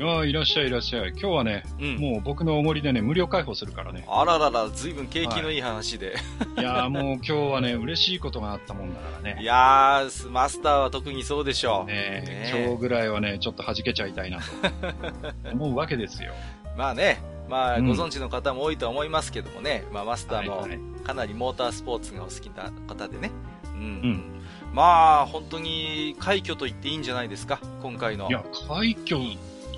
ああ、いらっしゃいいらっしゃい。今日はね、うん。もう僕のおごりでね、無料開放するからね。あららら随分景気のいい話で、いやーもう今日はね、嬉しいことがあったもんだからい、ね。やーマスターは特にそうでしょう、ねねえ。今日ぐらいはね、ちょっと弾けちゃいたいなと。思うわけですよ。まあねまあ、うん。ご存知の方も多いとは思いますけどもね、まあ、マスターもはいはい。かなりモータースポーツがお好きな方でね、うん。うん。まあ本当に快挙と言っていいんじゃないですか今回の。いや、快挙、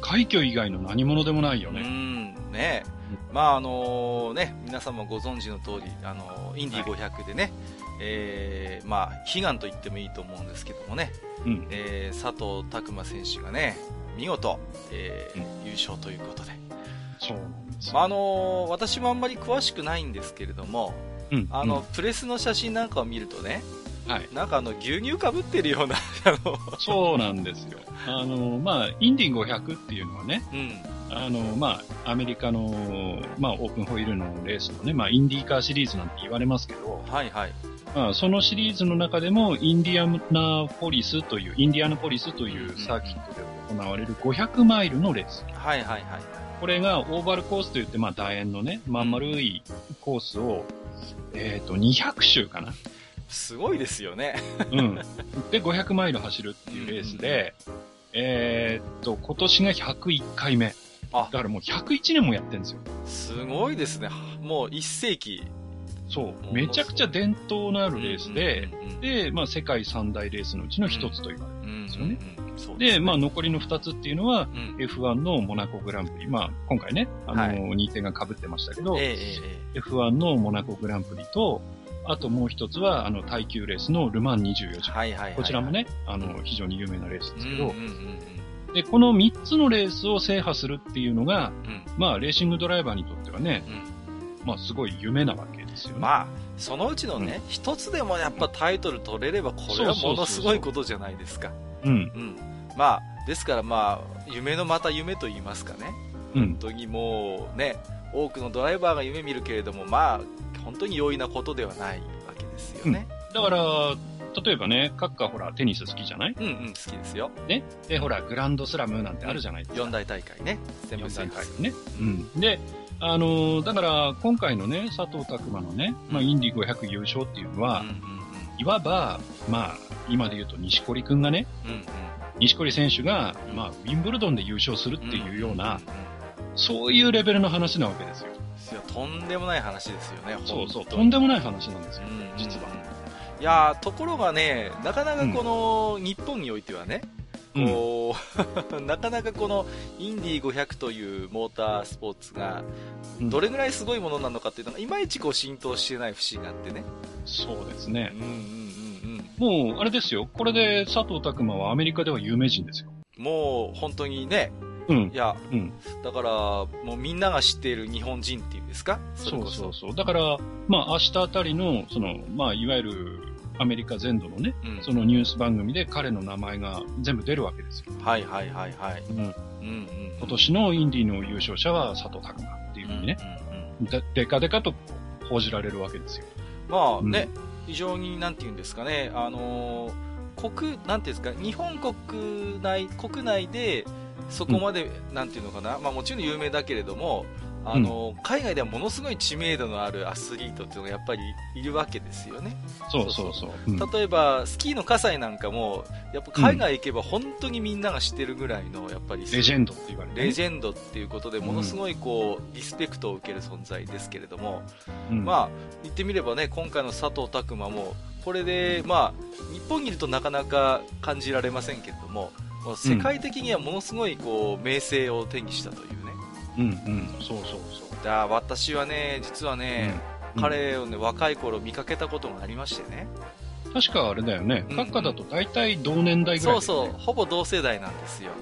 快挙以外の何者でもないようね。んねまああのね皆さんもご存知の通りあのインディ500でね、えーまあ悲願と言ってもいいと思うんですけどもね、うん。えー佐藤拓磨選手がね見事、えー優勝ということで、そう。まああの私もあんまり詳しくないんですけれどもうん。あの、うんプレスの写真なんかを見るとねはい。なんかあの牛乳かぶってるような そうなんですよ。あの、まあ、インディ500っていうのはね、うんあの、まあ、アメリカの、まあ、オープンホイールのレースのね、まあ、インディーカーシリーズなんて言われますけど、はいはいまあ、そのシリーズの中でも、インディアナポリスという、インディアナポリスというサーキットで行われる500マイルのレース。はいはいはいこれがオーバルコースといって、まあ、楕円のね、まん丸いコースを、えっ、と、200周かな。すごいですよねうん。で、500マイル走るっていうレースで、えっと、今年が101回目。あだからもう101年もやってるんですよ。すごいですねもう一世紀そう。めちゃくちゃ伝統のあるレースで、うんうんうんで、まあ、世界三大レースのうちの一つと言われる。うんですよねうんうんそうで、すねまあ、残りの二つっていうのは、うん F1 のモナコグランプリ。まあ、今回ね、あの、はい日程が被ってましたけど、ええええ F1 のモナコグランプリと、あともう一つは、あの、耐久レースのルマン24え時間。はいはいはいはい。こちらもね、あの、非常に有名なレースですけど、うんうんうん。で、この三つのレースを制覇するっていうのが、うん。まあ、レーシングドライバーにとってはね、うん。まあ、すごい夢なわけですよね。まあそのうちのね一、つでもやっぱタイトル取れればこれはものすごいことじゃないですか。うん、うん。まあですからまあ夢のまた夢と言いますかね。うん。本、当にもうね多くのドライバーが夢見るけれどもまあ本当に容易なことではないわけですよね。だから、例えばね、カッカーほら、テニス好きじゃない？うんうん好きですよ。ね。で、ほら、グランドスラムなんてあるじゃないですか。四大大会ね。全部四大会。ね。うん。で、あのーだから、今回のね、佐藤拓磨のね、まあ、インディ500優勝っていうのは、うんうんいわば、まあ、今で言うと西堀くんがね、うんうん。西堀選手が、うん。まあ、ウィンブルドンで優勝するっていうような、んんん。そういうレベルの話なわけですよ。とんでもない話ですよねそうそう、とんでもない話なんですよ、うんうん実は。いやーところがねなかなかこの日本においてはね、うんこう なかなかこのインディ500というモータースポーツがうんどれぐらいすごいものなのかっていうのがいまいちこう浸透してない節があってねそうですねうん。うんうんもう、あれですよ。これで佐藤拓磨はアメリカでは有名人ですよ。うんもう本当にねうんい。やうん。だからもうみんなが知っている日本人っていうんですか？そうこそそうそう。だから、まあ、明日あたりの、その、まあ、いわゆる、アメリカ全土のね、うんそのニュース番組で彼の名前が全部出るわけですよ。はいはいはいはいうん、うんうん今年のインディの優勝者は佐藤拓磨っていうふうにね、うんうんうんででかでかと報じられるわけですよ。まあね、非常になんて言うんですかね、あのー国、なんていうんですか、日本国内、国内で、そこまで、なんていうのかな、まあもちろん有名だけれども、あのー海外ではものすごい知名度のあるアスリートっていうのがやっぱりいるわけですよね。そうそうそう。うん。例えば、スキーの葛西なんかも、やっぱ海外行けば本当にみんなが知ってるぐらいの、やっぱり、レジェンドって言われる、ね。レジェンドっていうことでものすごいこう、リスペクトを受ける存在ですけれども、うん。まあ、言ってみればね、今回の佐藤拓磨も、これで、まあ、日本にいるとなかなか感じられませんけれども、世界的にはものすごいこう名声を手にしたというね。うんうん。そうそうそう。だ私はね、実はね、うん彼をね、若い頃見かけたことがありましてね。確かあれだよね。うん閣下だと大体同年代ぐらい、そうそう、ほぼ同世代なんですよ。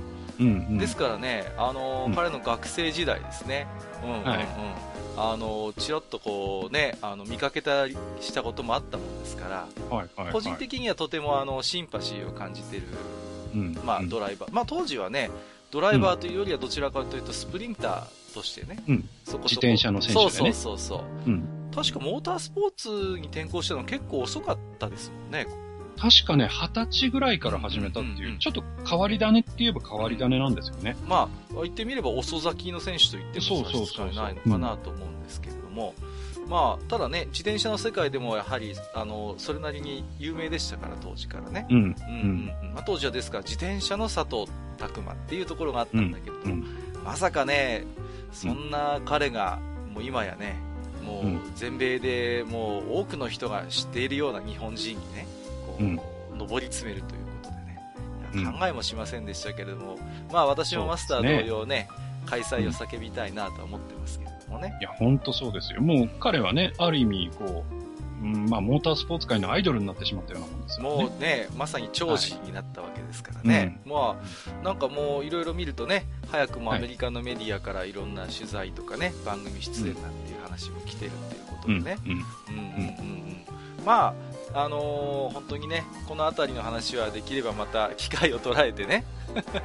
うんうん。ですからね、あのーうん彼の学生時代ですね、うんうんうんはいあのーちらっとこうね、あの見かけたりしたこともあったもんですから、はいはいはい。個人的にはとてもあのシンパシーを感じてる、うん、まあ、うん。ドライバー、まあ、当時はね、ドライバーというよりはどちらかというとスプリンターとしてね、うん。そこそこ。自転車の選手でね。そうそうそう。確かモータースポーツに転向したの結構遅かったですもんね。確かね、二十歳ぐらいから始めたっていう、うんうん。うんちょっと変わり種って言えば変わり種なんですよね。まあ、言ってみれば遅咲きの選手と言っても差し支えないのかなと思うんですけれども、まあ、ただね、自転車の世界でもやはり、あの、それなりに有名でしたから、当時からね。うん。うん。まあ、当時はですから、自転車の佐藤拓磨っていうところがあったんだけど、うん。まさかね、そんな彼が、もう今やね、もう全米でもう多くの人が知っているような日本人にね、こう、うん。上り詰めるということでね、考えもしませんでしたけれども、まあ私もマスター同様ね、開催を叫びたいなとは思ってますけれどもね。いや、ほんとそうですよ。もう彼はね、ある意味、こう、うん、まあ、モータースポーツ界のアイドルになってしまったようなもんですよね。もうね、まさに長寿になったわけですからね。まあ、なんかもういろいろ見るとね、早くもアメリカのメディアからいろんな取材とかね、番組出演なんていう話も来てるっていうことうん。でね。うん。うんうんうんうんまあ、あのー本当にね、この辺りの話はできればまた機会を捉えてね、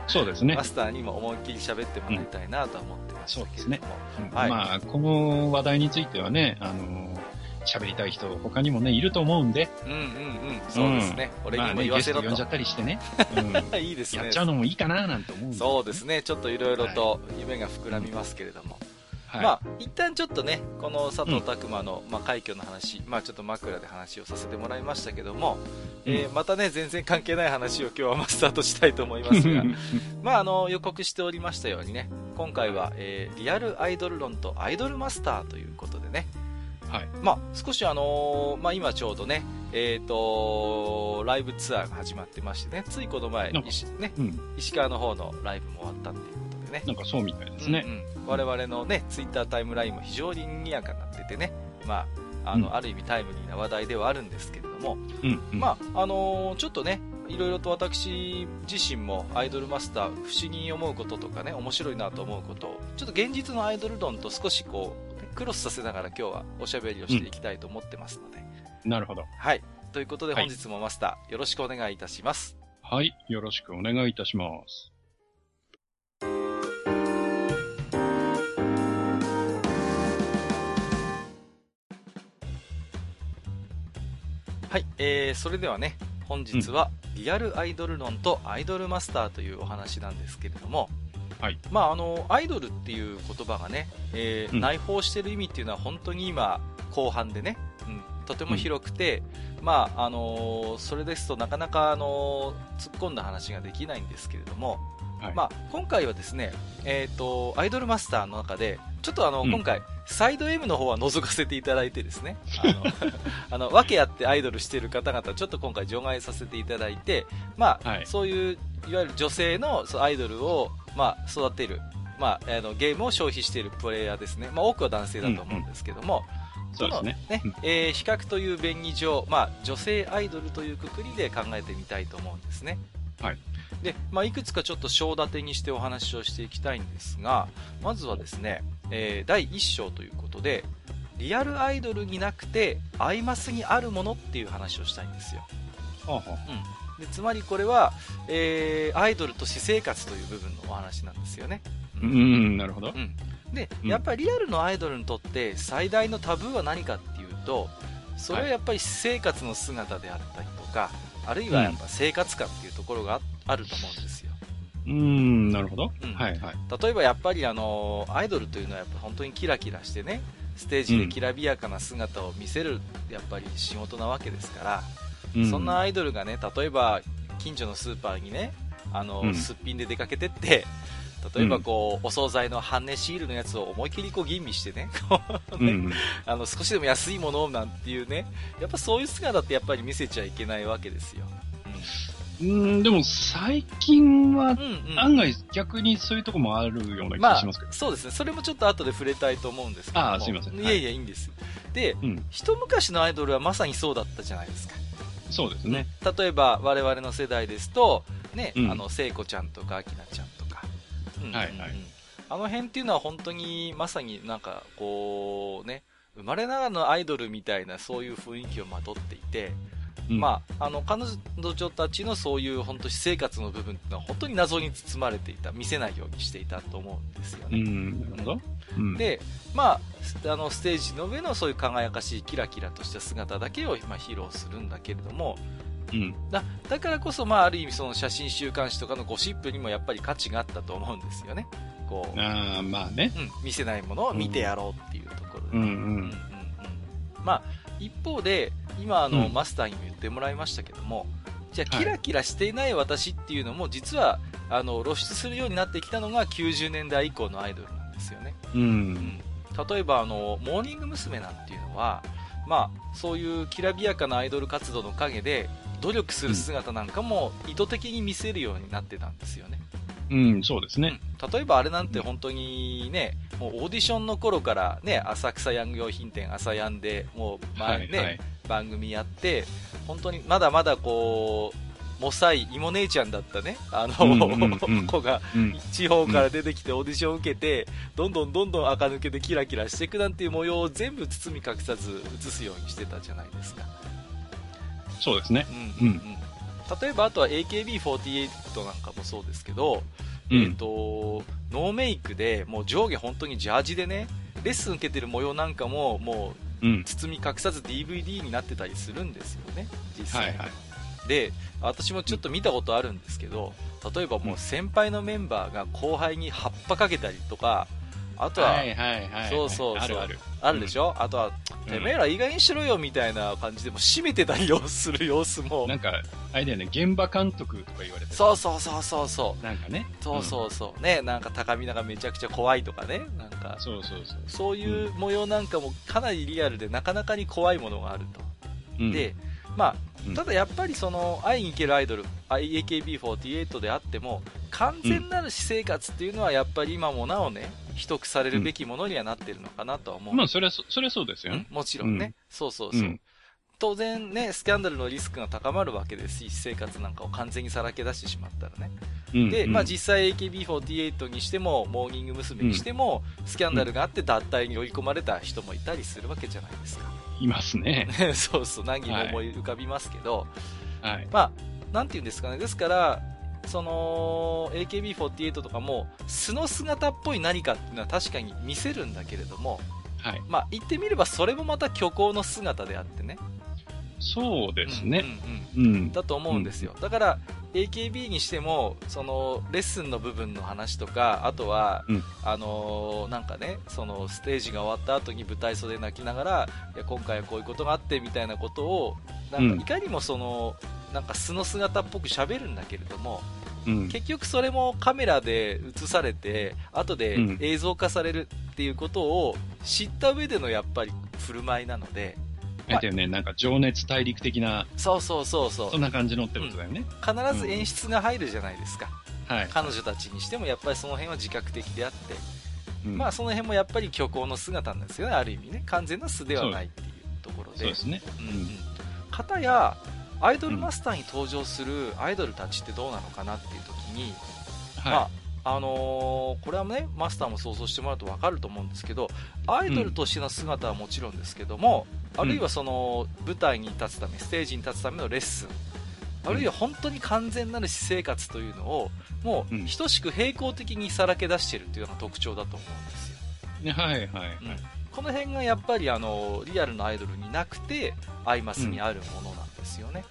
そうですねマ。スターにも思いっきり喋ってもらいたいなとは思ってましたけれども。うんはいまあ、この話題についてはね、あの喋りたい人、他にもね、いると思うんで、うんうんうん、そうですね。俺にもまあね、言わせろと。ゲスト呼んじゃったりしてね、う んいいですね。やっちゃうのもいいかななんて思うんそうですね。ちょっといろいろと夢が膨らみますけれども。はい。まあ、一旦ちょっとね、この佐藤拓磨の、まあ、快挙の話、まあ、ちょっと枕で話をさせてもらいましたけども、えーまたね、全然関係ない話を今日はマスターとしたいと思いますが、まあ、あの、予告しておりましたようにね、今回は、えーリアルアイドル論とアイドルマスターということでね、はい。まあ、少しあのーまあ、今ちょうどね、えっ、と、ライブツアーが始まってましてね、ついこの前、石ね、うん。石川の方のライブも終わったっていうことでね、なんかそうみたいですね。うんうん我々のね、ツイッタータイムラインも非常に賑やかになっててね、まあ、あの、うんある意味タイムリーな話題ではあるんですけれども、うん。うんまあ、あのーちょっとね、いろいろと私自身もアイドルマスター、不思議に思うこととかね、面白いなと思うことを、ちょっと現実のアイドル論と少しこう、ねクロスさせながら今日はおしゃべりをしていきたいと思ってますので、なるほど。はい。ということではい本日もマスター、よろしくお願いいたします。はい。よろしくお願いいたします。はい、えー、それではね、本日はリアルアイドル論とアイドルマスターというお話なんですけれども、はい。まああの、アイドルっていう言葉がね、えーうん内包してる意味っていうのは本当に今、後半でね、うん、とても広くて、まああのーそれですとなかなかあのー突っ込んだ話ができないんですけれども、はい。まあ今回はですね、えっ、と、アイドルマスターの中で、ちょっとあの、うん今回、サイド M の方は覗かせていただいてですね、あの、訳あってアイドルしている方々、ちょっと今回除外させていただいて、まあ、はいそういう、いわゆる女性のそうアイドルを、まあ、育てる、まあ、あの、ゲームを消費しているプレイヤーですね。まあ、多くは男性だと思うんですけども、そうですね。のね、えー比較という便宜上、まあ、女性アイドルというくくりで考えてみたいと思うんですね。はい。で、まあ、いくつかちょっと章立てにしてお話をしていきたいんですが、まずはですね、えー第1章ということで、リアルアイドルになくて、アイマスにあるものっていう話をしたいんですよ。はあはでつまりこれは、えーアイドルと私生活という部分のお話なんですよね。あうん、なるほど。うん、で、うんやっぱりリアルのアイドルにとって最大のタブーは何かっていうとそれはやっぱり私生活の姿であったりとか、あるいはやっぱ生活感っていうところがああると思うんですよ。うん、なるほど。うん。はいはい。例えばやっぱりあのアイドルというのはやっぱ本当にキラキラしてねステージできらびやかな姿を見せるやっぱり仕事なわけですから、うそんなアイドルがね例えば近所のスーパーにねあの、うん。すっぴんで出かけてって例えばこう、お惣菜の半値シールのやつを思い切りこう吟味してね。ねうん。あの少しでも安いものをなんていうね。やっぱそういう姿ってやっぱり見せちゃいけないわけですよ、うん、でも最近はうん、うん。うん案外逆にそういうとこもあるような気まあがしますけど。そうですね。それもちょっと後で触れたいと思うんですけども。あーすいません。いやいやい。いんです。でうん、一昔のアイドルはまさにそうだったじゃないですか。そうですね。例えば我々の世代ですとね、うん。あの聖子ちゃんとか明菜ちゃんはいはい。あの辺っていうのは本当にまさになんかこうね、生まれながらのアイドルみたいなそういう雰囲気をまとっていて、うん。まあ、あの、彼女たちのそういう本当私生活の部分っていうのは本当に謎に包まれていた、見せないようにしていたと思うんですよね。うん、で、まあ、あの、ステージの上のそういう輝かしいキラキラとした姿だけを、まあ、披露するんだけれども、うん、だだからこそ、まあ、ある意味その写真週刊誌とかのゴシップにもやっぱり価値があったと思うんですよね。こう、ああ、まあね。うん、見せないものを見てやろうっていうところで、うん、ううんうんうんん。まあ、一方で、今あの、うんマスターにも言ってもらいましたけども、じゃあ、はいキラキラしていない私っていうのも、実は、あの、露出するようになってきたのが90年代以降のアイドルなんですよね。う。うんん。例えば、あの、モーニング娘。なんていうのは、まあ、そういうきらびやかなアイドル活動の陰で、努力する姿なんかも意図的に見せるようになってたんですよね。うん、そうですね。うん例えばあれなんて本当にね、もうオーディションの頃からね、浅草ヤング用品店朝ヤンで、もう前ね、はい。番組やって、本当にまだまだこう、モサイ、妹姉ちゃんだったね、あの、うんうんうん子がうん。地方から出てきてオーディションを受けて、どんどんどんどん垢抜けでキラキラしていくなんていう模様を全部包み隠さず映すようにしてたじゃないですか。そうですね。うんうんうん。例えばあとは AKB48 なんかもそうですけど、うん。えっ、と、ノーメイクで、もう上下本当にジャージでね、レッスン受けてる模様なんかも、もううん。包み隠さず DVD になってたりするんですよね、実際。はいはい。で、私もちょっと見たことあるんですけど、例えばもう先輩のメンバーが後輩に葉っぱかけたりとか、あとは、はいはいはい。そうそうそうあるある。あるでしょ、あとは、うんてめえら意外にしろよみたいな感じでもう締めてたりをする様子もな、んか、あれだよね、現場監督とか言われてるそうそうそうそうそう。なんかね。そうそうそう。ね、なんか高見がめちゃくちゃ怖いとかね。なんかうん。、そうそうそう。そういう模様なんかもかなりリアルでなかなかに怖いものがあると。うん、で、まうんあ、ただやっぱりその、会いに行けるアイドル、AKB48 であっても、完全なる私生活っていうのはやっぱり今もなおね、秘匿されるべきものにはなってるのかなとは思う。まあ、それはそ、それはそうですようんね。もちろんね。うんそうそうそう。うん当然ね、スキャンダルのリスクが高まるわけですし、私生活なんかを完全にさらけ出してしまったらね。うん。で、うんまあ実際 AKB48 にしても、モーニング娘。にしても、スキャンダルがあって脱退に追い込まれた人もいたりするわけじゃないですか。いますね。そうそう、何人も思い浮かびますけど、はい。まあ、なんて言うんですかね。ですから、その、AKB48 とかも、素の姿っぽい何かっていうのは確かに見せるんだけれども、はい。まあ言ってみればそれもまた虚構の姿であってね。そうですね。うんうんうんうん。だと思うんですよ。だから、AKB にしても、その、レッスンの部分の話とか、あとは、うんあのーなんかね、その、ステージが終わった後に舞台袖で泣きながら、いや、今回はこういうことがあって、みたいなことを、なんうんか、いかにもその、なんか素の姿っぽく喋るんだけれども、うん。結局それもカメラで映されて、後でうん映像化されるっていうことを知った上でのやっぱり振る舞いなので、あれだよね、なんか情熱大陸的な、そうそうそうそうそん、な感じのってことだよね。必ず演出が入るじゃないですか。はい。彼女たちにしてもやっぱりその辺は自覚的であって、うんまあその辺もやっぱり虚構の姿なんですよね、ある意味ね。完全な素ではないっていうところで。そうですね。うんうん。かたや、アイドルマスターに登場するアイドルたちってどうなのかなっていう時に、まはあ、あのーこれはね、マスターも想像してもらうと分かると思うんですけど、アイドルとしての姿はもちろんですけども、あるいはその舞台に立つため、ステージに立つためのレッスン、あるいは本当に完全なる私生活というのを、もううん。等しく平行的にさらけ出しているというのが特徴だと思うんですよ。はいはいはい。この辺がやっぱりあのリアルなアイドルになくて、アイマスにあるものなんですよね。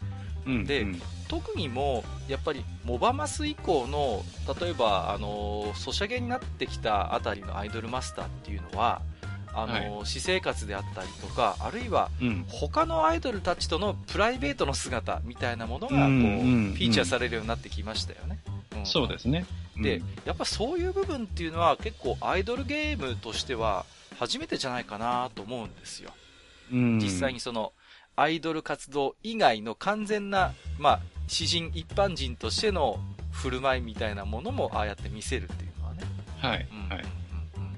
うん。でうん特にもうやっぱりモバマス以降の例えばあのソシャゲになってきたあたりのアイドルマスターっていうのはあの、私生活であったりとかあるいはうん。他のアイドルたちとのプライベートの姿みたいなものがこう、うんうんフィーチャーされるようになってきましたよね、んそうですね。で、うんやっぱそういう部分っていうのは結構アイドルゲームとしては初めてじゃないかなと思うんですようん実際にそのアイドル活動以外の完全な、まあ、詩人一般人としての振る舞いみたいなものもああやって見せるっていうのはね。はいうん。はい。うんうん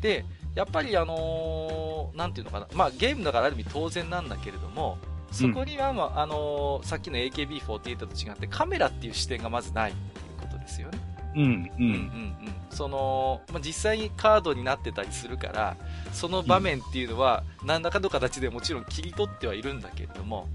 で、やっぱりあのーていうのかな、まあゲームだからある意味当然なんだけれども、そこには、まあ、あのーさっきの AKB48 と違ってカメラっていう視点がまずないっていうことですよね。うん、ううんうんうん。その、まあ、実際にカードになってたりするからその場面っていうのは何らかの形でもちろん切り取ってはいるんだけれども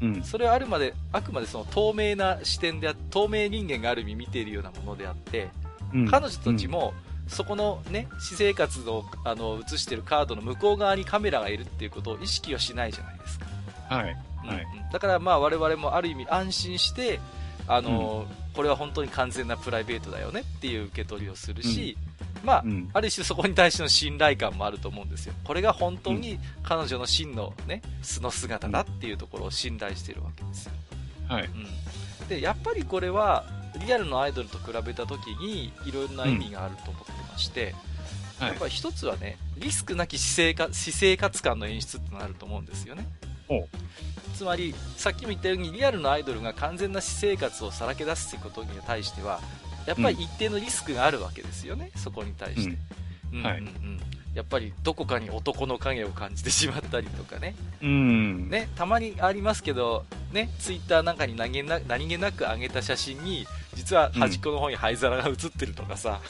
うん。それはあるまであくまでその透明な視点であ透明人間がある意味見ているようなものであってうん。彼女たち、もそこのね私生活のあの映してるカードの向こう側にカメラがいるっていうことを意識はしないじゃないですか、はい。うんだからまあ我々もある意味安心してあの、これは本当に完全なプライベートだよねっていう受け取りをするし、まあ、うん。ある種そこに対しての信頼感もあると思うんですよ。これが本当に彼女の真のね、素の姿だっていうところを信頼してるわけですよ。はい。うん。で、やっぱりこれは、リアルのアイドルと比べた時に、いろんな意味があると思ってまして、はいやっぱり一つはね、リスクなき私生活私生活感の演出ってのがあると思うんですよね。つまり、さっきも言ったように、リアルのアイドルが完全な私生活をさらけ出すことに対しては、やっぱり一定のリスクがあるわけですよね、そこに対して。うんはいうんうんやっぱりどこかに男の影を感じてしまったりとかね。うん。ね、たまにありますけど、ね、ツイッターなんかに何気な何気なく上げた写真に、実は端っこの方に灰皿が写ってるとかさ、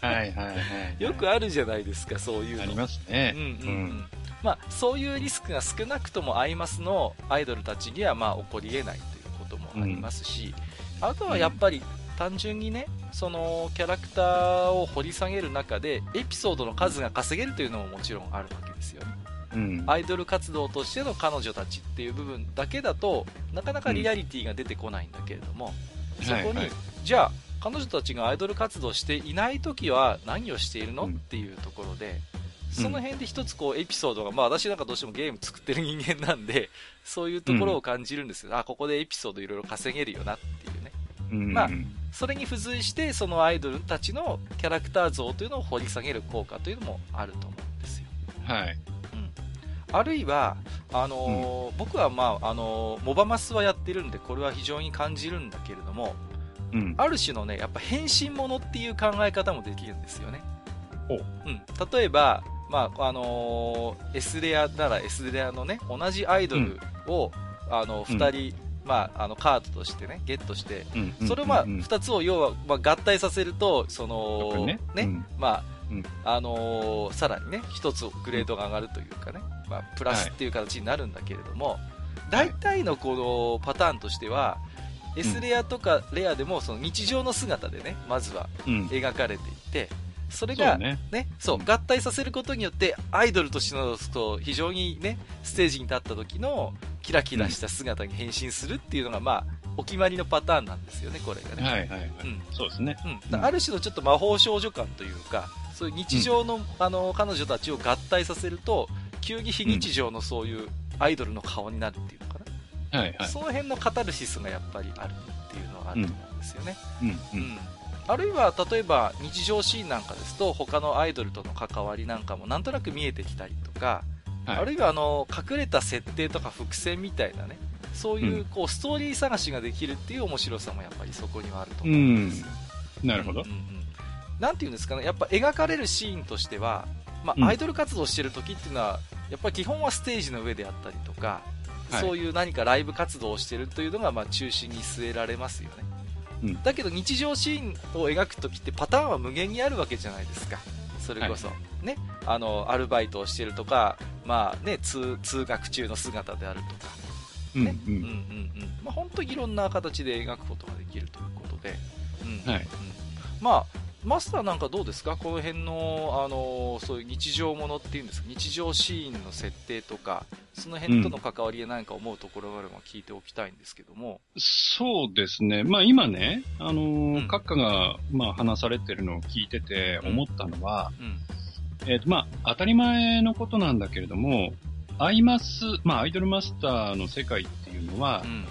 はいはいはい。よくあるじゃないですか、そういうの。ありますね。うんうんうんまあ、そういうリスクが少なくともアイマスのアイドルたちにはまあ起こり得ないということもありますし、あとはやっぱり単純にねそのキャラクターを掘り下げる中でエピソードの数が稼げるというのももちろんあるわけですよね。うん。アイドル活動としての彼女たちっていう部分だけだとなかなかリアリティが出てこないんだけれども、そこに、はいはい。じゃあ彼女たちがアイドル活動していない時は何をしているの、うん。っていうところでその辺で一つこうエピソードが、まあ私なんかどうしてもゲーム作ってる人間なんで、そういうところを感じるんですよ。あ、ここでエピソードいろいろ稼げるよなっていうね。うん。まあそれに付随して、そのアイドルたちのキャラクター像というのを掘り下げる効果というのもあると思うんですよ。はい。あるいは、あのー僕はまあ、あのーモバマスはやってるんで、これは非常に感じるんだけれども、うん。ある種のね、やっぱ変身ものっていう考え方もできるんですよね。うん。例えば、まあ、あのー S レアなら S レアのね、同じアイドルを、あの、うん。二人、まあ、あの、カードとしてね、ゲットして、うん。それをまあ、うん二つを要は、まあ、合体させると、その、ね。うん。まあ、うん。あのーさらにね、一つグレードが上がるというかね、まあ、プラスっていう形になるんだけれども、大体のこのパターンとしては、S レアとかレアでもその日常の姿でね、まずはうん。描かれていて、それがね。ね、そう、合体させることによって、アイドルとしての、そう非常にね、ステージに立った時の、キラキラした姿に変身するっていうのが、まあ、お決まりのパターンなんですよね、これがね。はいはいはい。うんそうですね。うん、ある種のちょっと魔法少女感というか、そういう日常の,、あの彼女たちを合体させると、急に非日常のそういうアイドルの顔になるっていうのかな、はいはい。その辺のカタルシスがやっぱりあるっていうのはあると思うんですよね。うんううんん。あるいは例えば日常シーンなんかですと他のアイドルとの関わりなんかもなんとなく見えてきたりとか、はいあるいはあの隠れた設定とか伏線みたいなねそういううんこうストーリー探しができるっていう面白さもやっぱりそこにはあると思うんですよ。なるほどうん。うんうんなんていうんですかね、やっぱ描かれるシーンとしては、まうんあ、アイドル活動してる時っていうのは、やっぱり基本はステージの上であったりとか、はいそういう何かライブ活動をしてるというのが、まあ、中心に据えられますよね。うん。だけど日常シーンを描く時ってパターンは無限にあるわけじゃないですか。それこそ、ね、あの、アルバイトをしてるとか、まあね、通、通学中の姿であるとか、うんね、うん。うんうん。うん。まあ、本当にいろんな形で描くことができるということで、うん。はい。うん。まあ、マスターなんかどうですか？この辺の、あのそういう日常ものっていうんですか、日常シーンの設定とか、その辺との関わりで何か思うところがあれば聞いておきたいんですけども。そうですね。まあ今ね、あのうんー、閣下が、まあ話されてるのを聞いてて思ったのは、うん。えっ、と、まあ当たり前のことなんだけれども、アイマス、まあアイドルマスターの世界っていうのはう、ん。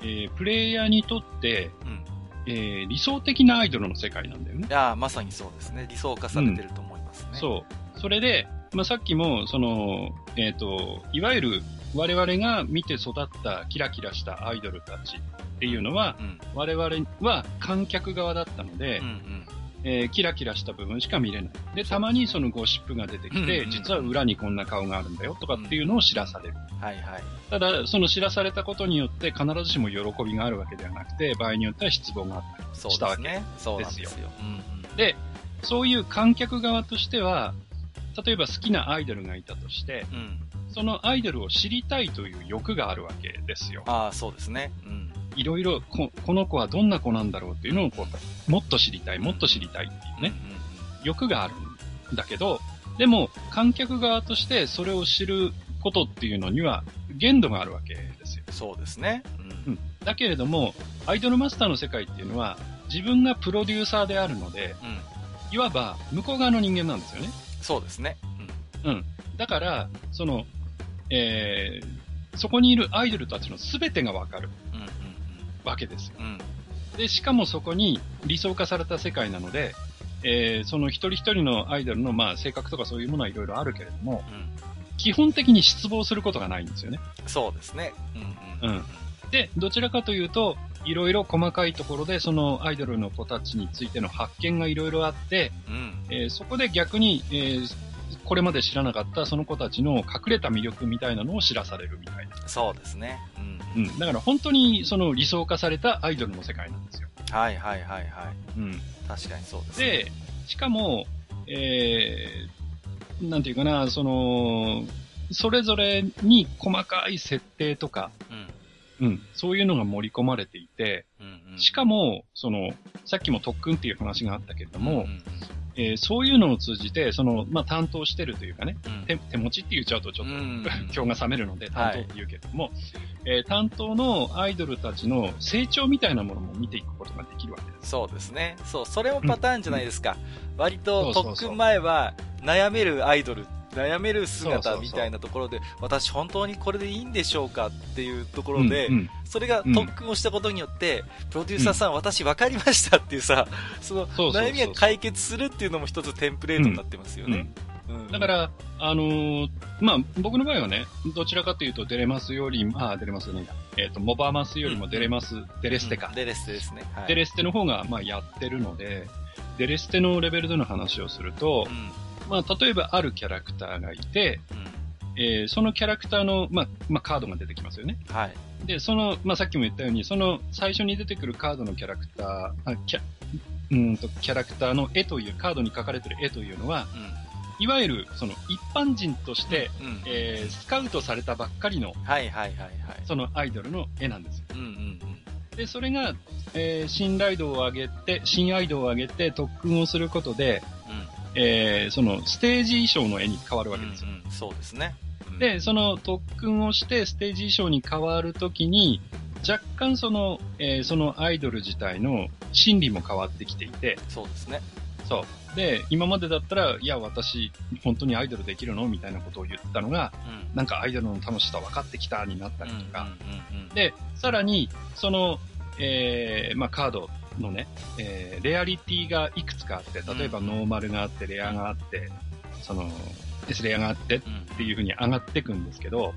えープレイヤーにとって、うん。えー理想的なアイドルの世界なんだよねい。やーまさにそうですね。理想化されてると思いますね。そう。それで、まあ、さっきも、その、えっ、と、いわゆる我々が見て育ったキラキラしたアイドルたちっていうのは、うん。我々は観客側だったので、うんうん。えーキラキラした部分しか見れない。で、たまにそのゴシップが出てきて、うんうん実は裏にこんな顔があるんだよとかっていうのを知らされる。はいはい。ただ、その知らされたことによって必ずしも喜びがあるわけではなくて、場合によっては失望があったりそうしたわけ。ですね。そうなんですよ。うんうんで、そういう観客側としては、例えば好きなアイドルがいたとして、うん。そのアイドルを知りたいという欲があるわけですよ。ああ、そうですね。うん。いろいろこ、この子はどんな子なんだろうっていうのをこう、もっと知りたい、もっと知りたいっていうね、欲があるんだけど、でも、観客側としてそれを知ることっていうのには限度があるわけですよ。そうですね。う。うんん。だけれども、アイドルマスターの世界っていうのは、自分がプロデューサーであるので、うん。いわば向こう側の人間なんですよね。そうですね。うん。だから、その、えー、そこにいるアイドルたちの全てがわかるうん。うん。わけですよ。うん。うん。で、しかもそこに理想化された世界なので、えー、その一人一人のアイドルの、まあ、性格とかそういうものはいろいろあるけれども、うん。基本的に失望することがないんですよね。そうですね。うん。うん。うんで、どちらかというと、いろいろ細かいところで、そのアイドルの子たちについての発見がいろいろあって、うん。えーそこで逆に、えーこれまで知らなかったその子たちの隠れた魅力みたいなのを知らされるみたいな。そうですね。うん。うん。だから本当にその理想化されたアイドルの世界なんですよ。はいはいはいはい。うん。確かにそうですね。で、しかも、えー、なんていうかな、その、それぞれに細かい設定とか、うん。うん、そういうのが盛り込まれていて、うん。うん。しかも、その、さっきも特訓っていう話があったけれども、うん。えーそういうのを通じて、その、まあ、担当してるというかね、うん。手手持ちって言っちゃうとちょっと、うん 今日が冷めるので担当って言うけれども、えー担当のアイドルたちの成長みたいなものも見ていくことができるわけです。そうですね。そう、それもパターンじゃないですか。割とそうそうそう特訓前は悩めるアイドル、悩める姿みたいなところで、私本当にこれでいいんでしょうかっていうところで、うんうん。それがうん。特訓をしたことによって、プロデューサーさん、私分かりましたっていうさ、その悩みが解決するっていうのも一つテンプレートになってますよね。うん。だか、ら、あのーまあ、僕の場合はね、どちらかというと、デレマスより、あー、デレマスね、えっ、と、モバマスよりもデレマス、デレステか。デレステですね。はい、デレステの方が、まあ、やってるので、デレステのレベルでの話をするとう、ん。まあ、例えばあるキャラクターがいて、うん。えーそのキャラクターの、まあ、まあ、カードが出てきますよね。はい。で、その、まあ、さっきも言ったように、その最初に出てくるカードのキャラクター、あキャうーんとキャラクターの絵という、カードに書かれてる絵というのは、いわゆる、その一般人として、うん。うん。えースカウトされたばっかりの、はいはいはいはい。そのアイドルの絵なんですよ。うんうんうん。で、それが、えー信頼度を上げて、新アイドルを上げて特訓をすることで、うん。えーそのステージ衣装の絵に変わるわけですよ。うんうん、そうですね。うん、で、その特訓をしてステージ衣装に変わるときに、若干その、えーそのアイドル自体の心理も変わってきていて、そうですね。そう。で、今までだったら、いや、私、本当にアイドルできるの？みたいなことを言ってたのが、うん。なんかアイドルの楽しさ分かってきたになったりとか、で、さらに、その、えーまあ、カードのね、えーレアリティがいくつかあって、例えばうんノーマルがあって、レアがあって、その、S レアがあってっうんていう風に上がっていくんですけど、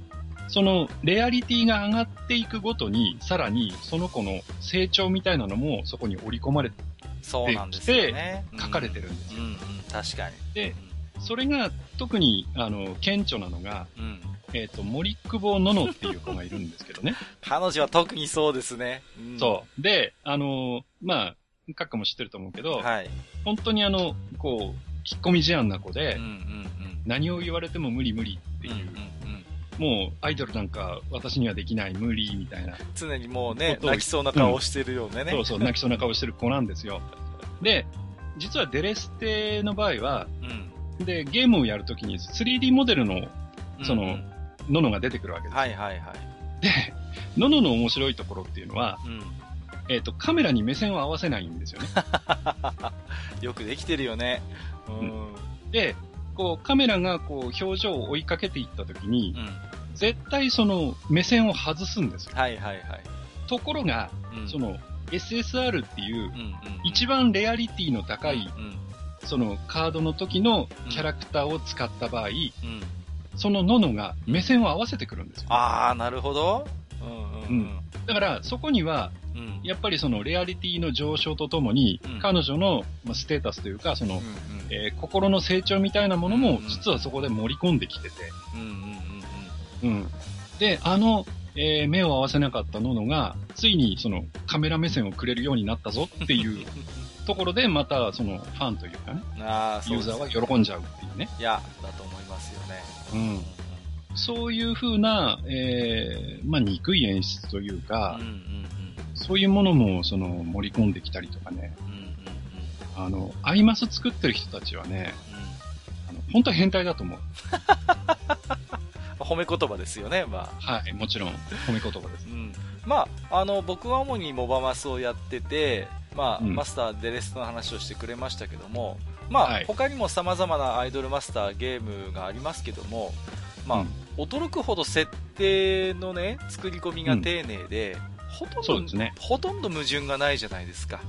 そのレアリティが上がっていくごとに、さらにその子の成長みたいなのもそこに織り込まれて、そうなんですよね。書かれてるんですようんうん、確かに。でそれが特に、あの、顕著なのが、うん、うん。えっ、と、森久保ののっていう子がいるんですけどね。彼女は特にそうですね。うん、そう。で、あの、まあ、カッカも知ってると思うけど、はい。本当にあの、こう、引っ込み思案な子で、うんうん何を言われても無理無理ってうん。いう、うんうんうんもうアイドルなんか私にはできない無理みたいな、常にもうね、泣きそうな顔をしてるようなね。そうそう、泣きそうな顔してる子なんですよ。で、実はデレステの場合は、うん。で、ゲームをやるときに 3D モデルのそのうんうんノノが出てくるわけですよ。はいはいはい。で、ノノの面白いところっていうのは、うん。えっ、と、カメラに目線を合わせないんですよね。よくできてるよね。うん。うん。で、こう、カメラがこう、表情を追いかけていったときに、絶対その目線を外すんですよ。はいはいはい。ところが、うんそ、の SSR っていううんうん。一番レアリティの高いうん。そのカードの時のキャラクターを使った場合、うん。そのノノが目線を合わせてくるんですよ。あー、なるほど。うんうんうん。だから、そこには、うん。やっぱりそのレアリティの上昇とともに、うん。彼女のまあステータスというか、その、えー心の成長みたいなものうんもうん、実はそこで盛り込んできてて、うんうんうん。うん。で、あの、えー目を合わせなかったノノが、ついにそのカメラ目線をくれるようになったぞっていう ところで、またそのファンというかね、うんああそうユーザーは喜んじゃうっていうね。いやだと思いますよねうん。そういう風な、えーまあ、憎い演出といううんかうんう、んそういうものも、その、盛り込んできたりとかね。うんうんうんあの、アイマス作ってる人たちはね、あの本当は変態だと思う。う ん褒め言葉ですよねまあはい、もちろん、褒め言葉です。うんまあ、あの僕は主にモバマスをやってて、まあうん。マスターデレストの話をしてくれましたけども、まあはい。他にも様々なアイドルマスターゲームがありますけども、まあうん。驚くほど設定のね作り込みが丁寧で、ほとんどね。ほとんど矛盾がないじゃないですか。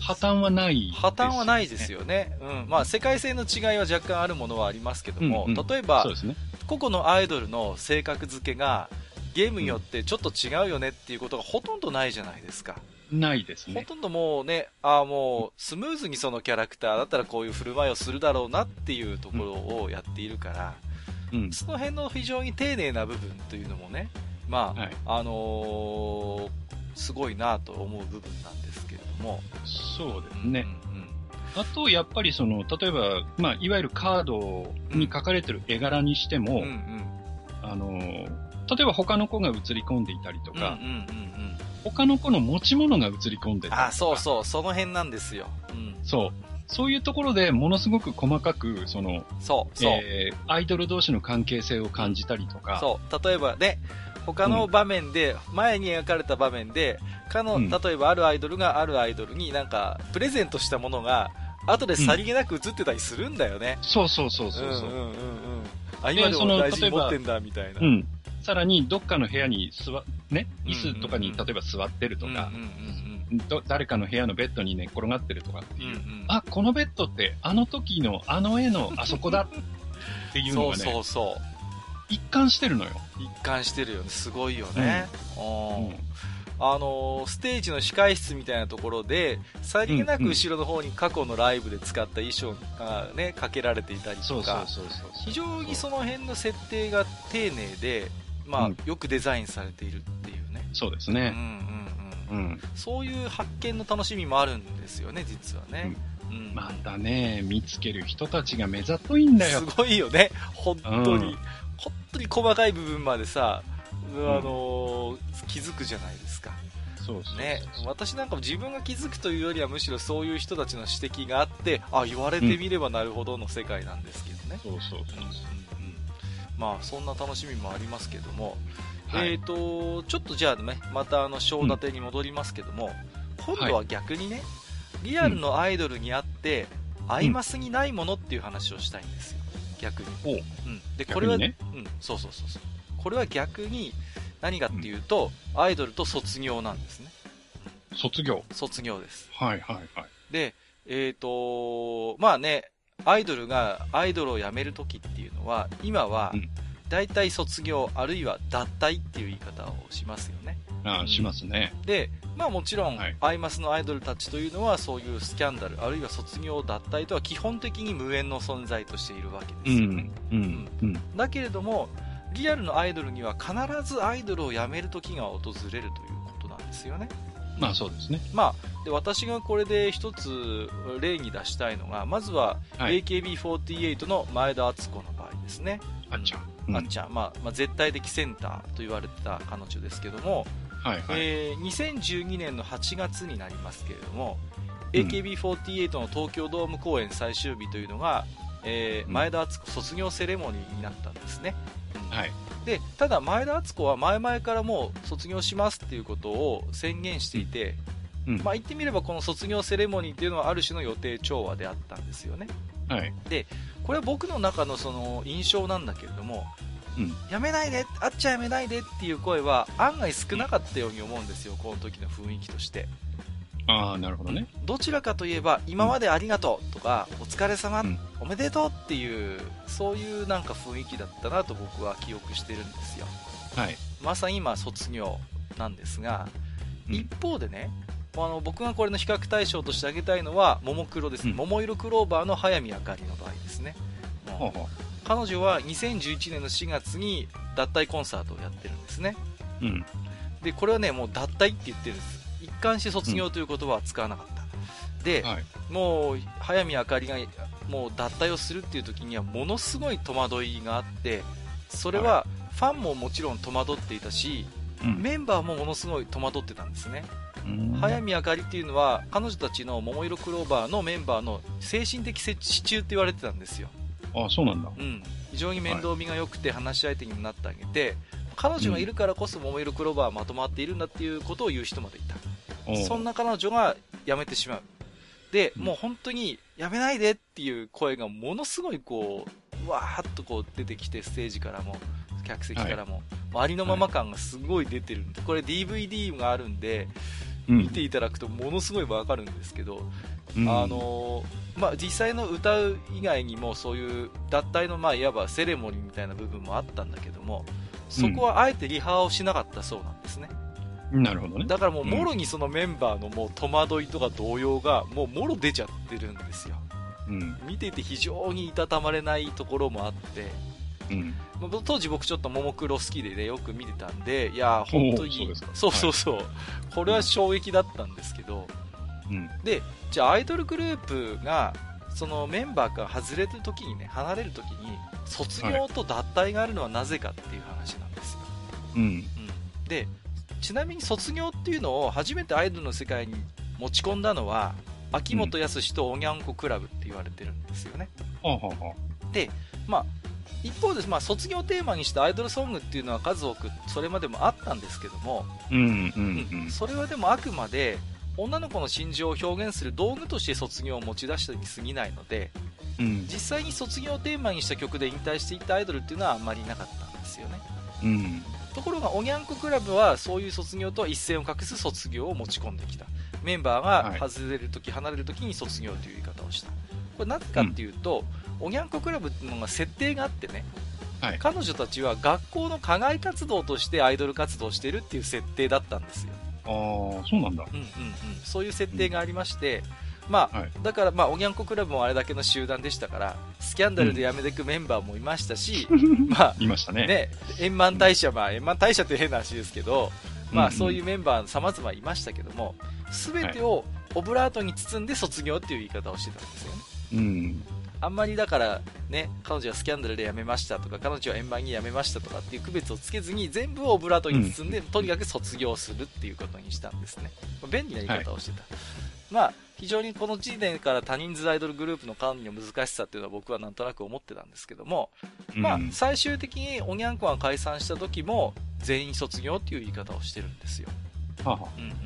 破綻はない、破綻はないですよよね、うん。まあ、世界線の違いは若干あるものはありますけども、うんうん。例えばね。個々のアイドルの性格付けがゲームによってちょっと違うよねっていうことがほとんどないじゃないですか。ないですね。ほとんどもうね、ああもうスムーズにそのキャラクターだったらこういう振る舞いをするだろうなっていうところをやっているから、うん。その辺の非常に丁寧な部分というのもね、まあ、はいあのーすごいなと思う部分なんですけれども。そうですね。うんうんあと、やっぱりその、例えば、まあ、いわゆるカードに書かれてる絵柄にしても、うんうんあの、例えば他の子が映り込んでいたりとか、うんうんうんうん他の子の持ち物が映り込んでたりとか。あ、そうそう、その辺なんですよ。うん。そう。そういうところでものすごく細かく、その、そう、そう。えーアイドル同士の関係性を感じたりとか、そう。例えばね、他の場面で、前に描かれた場面で、かの、うん例えばあるアイドルがあるアイドルになんか、プレゼントしたものが、後でさりげなく映ってたりするんだよね。そうそうそうそうそう。んうんうんうん。あ、今でも大事に持ってんだ、みたいな。うん。さらに、どっかの部屋に座、ね、椅子とかに例えば座ってるとか誰かの部屋のベッドに寝っ転がってるとかっていう、うんうんうんあ、このベッドってあの時のあの絵のあそこだっていうのそうがね、そうそう。一貫してるのよ。一貫してるよね。すごいよね。うんうんあのーステージの控室みたいなところで、さりげなく後ろの方に過去のライブで使った衣装がね、かけられていたりそうそうとか、そうそう。非常にその辺の設定が丁寧で、まあ、うんよくデザインされているっていうね。そうですね。うんうんうん。うん。そういう発見の楽しみもあるんですよね、実はね。うん。またね、見つける人たちが目ざといんだよす。ごいよね、本当に。うん本当に細かい部分までさ、あんのー気づくじゃないですか。そうそうそうね、私なんかも自分が気づくというよりはむしろそういう人たちの指摘があってあ言われてみればなるほどの世界なんですけどね、そうそうそううんうんうんまあそんな楽しみもありますけども、はい。えっ、とちょっとじゃあねまたあの章立てに戻りますけども、今度は逆にねリアルのアイドルにあって、アイマスにないものっていう話をしたいんですよ。逆に、おう。うん、でこれは、ねうん、そうそうそうそう。これは逆に何かっていうと、アイドルと卒業なんですね。卒業。卒業です。はいはいはい。で、えっ、と、まあね、アイドルがアイドルを辞めるときっていうのは、今はうん、大体卒業、あるいは脱退っていう言い方をしますよね。ああ、うんしますね。で、まあもちろん、はいアイマスのアイドルたちというのは、そういうスキャンダル、あるいは卒業、脱退とは基本的に無縁の存在としているわけうですよね。ん。うん。うん。だけれども、リアルのアイドルには必ずアイドルを辞める時が訪れるということなんですよね。まあそうですね。まあ、で私がこれで一つ例に出したいのが、まずははい AKB48 の前田敦子の場合ですね。あっちゃん。うんあっちゃん、まあまあ、絶対的センターと言われてた彼女ですけども、はいはい。えー2012年の8月になりますけれども、うん AKB48 の東京ドーム公演最終日というのが、えーうん前田敦子卒業セレモニーになったんですね。はい。でただ前田敦子は前々からもう卒業しますっていうことを宣言していて、うん。まあ、言ってみればこの卒業セレモニーっていうのはある種の予定調和であったんですよねはい。これは僕の中のその印象なんだけれども、うんやめないであっちゃやめないでっていう声は案外少なかったように思うんですよこの時の雰囲気としてああ、なるほどね。どちらかといえば今までありがとうとか、お疲れ様、うんおめでとうっていうそういうなんか雰囲気だったなと僕は記憶してるんですよはい。まさに今卒業なんですが、うん一方でね、あの僕がこれの比較対象として挙げたいのは、ももクロですね、うん桃色クローバーの早見あかりの場合ですね。う彼女は2011年の4月に脱退コンサートをやってるんですね。う。うん。で、これはね、もう脱退って言ってるんです。一貫して卒業という言葉は使わなかった。で、はい。もう、早見あかりが、もう脱退をするっていう時には、ものすごい戸惑いがあって、それは、ファンももちろん戸惑っていたし、うん。メンバーもものすごい戸惑ってたんですね。うん早見あかりっていうのは、彼女たちの桃色クローバーのメンバーの精神的支柱って言われてたんですよ。あ、そうなんだ。うん。非常に面倒見が良くて話し相手にもなってあげて、彼女がいるからこそ桃色クローバーはまとまっているんだっていうことを言う人までいた。そんな彼女が辞めてしまう。で、うん。もう本当に辞めないでっていう声がものすごいこう、うわーっとこう出てきて、ステージからも、客席からも、ありのまま感がすごい出てるんで、これ DVD があるんで、うん。見ていただくとものすごいわかるんですけど、うん。あのーまあ、実際の歌う以外にもそういう脱退のまあいわばセレモニーみたいな部分もあったんだけどもそこはあえてリハをしなかったそうなんですね、なるほどね。だからもううんもろにそのメンバーのもう戸惑いとか動揺がもうもろ出ちゃってるんですようん。見ていて非常にいたたまれないところもあってうん。まあ当時僕ちょっとももクロ好きでねよく見てたんでいやー本当にそうそうそうそう、これは衝撃だったんですけど、うん。でじゃあアイドルグループがそのメンバーから外れる時にね離れる時に卒業と脱退があるのはなぜかっていう話なんですよ、うん。うん、でちなみに卒業っていうのを初めてアイドルの世界に持ち込んだのは秋元康とおにゃんこクラブって言われてるんですよね、はあ、はあはまあ一方で、まあ、卒業テーマにしたアイドルソングっていうのは数多くそれまでもあったんですけども、あ、うん、うん、うん。それはでもあくまで女の子の心情を表現する道具として卒業を持ち出したに過ぎないのでうん。実際に卒業をテーマにした曲で引退していったアイドルっていうのはあんまりいなかったんですよねうん。ところがおにゃんこクラブはそういう卒業とは一線を画す卒業を持ち込んできた。メンバーはい。が外れる時、離れる時に卒業という言い方をした。これなぜかっていうと、おにゃんこクラブっていうのが設定があってね、はい。彼女たちは学校の課外活動としてアイドル活動をしてるっていう設定だったんですよ。ああ、そうなんだ。うんうんうん、そういう設定がありまして、まあはい。だから、まあ、おにゃんこクラブもあれだけの集団でしたからスキャンダルで辞めていくメンバーもいましたし、まあ いましたね。ね、円満大社、まあ、円満大社って変な話ですけど、まあ、うん。うんそういうメンバー様々いましたけども全てをオブラートに包んで卒業っていう言い方をしてたんですよね。うん。あんまりだからね彼女はスキャンダルで辞めましたとか彼女は円満に辞めましたとかっていう区別をつけずに全部をオブラートに包んで、とにかく卒業するっていうことにしたんですね、まあ便利な言い方をしてた、まあ非常にこの時点から多人数アイドルグループの管理の難しさっていうのは僕はなんとなく思ってたんですけども、まあうん、最終的におにゃんこが解散した時も全員卒業っていう言い方をしてるんですよ、はあはうんうんうん、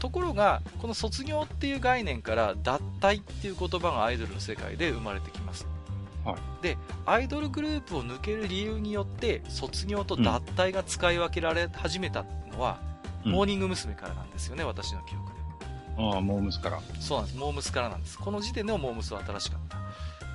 ところがこの卒業っていう概念から脱退っていう言葉がアイドルの世界で生まれてきます、はい。でアイドルグループを抜ける理由によって卒業と脱退が使い分けられ始めたのは、うん。モーニング娘。からなんですよね私の記憶でああ、モームスから。そうなんですモームスからなんですこの時点でもモームスは新しかった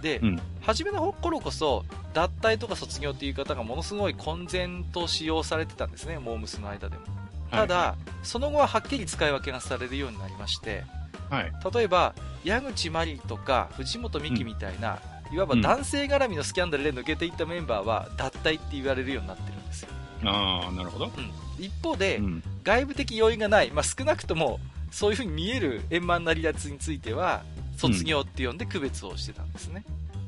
で、うん。初めの頃こそ脱退とか卒業っていう言い方がものすごい混然と使用されてたんですねモームスの間でもただ、はその後ははっきり使い分けがされるようになりましてい、はい。例えば矢口真理とか藤本美貴みたいな、いわば男性絡みのスキャンダルで抜けていったメンバーは脱退って言われるようになってるんですよ、ああ、なるほど。うん、一方で、うん。外部的要因がない、まあ、少なくともそういう風に見える円満な離脱については卒業って呼んで区別をしてたんですね、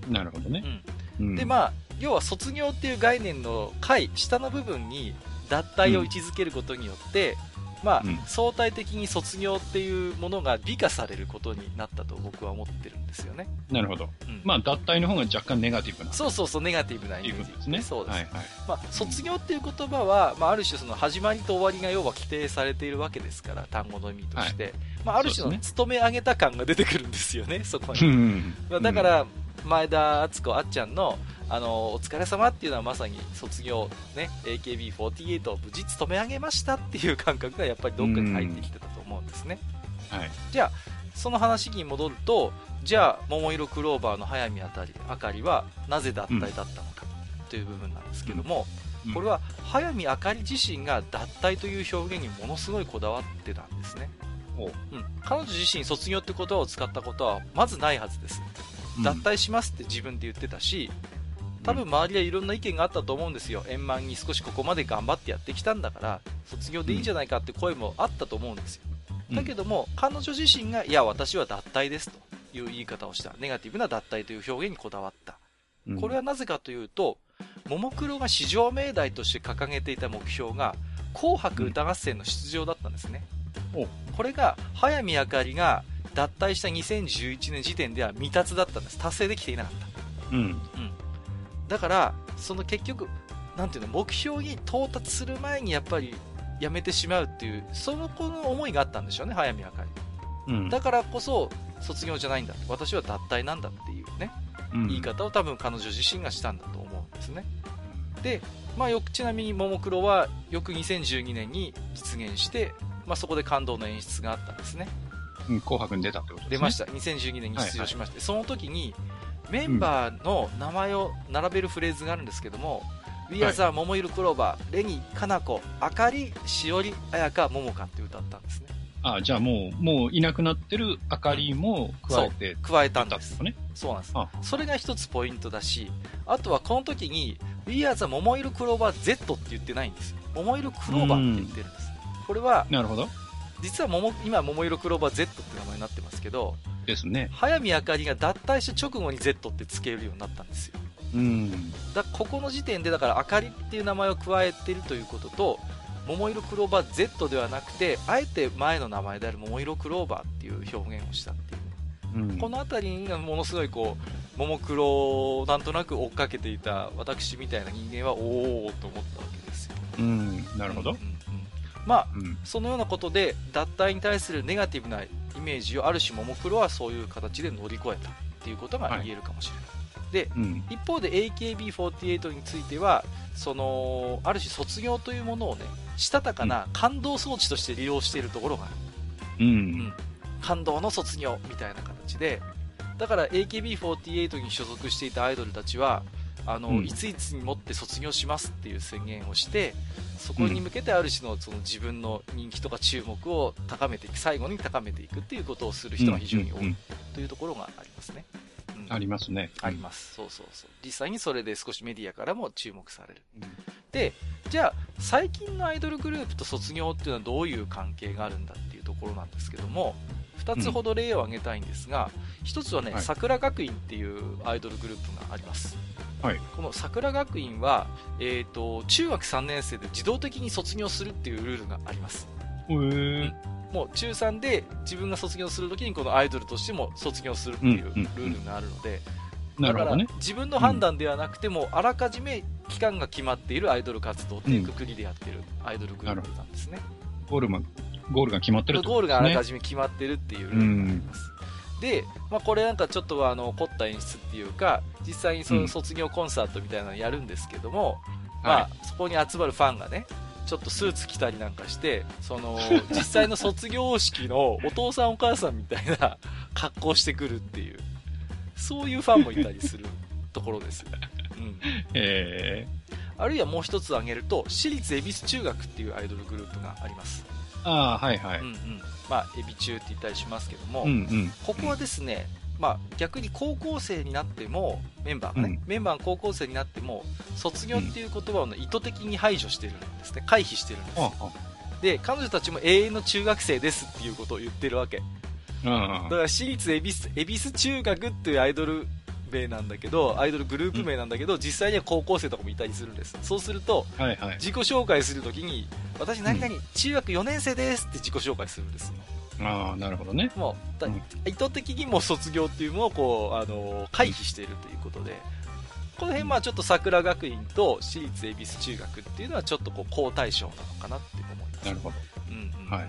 なるほどね。うん。うん。でまあ要は卒業っていう概念の回下の部分に脱退を位置づけることによって、まあうん。相対的に卒業っていうものが美化されることになったと僕は思ってるんですよね、なるほど。うん。まあ、脱退の方が若干ネガティブな。そうそうそうネガティブなイメージ。ですね。そうです、はい、はい。まあ、卒業っていう言葉は、まあ、ある種その始まりと終わりが要は規定されているわけですから単語の意味として、まあ、ある種の勤め上げた感が出てくるんですよねそこに。うん。まあだか、ら、前田敦子あっちゃんの、あの、お疲れ様っていうのはまさに卒業、ね、AKB48 を無事務め上げましたっていう感覚がやっぱりどっかに入ってきてたと思うんですね。うんはい。じゃあ、その話に戻ると、じゃあ、桃色クローバーの早見あたり、あかりはなぜ脱退だったのかという部分なんですけども、これは早見あかり自身が脱退という表現にものすごいこだわってたんですね。おううん、彼女自身卒業って言葉を使ったことはまずないはずです。うん脱退しますって自分で言ってたし、多分周りはいろんな意見があったと思うんですよ。円満に少しここまで頑張ってやってきたんだから、卒業でいいんじゃないかって声もあったと思うんですよ。うんだけども、彼女自身が、いや、私は脱退ですという言い方をした。ネガティブな脱退という表現にこだわった。うんこれはなぜかというと、ももクロが至上命題として掲げていた目標が、紅白歌合戦の出場だったんですね。おこれが、早見あかりが脱退した2011年時点では未達だったんです。達成できていなかった。うん。だから、その結局、なんていうの、目標に到達する前にやっぱりやめてしまうっていう、その子の思いがあったんでしょうね、早見あかり。うん。だからこそ、卒業じゃないんだ。私は脱退なんだっていうね、うん言い方を多分彼女自身がしたんだと思うんですね。で、まあよく、ちなみにももクロは、よく2012年に実現して、まあそこで感動の演出があったんですね。うん紅白に出たってことですね。出ました。2012年に出場しまして、その時に、メンバーの名前を並べるフレーズがあるんですけども、We are the 桃色クローバー、レニ、かなこ、あかり、しおり、あやか、ももかって歌ったんですね。あじゃあもう、もういなくなってる明かりも加えて加えたんです。そうなんですあ。それが一つポイントだし、あとはこの時に、We are the 桃色クローバー Z って言ってないんですよ。桃色クローバーって言ってるんです。これは、なるほど。実は桃、今桃色クローバー Z って名前になってますけど、ですね。早見あかりが脱退した直後に Z って付けるようになったんですよ。うん。だここの時点でだからあかりっていう名前を加えているということと桃色クローバー Z ではなくてあえて前の名前である桃色クローバーっていう表現をしたっていう、うん。この辺りがものすごいこう桃黒をなんとなく追っかけていた私みたいな人間はおおと思ったわけですようん。なるほどうん。まあうん。そのようなことで脱退に対するネガティブなイメージをある種桃黒はそういう形で乗り越えたっていうことが言えるかもしれない、でうん。一方で AKB48 についてはそのある種卒業というものをねしたたかな感動装置として利用しているところがある、ううんん。感動の卒業みたいな形でだから AKB48 に所属していたアイドルたちはあの、うんいついつにもって卒業しますっていう宣言をしてそこに向けてある種のその自分の人気とか注目を高めていく最後に高めていくっていうことをする人が非常に多いうんうんというところがありますね、うんありますね。あります。そうそうそう。実際にそれで少しメディアからも注目される。うんで、じゃあ、最近のアイドルグループと卒業っていうのはどういう関係があるんだっていうところなんですけども、二つほど例を挙げたいんですが、一つはね、はい桜学院っていうアイドルグループがあります。はい。この桜学院は、えっ、と、中学3年生で自動的に卒業するっていうルールがあります。へーもう中3で自分が卒業するときにこのアイドルとしても卒業するっていうルールがあるので、なるほどねだ。から自分の判断ではなくても、あらかじめ期間が決まっているアイドル活動っていうくくりでやってるアイドルグループなんですね。ゴールゴールが決まってるってゴール。があらかじめ決まってるっていうルールがあります。で、まあ、これなんかちょっとあの凝った演出っていうか、実際にその卒業コンサートみたいなのやるんですけども、まはあ、そこに集まるファンがね、ちょっとスーツ着たりなんかして、その、実際の卒業式のお父さんお母さんみたいな格好してくるっていう、そういうファンもいたりするところです。うん。い。えあるいはもう一つ挙げると、私立恵比寿中学っていうアイドルグループがあります。ー、ああ、はいはい。うんうん。まあ、エビ中って言ったりしますけども、うんうん。ここはですね、まあ、逆に高校生になっても、メンバーがね、メンバーが高校生になっても、卒業っていう言葉を、ね、意図的に排除してるんですね。回避してるんですあよ。で、彼女たちも永遠の中学生ですっていうことを言ってるわけ。あ、あだから私立恵比寿、恵比寿中学っていうアイドル名なんだけど、アイドルグループ名なんだけど、実際には高校生とかもいたりするんです。そうすると、あ、はいはい。自己紹介するときに、私何々、中学4年生ですって自己紹介するんですよ。ああ、なるほどね。もう、だうん意図的にもう卒業っていうのをこう、あの、回避しているということで、この辺まあちょっと桜学院と私立恵比寿中学っていうのはちょっとこう、好対象なのかなって思います。なるほど。うんうんはい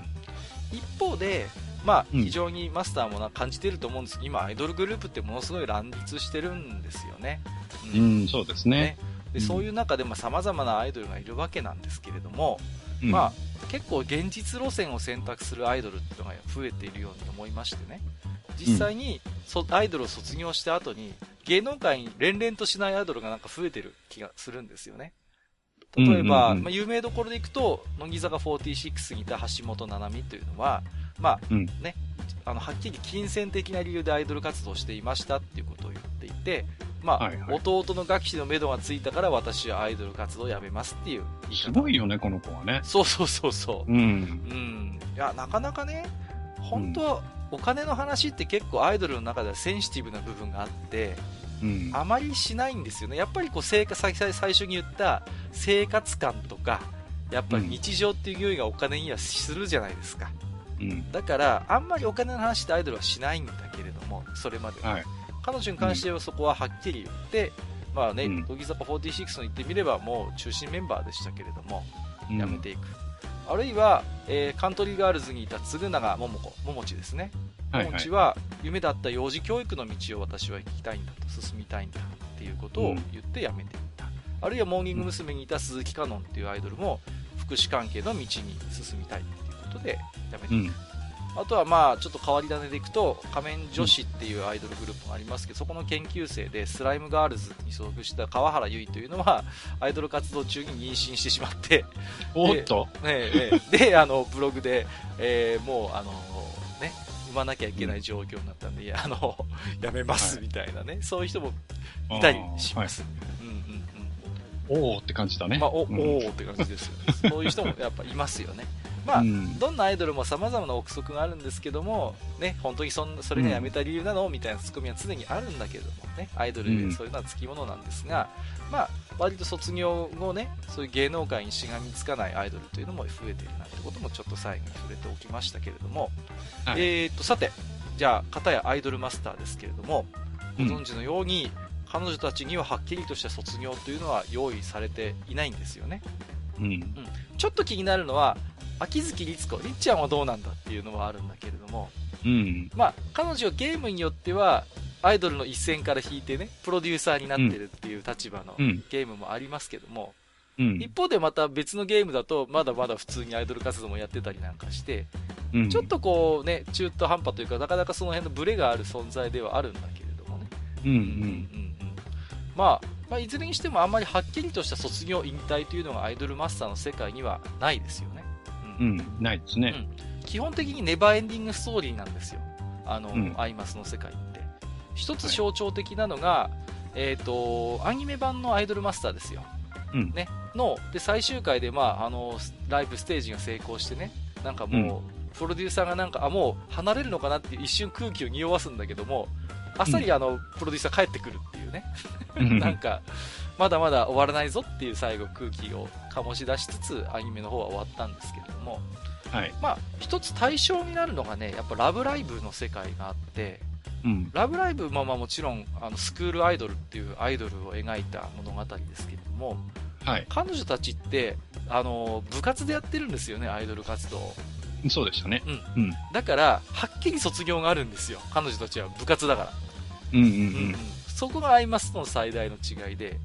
一方で、まあ、うん非常にマスターもな感じてると思うんですけど、今、アイドルグループってものすごい乱立してるんですよね。う、ん、そうですね。でうんそういう中でさまざ、まなアイドルがいるわけなんですけれども、うん。まあ、結構現実路線を選択するアイドルっていうのが増えているように思いましてね。実際に、そアイドルを卒業した後に芸能界に連々としないアイドルがなんか増えてる気がするんですよね。例えば、うんうんうんまあ、有名どころでいくと、乃木坂46にいた橋本七海というのは、まあ、うん。ね、あの、はっきり金銭的な理由でアイドル活動をしていましたっていうことを言っていて、まあ、はいはい弟の楽器の目処がついたから私はアイドル活動をやめますっていうす方。ごいよね、この子はね。そうそうそうそう。うん。うん。いや、なかなかね、本当は、お金の話って結構アイドルの中ではセンシティブな部分があって、うん。あまりしないんですよね。やっぱりこう生活、最最初に言った生活感とか、やっぱり日常っていう匂いがお金にはするじゃないですか。うん。だから、あんまりお金の話ってアイドルはしないんだけれども、それまでは。はい。彼女に関してはそこははっきり言って、まあね、うん乃木坂46の言ってみればもう中心メンバーでしたけれども、うんやめていく。あるいは、えーカントリーガールズにいた嗣永桃子、桃地ですね。桃地は夢だった幼児教育の道を私は行きたいんだと、進みたいんだっていうことを言ってやめていった。あるいはモーニング娘。にいた鈴木香音っていうアイドルも福祉関係の道に進みたいことでやめて。あとはまあちょっと変わり種でいくと仮面女子っていうアイドルグループがありますけど、そこの研究生でスライムガールズに所属した川原由衣というのはアイドル活動中に妊娠してしまって、おっと。ねえねえであのブログで、えーもうあのね産まなきゃいけない状況になったんで、あのやめますみたいなね、そういう人もいたりします。うんうんうんおーって感じだね。まあ、お、おって感じですよね。そういう人もやっぱいますよね。まあ、うん。どんなアイドルも様々な憶測があるんですけども、ね、本当にそんそれがやめた理由なのみたいなツッコミは常にあるんだけれどもね、アイドルうん。でそういうのはつきものなんですが、まあ、割と卒業後ね、そういう芸能界にしがみつかないアイドルというのも増えているなんてこともちょっと最後に触れておきましたけれども、はい。えーと、さて、じゃあ、片やアイドルマスターですけれども、ごうん。存知のように、彼女たちにははっきりとした卒業というのは用意されていないんですよね。うん。ちょっと気になるのは、秋月律子、りっちゃんはどうなんだっていうのはあるんだけれども、うん。まあ、彼女はゲームによっては、アイドルの一線から引いてね、プロデューサーになってるっていう立場のうん。ゲームもありますけども、うん。一方でまた別のゲームだと、まだまだ普通にアイドル活動もやってたりなんかして、うんちょっとこうね、中途半端というか、なかなかその辺のブレがある存在ではあるんだけれどもね。うん。ううんうんん。まあ、まあ、いずれにしてもあんまりはっきりとした卒業引退というのがアイドルマスターの世界にはないですよね。うん。ないですね。基本的にネバーエンディングストーリーなんですよ。あの、うんアイマスの世界って。一つ象徴的なのが、えっ、と、アニメ版のアイドルマスターですよ。うんね。の、で、最終回で、まあ、あの、ライブステージが成功してね、なんかもう、プロデューサーがなんか、あ、もう離れるのかなって一瞬空気を匂わすんだけども、あっさりあの、プロデューサー帰ってくるっていうね。うん なんか、まだまだ終わらないぞっていう最後空気を醸し出しつつ、アニメの方は終わったんですけれども、はい。まあ、一つ対象になるのがね、やっぱラブライブの世界があって、うん。ラブライブもまあもちろん、あの、スクールアイドルっていうアイドルを描いた物語ですけれども、はい。彼女たちって、あの、部活でやってるんですよね、アイドル活動を。そうでしたね。うん。うん。だから、はっきり卒業があるんですよ。彼女たちは部活だから。うんうんうんそこがアイマスとの最大の違いで、うん。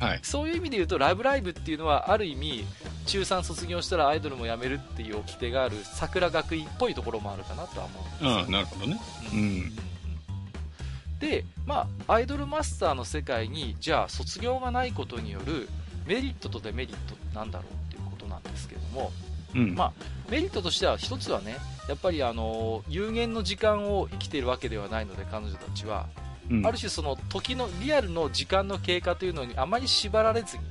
はい。そういう意味で言うと、ラブライブっていうのは、ある意味、中3卒業したらアイドルも辞めるっていう掟がある桜学院っぽいところもあるかなとは思うんですよああ、なるほどね。うんうんで、まあ、アイドルマスターの世界に、じゃあ、卒業がないことによるメリットとデメリットってなんだろうっていうことなんですけども、うん。まあ、メリットとしては、一つはね、やっぱりあの有限の時間を生きているわけではないので、彼女たちは、うんある種、その時のリアルの時間の経過というのにあまり縛られずに、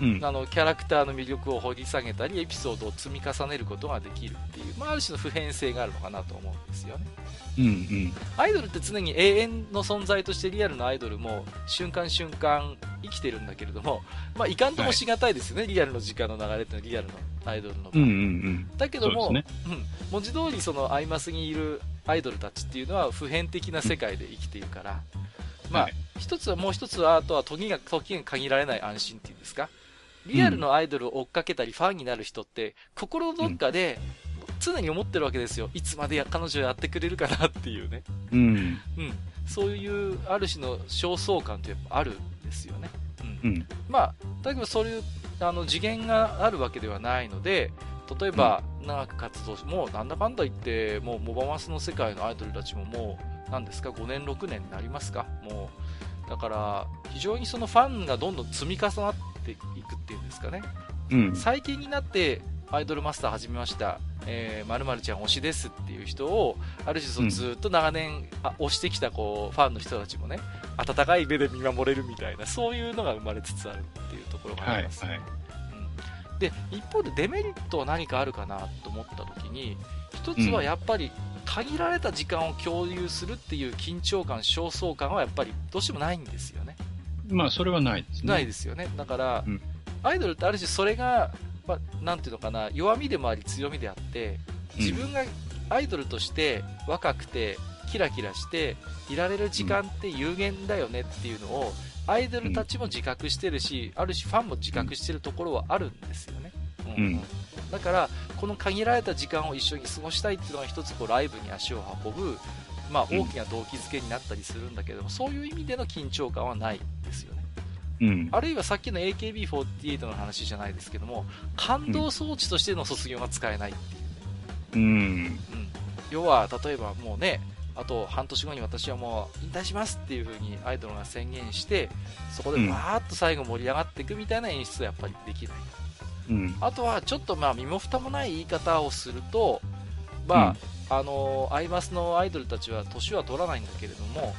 うん。あのキャラクターの魅力を掘り下げたりエピソードを積み重ねることができるっていう、まあ、ある種の普遍性があるのかなと思うんですよねうんうん。アイドルって常に永遠の存在としてリアルのアイドルも瞬間瞬間生きてるんだけれども、まあ、いかんともしがたいですよね、リアルの時間の流れっていうのはリアルのアイドルの場合、うんうんうん。だけども、そうですうん、文字通りそのアイマスにいるアイドルたちっていうのは普遍的な世界で生きているから、まあ、はい。一つはもう一つはあとは時が時が限られない安心っていうんですか？リアルのアイドルを追っかけたりファンになる人って心のどっかで常に思ってるわけですよ。いつまでや彼女やってくれるかなっていうね、うん。うん、そういうある種の焦燥感ってやっぱあるんですよね、うん。うん。まあ、だけどそういうあの次元があるわけではないので、例えば長く活動し、もうなんだかんだ言って、もうモバマスの世界のアイドルたちももう、なんですか、5年、6年になりますか、もう、だから、非常にそのファンがどんどん積み重なっていくっていうんですかね。うん。最近になって、アイドルマスター始めました。えー、〇〇ちゃん推しですっていう人を、ある種そのうんずっと長年、あ推してきたこう、ファンの人たちもね、温かい目で見守れるみたいな、そういうのが生まれつつあるっていうところがあはい。ります。はい。うんで、一方でデメリットは何かあるかなと思った時に、一つはやっぱり、限られた時間を共有するっていう緊張感、焦燥感はやっぱりどうしてもないんですよね。まあ、それはないですね。ないですよね。だから、うんアイドルってある種それが、まあ、なんていうのかな、弱みでもあり強みであって、自分がアイドルとして若くて、キラキラしていられる時間って有限だよねっていうのを、アイドルたちも自覚してるし、ある種ファンも自覚してるところはあるんですよね。うんうんだから、この限られた時間を一緒に過ごしたいっていうのが一つこうライブに足を運ぶ、まあ、うん大きな動機づけになったりするんだけども、そういう意味での緊張感はないんですよね。うん。あるいはさっきの AKB48 の話じゃないですけども、感動装置としての卒業が使えないっていうね。うん。うん、要は、例えばもうね、あと半年後に私はもう引退しますっていう風にアイドルが宣言して、そこでバーッと最後盛り上がっていくみたいな演出はやっぱりできない。うん。あとはちょっとまあ身も蓋もない言い方をすると、まあ、あのアイマスのアイドルたちは年は取らないんだけれども、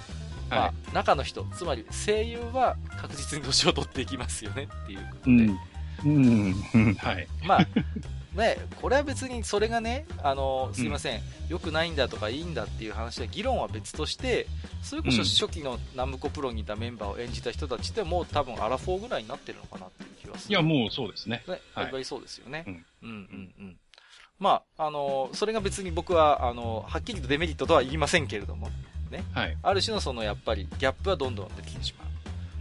まはあ、中の人、つまり声優は確実に年を取っていきますよねっていうことで、ん。うん。うんはい。まあ、ね、これは別にそれがね、あのすいません、良くないんだとかいいんだっていう話は議論は別として、それこそうん初期のナムコプロにいたメンバーを演じた人たちってもう多分アラフォーぐらいになってるのかなっていう気はする。いや、もうそうですね。ね、はいそうですよね。うんうんうんうん。まあ、あのそれが別に僕は、あのはっきりとデメリットとは言いませんけれども、はい。ある種のそのやっぱりギャップはどんどん出てきてしま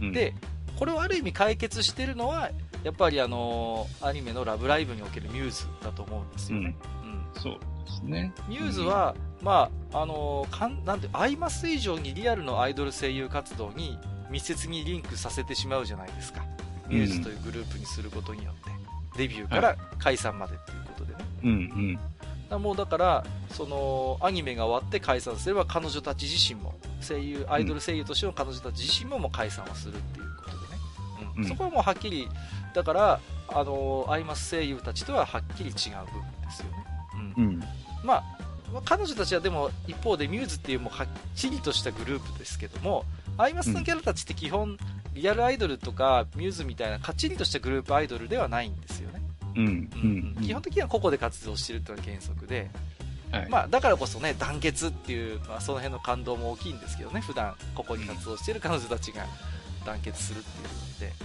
う。うん、で、これをある意味解決してるのは、やっぱりあのアニメのラブライブにおけるミューズだと思うんですよね。うんそうですね。ミューズは、まあ、あのかん、なんて、アイマス以上にリアルのアイドル声優活動に密接にリンクさせてしまうじゃないですか。ミューズというグループにすることによって。デビューから解散までっていうことでね。うん、うん。だもうだから、その、アニメが終わって解散すれば彼女たち自身も、声優、アイドル声優としての彼女たち自身ももう解散をするっていうことでね。うんうんそこはもうはっきり、だから、あの、アイマス声優たちとははっきり違う部分ですよね。うんうん。まあ、まあ彼女たちはでも一方でミューズっていうもうはっきりとしたグループですけども、アイマスのキャラたちって基本、リアルアイドルとかミューズみたいなかっちりとしたグループアイドルではないんですよね。うん。うんうん。基本的には個々で活動してるっていうのが原則で、はい。まあ、だからこそね、団結っていう、まあ、その辺の感動も大きいんですけどね、普段ここに活動してる彼女たちが団結するっていうの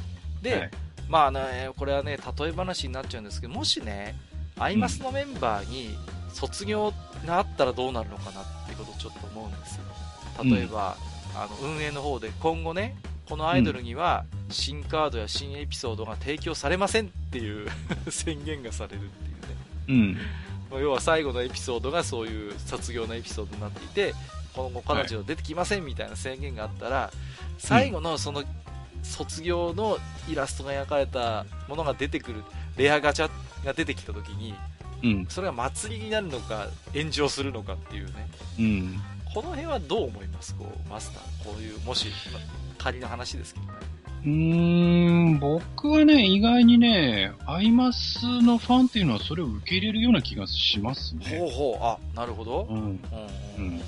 で。で、はいまあね、これはね、例え話になっちゃうんですけど、もしね、アイマスのメンバーに卒業があったらどうなるのかなってことをちょっと思うんですよ。例えば、あの運営の方で今後ね、このアイドルには新カードや新エピソードが提供されませんっていう 宣言がされるっていうね。うん。まあ要は最後のエピソードがそういう卒業のエピソードになっていて、今後彼女出てきませんみたいな宣言があったら、最後のその卒業のイラストが描かれたものが出てくる、レアガチャが出てきた時に、うん。それが祭りになるのか、炎上するのかっていうね。うん。この辺はどう思います？こう、マスター。こういう、もし、ま仮の話ですけどね。うーん、僕はね、意外にね、アイマスのファンっていうのはそれを受け入れるような気がしますほね。うほう、あ、なるほど。うん。うんうん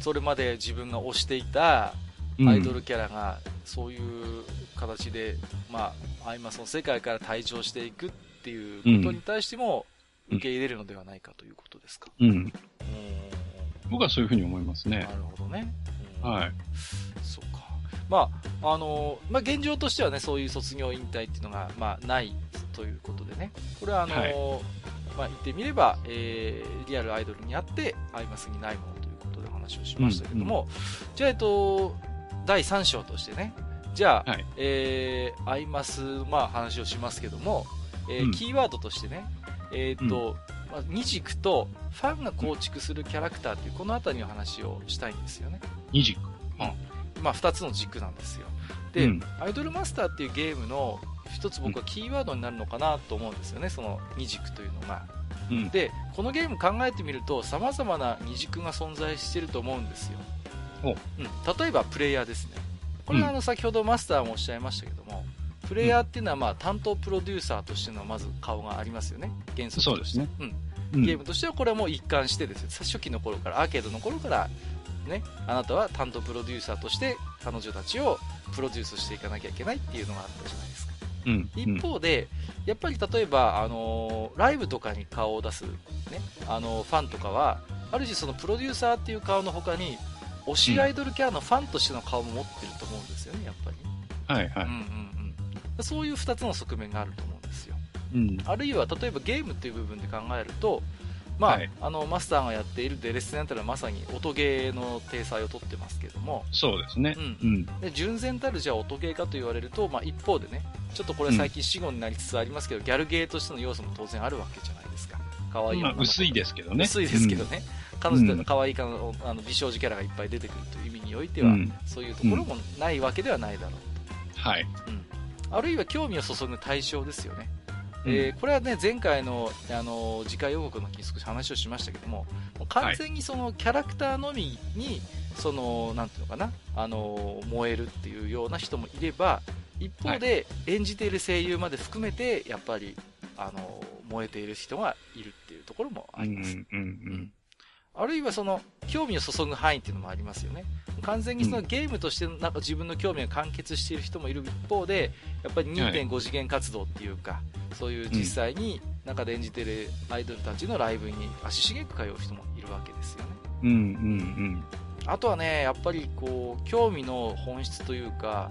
それまで自分が推していたうんアイドルキャラがそういう形で、まあ、アイマスの世界から退場していくっていうことに対してもうん受け入れるのではないかということですか？うん。うん僕はそういうふうに思いますねな。るほどね。うんはい。そうか。まあ、あのまあ、現状としてはね、そういう卒業引退っていうのが、まあ、ないということでね。これは、あのはいまあ、言ってみれば、えーリアルアイドルにあって、アイマスにないものということでお話をしましたけども、じゃあ、えっと、第3章としてね、じゃあ、はい。えーアイマス、まあ、話をしますけども、えーうん。キーワードとしてね、えーっと、まあ、二軸とファンが構築するキャラクターというこのあたりの話をしたいんですよね。二軸。まあ、2つの軸なんですよ。で、うん。アイドルマスターっていうゲームの一つ僕はキーワードになるのかなと思うんですよねその二軸というのが。うん。でこのゲーム考えてみると様々な二軸が存在してると思うんですよ、おうん、例えばプレイヤーですねこれはあの先ほどマスターもおっしゃいましたけども、プレイヤーっていうのは、まあ、担当プロデューサーとしてのまず顔がありますよね。原則として。そうですねうん。うんゲームとしてはこれはもう一貫してですね、初期の頃から、アーケードの頃から、ね、あなたは担当プロデューサーとして彼女たちをプロデュースしていかなきゃいけないっていうのがあったじゃないですか。うん。一方で、やっぱり例えば、あのーライブとかに顔を出す、ね、あのーファンとかは、ある種そのプロデューサーっていう顔の他に、推しアイドルキャラのファンとしての顔も持ってると思うんですよね、やっぱり。はいはい。うんうんうん。そういう二つの側面があると思うんですよ。うん。あるいは例えばゲームっていう部分で考えると、まあ、はいあのマスターがやっているデレステなんてのはまさに音ゲーの体裁をとってますけどもそうですね。うんうん。で純然たるじゃあ音ゲーかと言われると、まあ、一方でねちょっとこれ最近死語になりつつありますけど、ギャルゲーとしての要素も当然あるわけじゃないですか可愛い女の子まあ、薄いですけどね。薄いですけどね、彼女うん。の可愛いかのあの美少女キャラがいっぱい出てくるという意味においては、うん。そういうところもないわけではないだろうはい。と、うん。あるいは興味を注ぐ対象ですよね。うん。えーこれはね前回の、あの次回予告の時に少し話をしましたけども完全にそのキャラクターのみにそのなんていうのかな、あの燃えるっていうような人もいれば一方で演じている声優まで含めてやっぱり、あの燃えている人がいるっていうところもあります、うんうんあるいはその興味を注ぐ範囲っていうのもありますよね完全にそのゲームとしてなんか自分の興味が完結している人もいる一方でやっぱり2.5次元活動っていうか、そういう実際に中で演じてるアイドルたちのライブに足しげく通う人もいるわけですよねうん。うんうんあとはねやっぱりこう興味の本質というか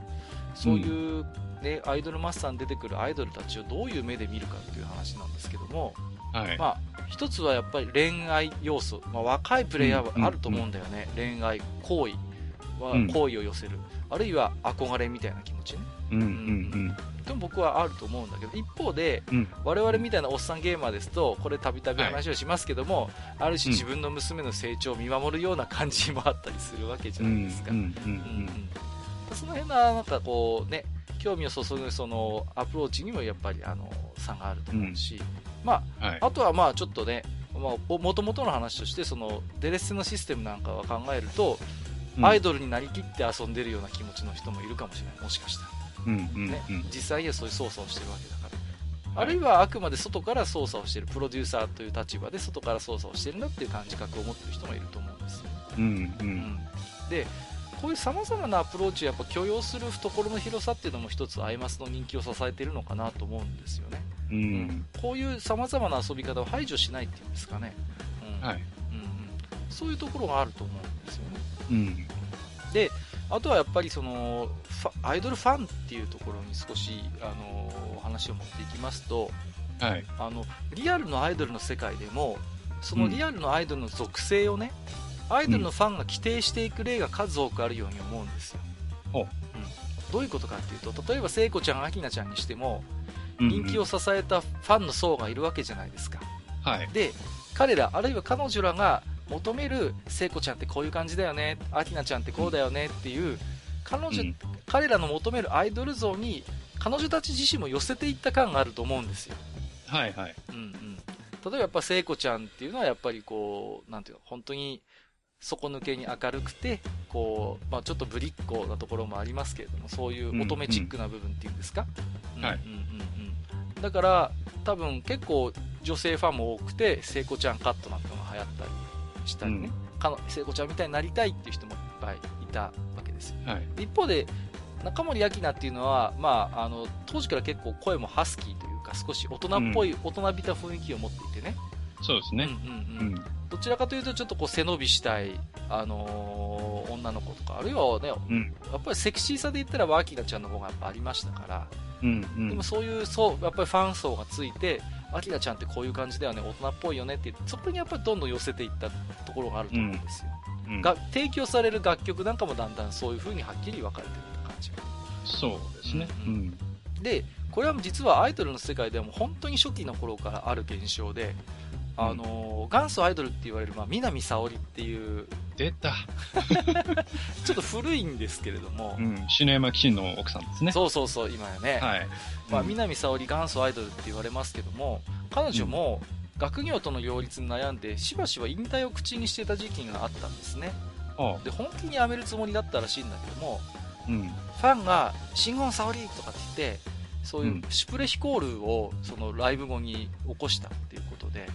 そういう、ねアイドルマスターに出てくるアイドルたちをどういう目で見るかっていう話なんですけども、うん。はい。まあ、一つはやっぱり恋愛要素、まあ、若いプレイヤーはあると思うんだよね、恋愛、好意はうん。好意を寄せる、あるいは憧れみたいな気持ちね、うんうんでも僕はあると思うんだけど、一方で、うん。うん。我々みたいなおっさんゲーマーですと、これたびたび話をしますけども、ある種自分の娘の成長を見守るような感じもあったりするわけじゃないですか。うんうん。うんうん。その辺のなんかこうね、興味を注ぐそのアプローチにもやっぱりあの差があると思うし、まあうん。はい。あとはまあちょっとね、まあ、もともとの話としてそのデレッセのシステムなんかは考えると、うんアイドルになりきって遊んでるような気持ちの人もいるかもしれないもしかしたら、うんうんねうん。実際にはそういう操作をしてるわけだから、はいあるいはあくまで外から操作をしているプロデューサーという立場で外から操作をしてるんだっていう感じ覚を持ってる人もいると思うんですよ、うんう。うんんでこういうさまざまなアプローチをやっぱ許容する懐の広さっていうのも一つアイマスの人気を支えているのかなと思うんですよね、ううんん。こういうさまざまな遊び方を排除しないっていうんですかね、うんはい。うんうん、そういうところがあると思うんですよね。うん。で、あとはやっぱりそのアイドルファンっていうところに少しあの話を持っていきますと、はい。あのリアルのアイドルの世界でも、そのリアルのアイドルの属性をね、アイドルのファンが規定していく例が数多くあるように思うんですよ。ほううんどういうことかっていうと、例えば聖子ちゃん、アキナちゃんにしても、うん人気を支えたファンの層がいるわけじゃないですか。はい。で彼らあるいは彼女らが求める聖子ちゃんってこういう感じだよねアキナちゃんってこうだよねっていう彼女、うん彼らの求めるアイドル像に彼女たち自身も寄せていった感があると思うんですよ、はいはい。うんうん、例えばやっぱ聖子ちゃんっていうのはやっぱりこうなんていうの本当に底抜けに明るくてこう、まあ、ちょっとぶりっ子なところもありますけれどもそういう乙女チックな部分っていうんですか、だから多分結構女性ファンも多くて聖子ちゃんカットなんてのが流行ったりしたりね、かの聖子ちゃんみたいになりたいっていう人もいっぱいいたわけですよ。はい。一方で中森明菜っていうのは、まあ、あの当時から結構声もハスキーというか少し大人っぽい、大人びた雰囲気を持っていそうですね。うんうんうんうん。どちらかというとちょっとこう背伸びしたい、あのー女の子とかあるいはねうん。やっぱりセクシーさで言ったらワーキナちゃんの方がやっぱありましたから、うん。うんでも。そういうそうやっぱりファン層がついてアキナちゃんってこういう感じだよね大人っぽいよねってそこにやっぱりどんどん寄せていったところがあると思うんですよ、うんが提供される楽曲なんかもだんだんそういう風にはっきり分かれていった感じがそうですね。ううんん。でこれは実はアイドルの世界ではもう本当に初期の頃からある現象で、あのー元祖アイドルって言われる、まあ、南沙織っていう出た。ちょっと古いんですけれども、うん。篠山騎士の奥さんですね。そうそうそう今やね、はい。まあ、うん南沙織元祖アイドルって言われますけども彼女も学業との両立に悩んでしばしば引退を口にしてた時期があったんですねあで本気に辞めるつもりだったらしいんだけどもうん。ファンが「新言沙織!」とかって言ってそういうシュプレヒコールをそのライブ後に起こしたっていうことで、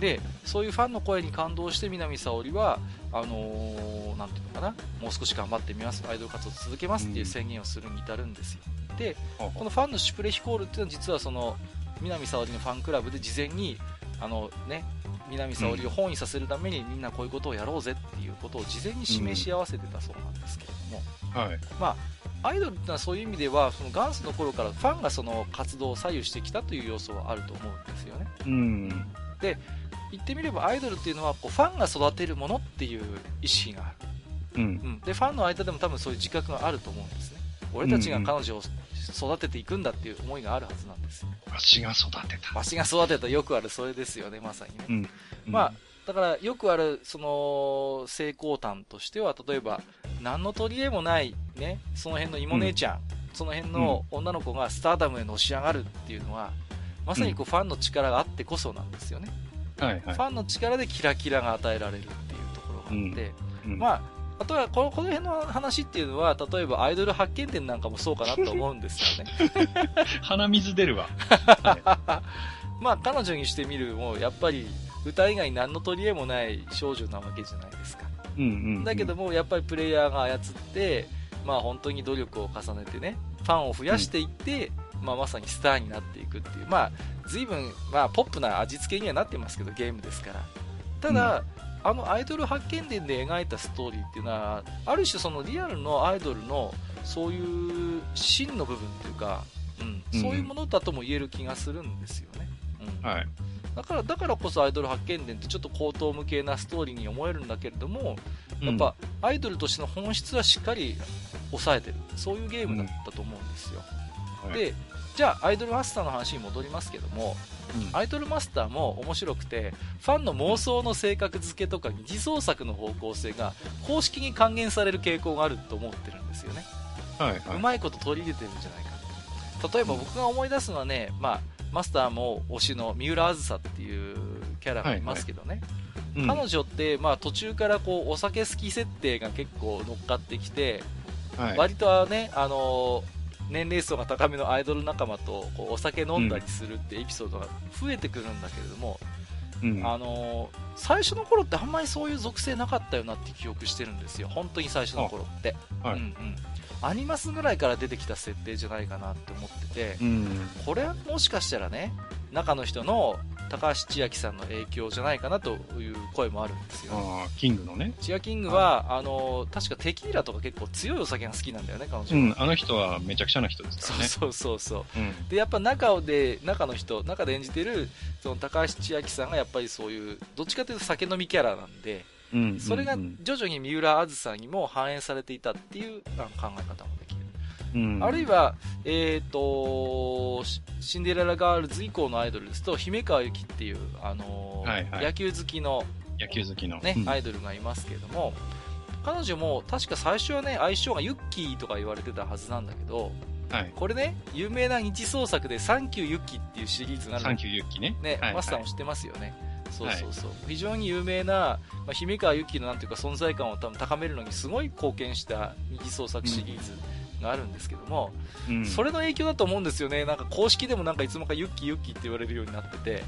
で、そういうファンの声に感動して南沙織は、あのー、なんていうのかな、もう少し頑張ってみます、アイドル活動続けますっていう宣言をするに至るんですよ。で、このファンのシュプレヒコールっていうのは実はその、南沙織のファンクラブで事前に、あのね、南沙織を本意させるためにみんなこういうことをやろうぜっていうことを事前に示し合わせてたそうなんですけれども、はい、まあ、アイドルってのはそういう意味ではその元祖の頃からファンがその活動を左右してきたという要素はあると思うんですよね。うん、で言ってみればアイドルっていうのはこうファンが育てるものっていう意識がある、うん、うん、でファンの間でも多分そういう自覚があると思うんですね。俺たちが彼女を育てていくんだっていう思いがあるはずなんですよ。わしが育てた。わしが育てた。よくあるそれですよねまさにね、うん、まあだからよくあるその成功譚としては例えば何の取り柄もないねその辺の妹姉ちゃん、うん、その辺の女の子がスターダムへのし上がるっていうのはまさにこうファンの力があってこそなんですよね、はいはい、ファンの力でキラキラが与えられるっていうところがあって、まあ、あとはこのこの辺の話っていうのは、例えばアイドル発見展なんかもそうかなと思うんですよね。鼻水出るわ。まあ、彼女にしてみるも、やっぱり歌以外何の取り柄もない少女なわけじゃないですか。うんうんうん、だけども、やっぱりプレイヤーが操って、まあ本当に努力を重ねてね、ファンを増やしていって、うん、まあまさにスターになっていくっていう、まあ随分、まあ、ポップな味付けにはなってますけど、ゲームですから。ただ、うん、あのアイドル発見伝で描いたストーリーっていうのは、ある種そのリアルのアイドルのそういう真の部分っていうか、うん、そういうものだとも言える気がするんですよね。うん、はい。だから、だからこそアイドル発見伝ってちょっと高等無形なストーリーに思えるんだけれども、やっぱアイドルとしての本質はしっかり抑えてる。そういうゲームだったと思うんですよ。はい、で、じゃあアイドルマスターの話に戻りますけども、うん、アイドルマスターも面白くてファンの妄想の性格付けとか二次創作の方向性が公式に還元される傾向があると思ってるんですよね、はいはい、うまいこと取り入れてるんじゃないか例えば僕が思い出すのはね、まあ、マスターも推しの三浦あずさっていうキャラがいますけどね、はいはい、彼女って、まあ、途中からこうお酒好き設定が結構乗っかってきて、はい、割とね、あのー年齢層が高めのアイドル仲間とこうお酒飲んだりするってエピソードが増えてくるんだけれども、うん、あのー、最初の頃ってあんまりそういう属性なかったよなって記憶してるんですよ。本当に最初の頃って、はい、うんうん、アニマスぐらいから出てきた設定じゃないかなって思ってて、うん、これはもしかしたらね中の人の高橋千秋さんの影響じゃないかなという声もあるんですよ、あキングのね。千秋キングは、はい、あの確かテキーラとか結構強いお酒が好きなんだよね彼女うんあの人はめちゃくちゃな人ですからね。そうそうそうそう、うん、でやっぱ中で中の人中で演じてるその高橋千秋さんがやっぱりそういうどっちかというと酒飲みキャラなんで、うん、それが徐々に三浦梓にも反映されていたっていう考え方もできる。うん、あるいは、えーと、シンデレラガールズ以降のアイドルですと姫川由紀っていう、あのーはいはい、野球好きの野球好きの、ね、うん、アイドルがいますけれども彼女も確か最初はね愛称がユッキーとか言われてたはずなんだけど、はい、これね有名な二次創作で「サンキューユッキー」っていうシリーズがあるサンキューユッキーね。ね、はいはい、マスターも知ってますよねそうそうそう、はい、非常に有名な、まあ、姫川由紀のなんていうか存在感を多分高めるのにすごい貢献した二次創作シリーズ、うんがあるんですけども、うん、それの影響だと思うんですよね、なんか公式でもなんかいつもかユッキーユッキーって言われるようになってて、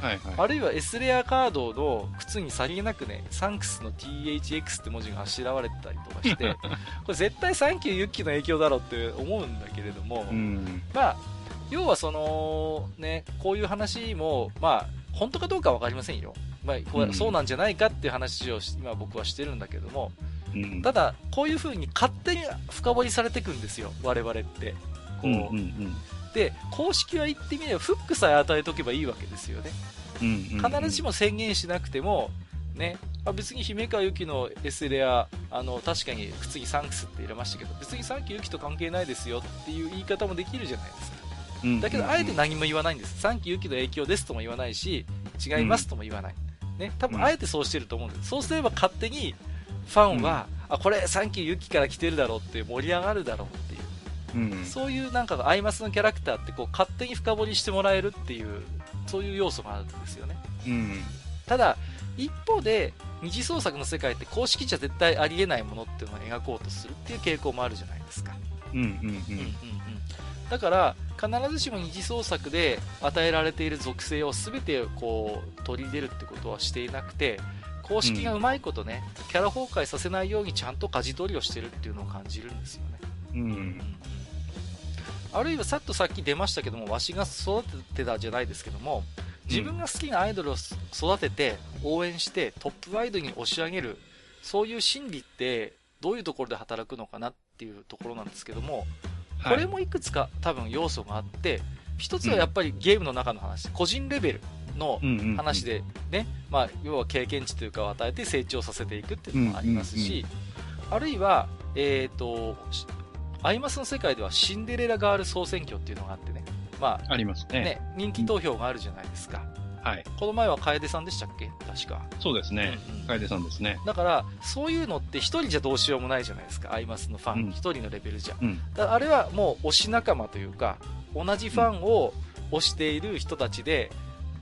はいはい、あるいは S レアカードの靴にさりげなくね、サンクスの THX って文字があしらわれてたりとかして、これ絶対サンキューユッキーの影響だろうって思うんだけれども、うん、まあ、要はその、ね、こういう話も、まあ、本当かどうかわかりませんよ。まあ、そうなんじゃないかっていう話を今僕はしてるんだけども、ただ、こういう風に勝手に深掘りされていくんですよ、我々って。こう、うんうんうん、で、公式は言ってみれば、フックさえ与えとけばいいわけですよね。うんうんうん、必ずしも宣言しなくても、ね、あ別に姫川由紀の S レア、あの、確かに靴にサンクスって入れましたけど、別にサンキューユキと関係ないですよっていう言い方もできるじゃないですか。だけど、あえて何も言わないんです。サンキューユキの影響ですとも言わないし、違いますとも言わない。ね、多分あえてそうしてると思うんです。そうすれば勝手に、ファンは、うん、あこれサンキューユキから来てるだろうって盛り上がるだろうっていう、うん、そういうなんかアイマスのキャラクターってこう勝手に深掘りしてもらえるっていうそういう要素があるんですよね、うん、ただ一方で二次創作の世界って公式じゃ絶対ありえないものっていうのを描こうとするっていう傾向もあるじゃないですか、うんうん。うんうんうん、だから必ずしも二次創作で与えられている属性を全てこう取り入れるってことはしていなくて公式がうまいことね、うん、キャラ崩壊させないようにちゃんと舵取りをしてるっていうのを感じるんですよね。うん、うんあるいはさっとさっき出ましたけども、わしが育ててたじゃないですけども、自分が好きなアイドルを育てて、応援して、トップアイドルに押し上げる、そういう心理って、どういうところで働くのかなっていうところなんですけども、これもいくつか多分要素があって、一つはやっぱりゲームの中の話、個人レベルの話でね、まあ、要は経験値というかを与えて成長させていくっていうのもありますし、あるいは、えっ、ー、と、アイマスの世界ではシンデレラガール総選挙っていうのがあってね。まあ、ありますね。ね、人気投票があるじゃないですか。はい。この前は楓さんでしたっけ？確か。そうですね。うんうん、楓さんですね。だから、そういうのって一人じゃどうしようもないじゃないですか。アイマスのファン、一、うん、人のレベルじゃ。うん、だあれはもう推し仲間というか、同じファンを推している人たちで、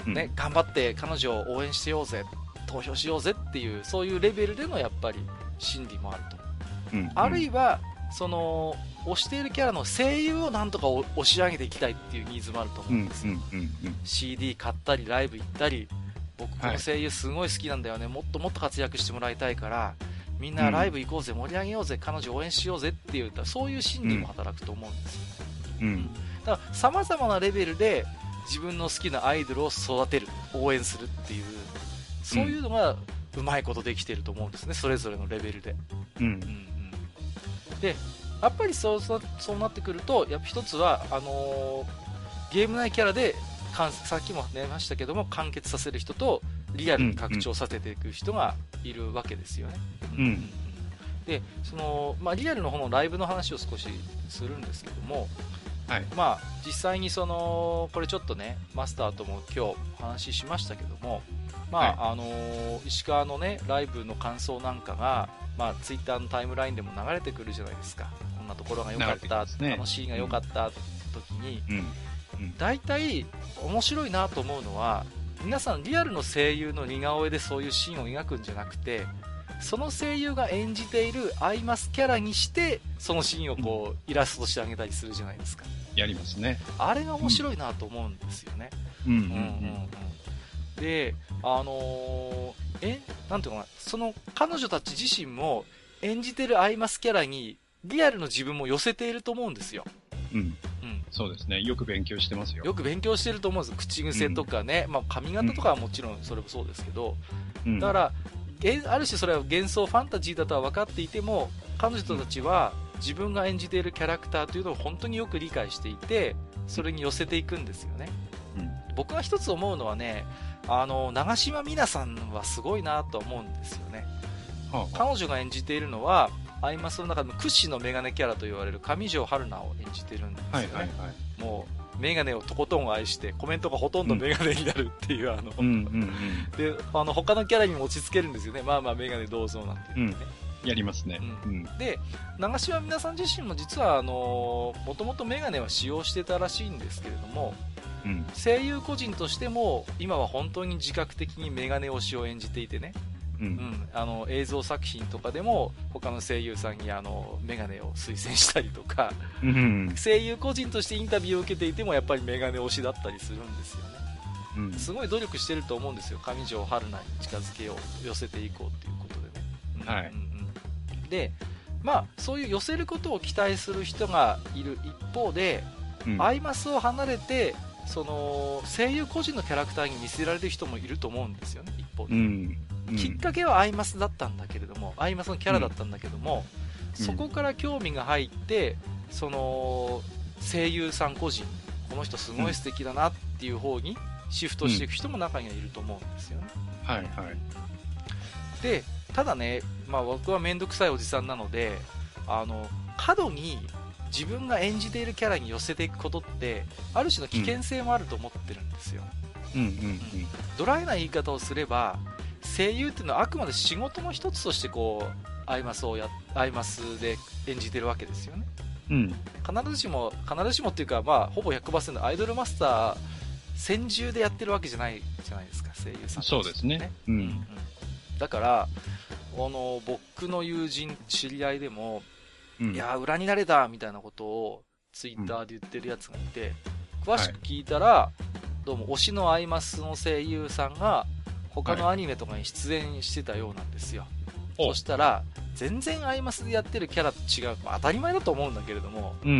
ね、うん、頑張って彼女を応援してようぜ、投票しようぜっていう、そういうレベルでのやっぱり心理もあると。うん、あるいは、その、推しているキャラの声優をなんとか押し上げていきたいっていうニーズもあると思うんですよ、うんうんうん。うん、CD 買ったりライブ行ったり僕この声優すごい好きなんだよね、はい、もっともっと活躍してもらいたいからみんなライブ行こうぜ、盛り上げようぜ彼女応援しようぜっていうそういう心理も働くと思うんですよ、うん、だから様々なレベルで自分の好きなアイドルを育てる応援するっていうそういうのがうまいことできてると思うんですねそれぞれのレベルで、うん、うん。うんでやっぱりそうそうなってくると、やっぱ一つはあのー、ゲーム内キャラでさっきも出ましたけども完結させる人とリアルに拡張させていく人がいるわけですよね。うん、うん、でその、まあ、リアルの方のライブの話を少しするんですけども、はい、まあ、実際にそのこれちょっとねマスターとも今日お話ししましたけども、まあ、はい、あのー、石川のねライブの感想なんかが、まあ、ツイッターのタイムラインでも流れてくるじゃないですか。なところが良かった、ね、楽しいが良かった時に、大体面白いなと思うのは皆さんリアルの声優の似顔絵でそういうシーンを描くんじゃなくてその声優が演じているアイマスキャラにしてそのシーンをこう、イラストしてあげたりするじゃないですか。やりますね。あれが面白いなと思うんですよね、うん、うんうんうんであのー、えなんていうかなその彼女たち自身も演じてるアイマスキャラにリアルの自分も寄せていると思うんですよ。うん。うん。そうですね。よく勉強してますよ。よく勉強してると思うんです。口癖とかね。うん、まあ、髪型とかはもちろんそれもそうですけど。うん、だから、ある種それは幻想ファンタジーだとは分かっていても、彼女たちは自分が演じているキャラクターというのを本当によく理解していて、それに寄せていくんですよね。うん、僕が一つ思うのはね、あの、長島美奈さんはすごいなと思うんですよね。はあ、彼女が演じているのは、アイマスの中の屈指のメガネキャラと言われる上条春菜を演じてるんですよね、はいはいはい、もうメガネをとことん愛してコメントがほとんどメガネになるっていう、うん、あの、うんうんうん、であの他のキャラにも落ち着けるんですよね。まあまあメガネどうぞなんて言ってね、うん、やりますね、うん、で長嶋皆さん自身も実はあのもともとメガネは使用してたらしいんですけれどもうん、声優個人としても今は本当に自覚的にメガネ推しを演じていてね、うん、あの映像作品とかでも他の声優さんにあのメガネを推薦したりとか、うん、声優個人としてインタビューを受けていてもやっぱりメガネ推しだったりするんですよね、うん、すごい努力してると思うんですよ。上条春菜に近づけよう寄せていこうっていうことでね、はい、うん。うん、でまあそういう寄せることを期待する人がいる一方で、アイマスを離れてその声優個人のキャラクターに見せられる人もいると思うんですよね一方で、うん。きっかけはアイマスだったんだけれども、アイマスのキャラだったんだけども、そこから興味が入って、その声優さん個人、この人すごい素敵だなっていう方にシフトしていく人も中にはいると思うんですよね。はいはい。で、ただね、まあ僕は面倒くさいおじさんなので、あの、過度に自分が演じているキャラに寄せていくことって、ある種の危険性もあると思ってるんですよ。うんうんうん、ドライな言い方をすれば、声優っていうのはあくまで仕事の一つとしてこうアイマスをやアイマスで演じてるわけですよね、うん、必ずしも必ずしもっていうか、まあ、ほぼ100%アイドルマスター専従でやってるわけじゃないじゃないですか声優さん、ね、そうですね、うん、うん、だからあの僕の友人知り合いでも、うん、いや裏になれたみたいなことをツイッターで言ってるやつがいて、詳しく聞いたら、どうも推しのアイマスの声優さんが他のアニメとかに出演してたようなんですよ、おそしたら全然アイマスでやってるキャラと違う、まあ当たり前だと思うんだけれども、うん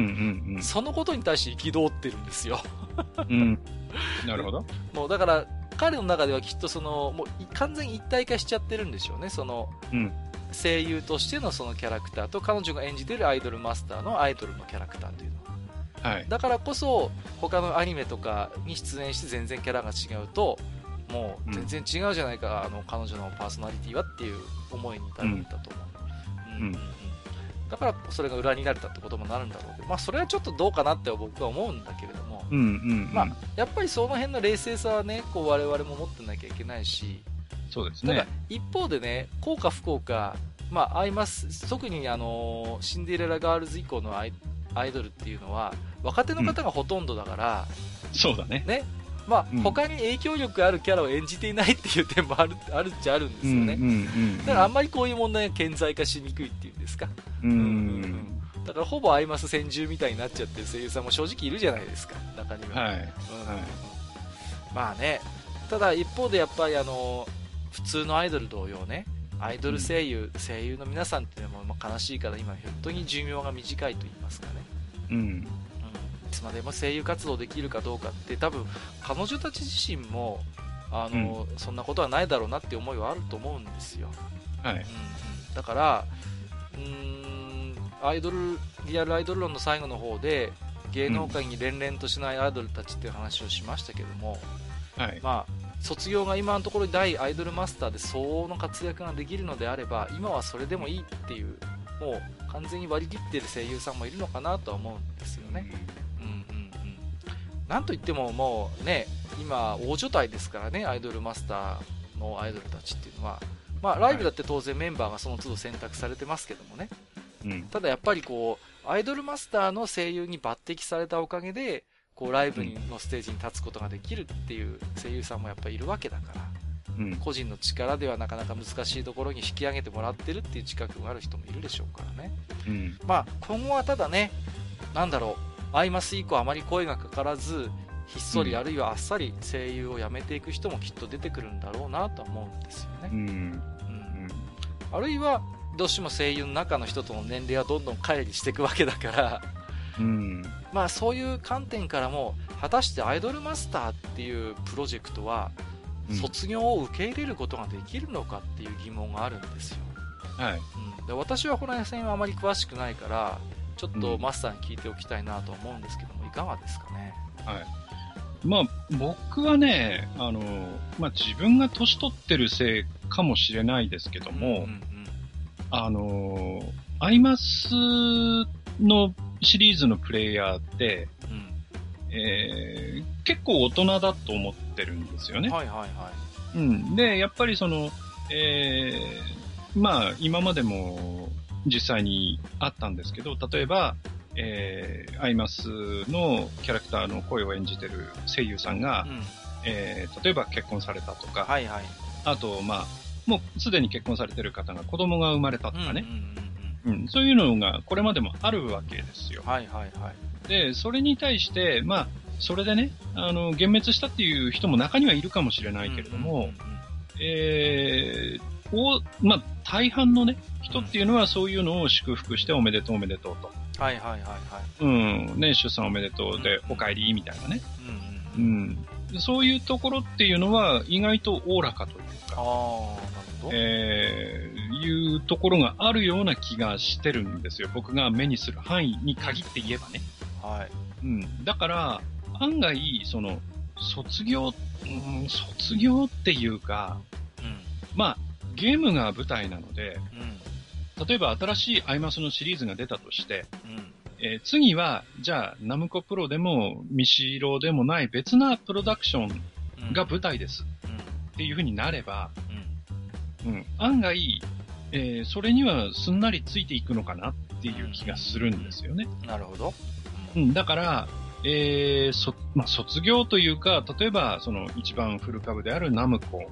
うんそのことに対して憤ってるんですようん。うん。なるほど。もうだから彼の中ではきっとそのもうい完全に一体化しちゃってるんでしょうね。そのうん。声優としてのそのキャラクターと彼女が演じてるアイドルマスターのアイドルのキャラクターというのは。はい。だからこそ他のアニメとかに出演して全然キャラが違うともう全然違うじゃないか、あの彼女のパーソナリティはっていう思いに至るんだと思う、うん。うん。だからそれが裏になれたってこともなるんだろうけど、まあ、それはちょっとどうかなって僕は思うんだけれども、うんうんうん。まあ、やっぱりその辺の冷静さはねこう我々も持ってなきゃいけないしそうですただね。一方でね効か不効か、まあ、アイマス特にあのシンデレラガールズ以降のアイアイドルっていうのは若手の方がほとんどだから、そうだね。ねまあうん他に影響力あるキャラを演じていないっていう点もあるあるっちゃあるんですよね、うんうんうん。だからあんまりこういう問題が顕在化しにくいっていうんですか、うん。うんだからほぼアイマス先住みたいになっちゃってる声優さんも正直いるじゃないですか中には、はい。うん。まあね。ただ一方でやっぱりあの普通のアイドル同様ねアイドル声優、声優の皆さんっていうのもまあ悲しいから今本当に寿命が短いと言いますかね、うん。うん、いつまでも声優活動できるかどうかって多分彼女たち自身もあの、そんなことはないだろうなって思いはあると思うんですよ、はい。うんうん。だからうーんアイドルリアルアイドル論の最後の方で芸能界に連々としないアイドルたちっていう話をしましたけども、はい。まあ、卒業が今のところ大アイドルマスターで相応の活躍ができるのであれば今はそれでもいいっていうもう完全に割り切ってる声優さんもいるのかなとは思うんですよね、うんうんうん、なんといってももうね今大所帯ですからねアイドルマスターのアイドルたちっていうのは、まあ、ライブだって当然メンバーがその都度選択されてますけどもねうん。ただやっぱりこうアイドルマスターの声優に抜擢されたおかげでこうライブにのステージに立つことができるっていう声優さんもやっぱりいるわけだからうん。個人の力ではなかなか難しいところに引き上げてもらってるっていう自覚がある人もいるでしょうからねうん。まあ今後はただねなんだろうアイマス以降あまり声がかからずひっそりうんあるいはあっさり声優をやめていく人もきっと出てくるんだろうなとは思うんですよね、うん。うんあるいはどうしても声優の中の人との年齢はどんどん乖離していくわけだから。うん。まあそういう観点からも果たしてアイドルマスターっていうプロジェクトはうん。卒業を受け入れることができるのかっていう疑問があるんですよ、はい。うん、で私はこの辺はあまり詳しくないからちょっとうん。マスターに聞いておきたいなと思うんですけどもいかがですかね？はい。まあ、僕はね、あの、まあ自分が年取ってるせいかもしれないですけども、うんうんあの、アイマスのシリーズのプレイヤーって、うんうんえー結構大人だと思ってるんですよね。はいはいはいうん。で、やっぱりその、えーまあ、今までも実際にあったんですけど、例えば、えーアイマスのキャラクターの声を演じてる声優さんが、うんえー例えば結婚されたとか、はいはいあと、まあ、もうすでに結婚されてる方が子供が生まれたとかね、うんそういうのがこれまでもあるわけですよ。はいはいはいで、それに対して、まあ、それでね、あの、幻滅したっていう人も中にはいるかもしれないけれども、えーおまあ、大半のね、人っていうのはそういうのを祝福しておめでとうおめでとうと。はいはいはいはいうん、ね、出産おめでとうでうんお帰りみたいなね。うんうんうん。そういうところっていうのは意外とおおらかというか、えー、いうところがあるような気がしてるんですよ。僕が目にする範囲に限って言えばね。はいうん。だから、案外、その、卒業、うん、卒業っていうか、うんまあ、ゲームが舞台なので、うん例えば新しいアイマスのシリーズが出たとして、うんえー次は、じゃあ、ナムコプロでも、ミシロでもない別なプロダクションうん。が舞台です。うん。っていう風になれば、うん。うん、案外、えーそれにはすんなりついていくのかなっていう気がするんですよね。なるほど。うん、だから、えーそ、まあ、卒業というか、例えば、その一番フル株であるナムコうんう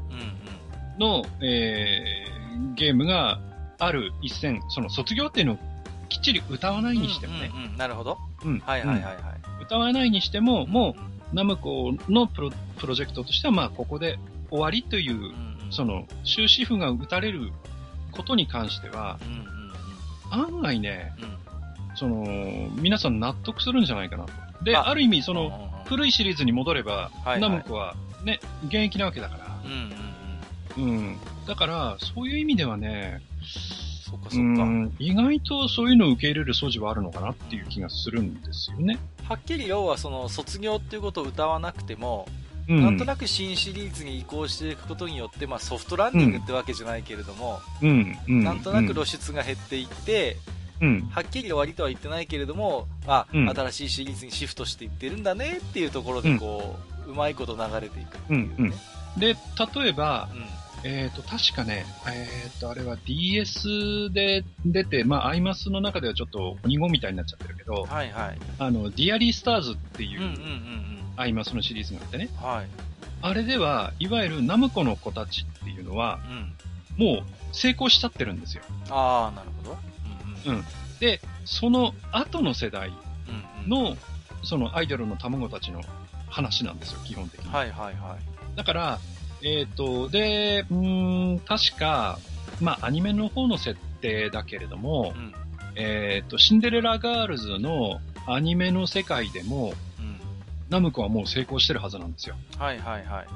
ん。の、えーゲームがある一戦、その卒業っていうのをきっちり歌わないにしてもね、うんうんうんなるほどうん。はいはいはいはい。うん歌わないにしても、もう、ナムコのプロプロジェクトとしては、まあ、ここで終わりといううん、うんうん、その、終止符が打たれることに関しては、うんうんうん案外ね、うんその、皆さん納得するんじゃないかなと。で、あある意味、その、古いシリーズに戻れば、いはいナムコはね、現役なわけだから。うんうん。だから、そういう意味ではね、うそっかそっか。ん、意外とそういうのを受け入れる素地はあるのかなっていう気がするんですよね。はっきり要はその卒業っていうことを歌わなくても、うん。なんとなく新シリーズに移行していくことによって、まあ、ソフトランディングってわけじゃないけれども、うん、うん。なんとなく露出が減っていって、うん。はっきり終わりとは言ってないけれども、あ、うん新しいシリーズにシフトしていってるんだねっていうところでこう、うまいこと流れていくっていうね。うんうんで、例えば、うんえっ、と、確かね、えっ、と、あれは DS で出て、まあ、アイマスの中ではちょっと鬼語みたいになっちゃってるけど、はいはい。あの、ディアリースターズっていうアイマスのシリーズがあってね、はい。あれでは、いわゆるナムコの子たちっていうのは、うん。もう成功しちゃってるんですよ。ああ、なるほど。うんうん。うんで、その後の世代うんうん、の、そのアイドルの卵たちの話なんですよ、基本的に。はいはいはい。だから、えっ、と、で、うーん、確か、まあ、アニメの方の設定だけれども、うん。えっ、と、シンデレラガールズのアニメの世界でも、うん。ナムコはもう成功してるはずなんですよ。はいはいはい。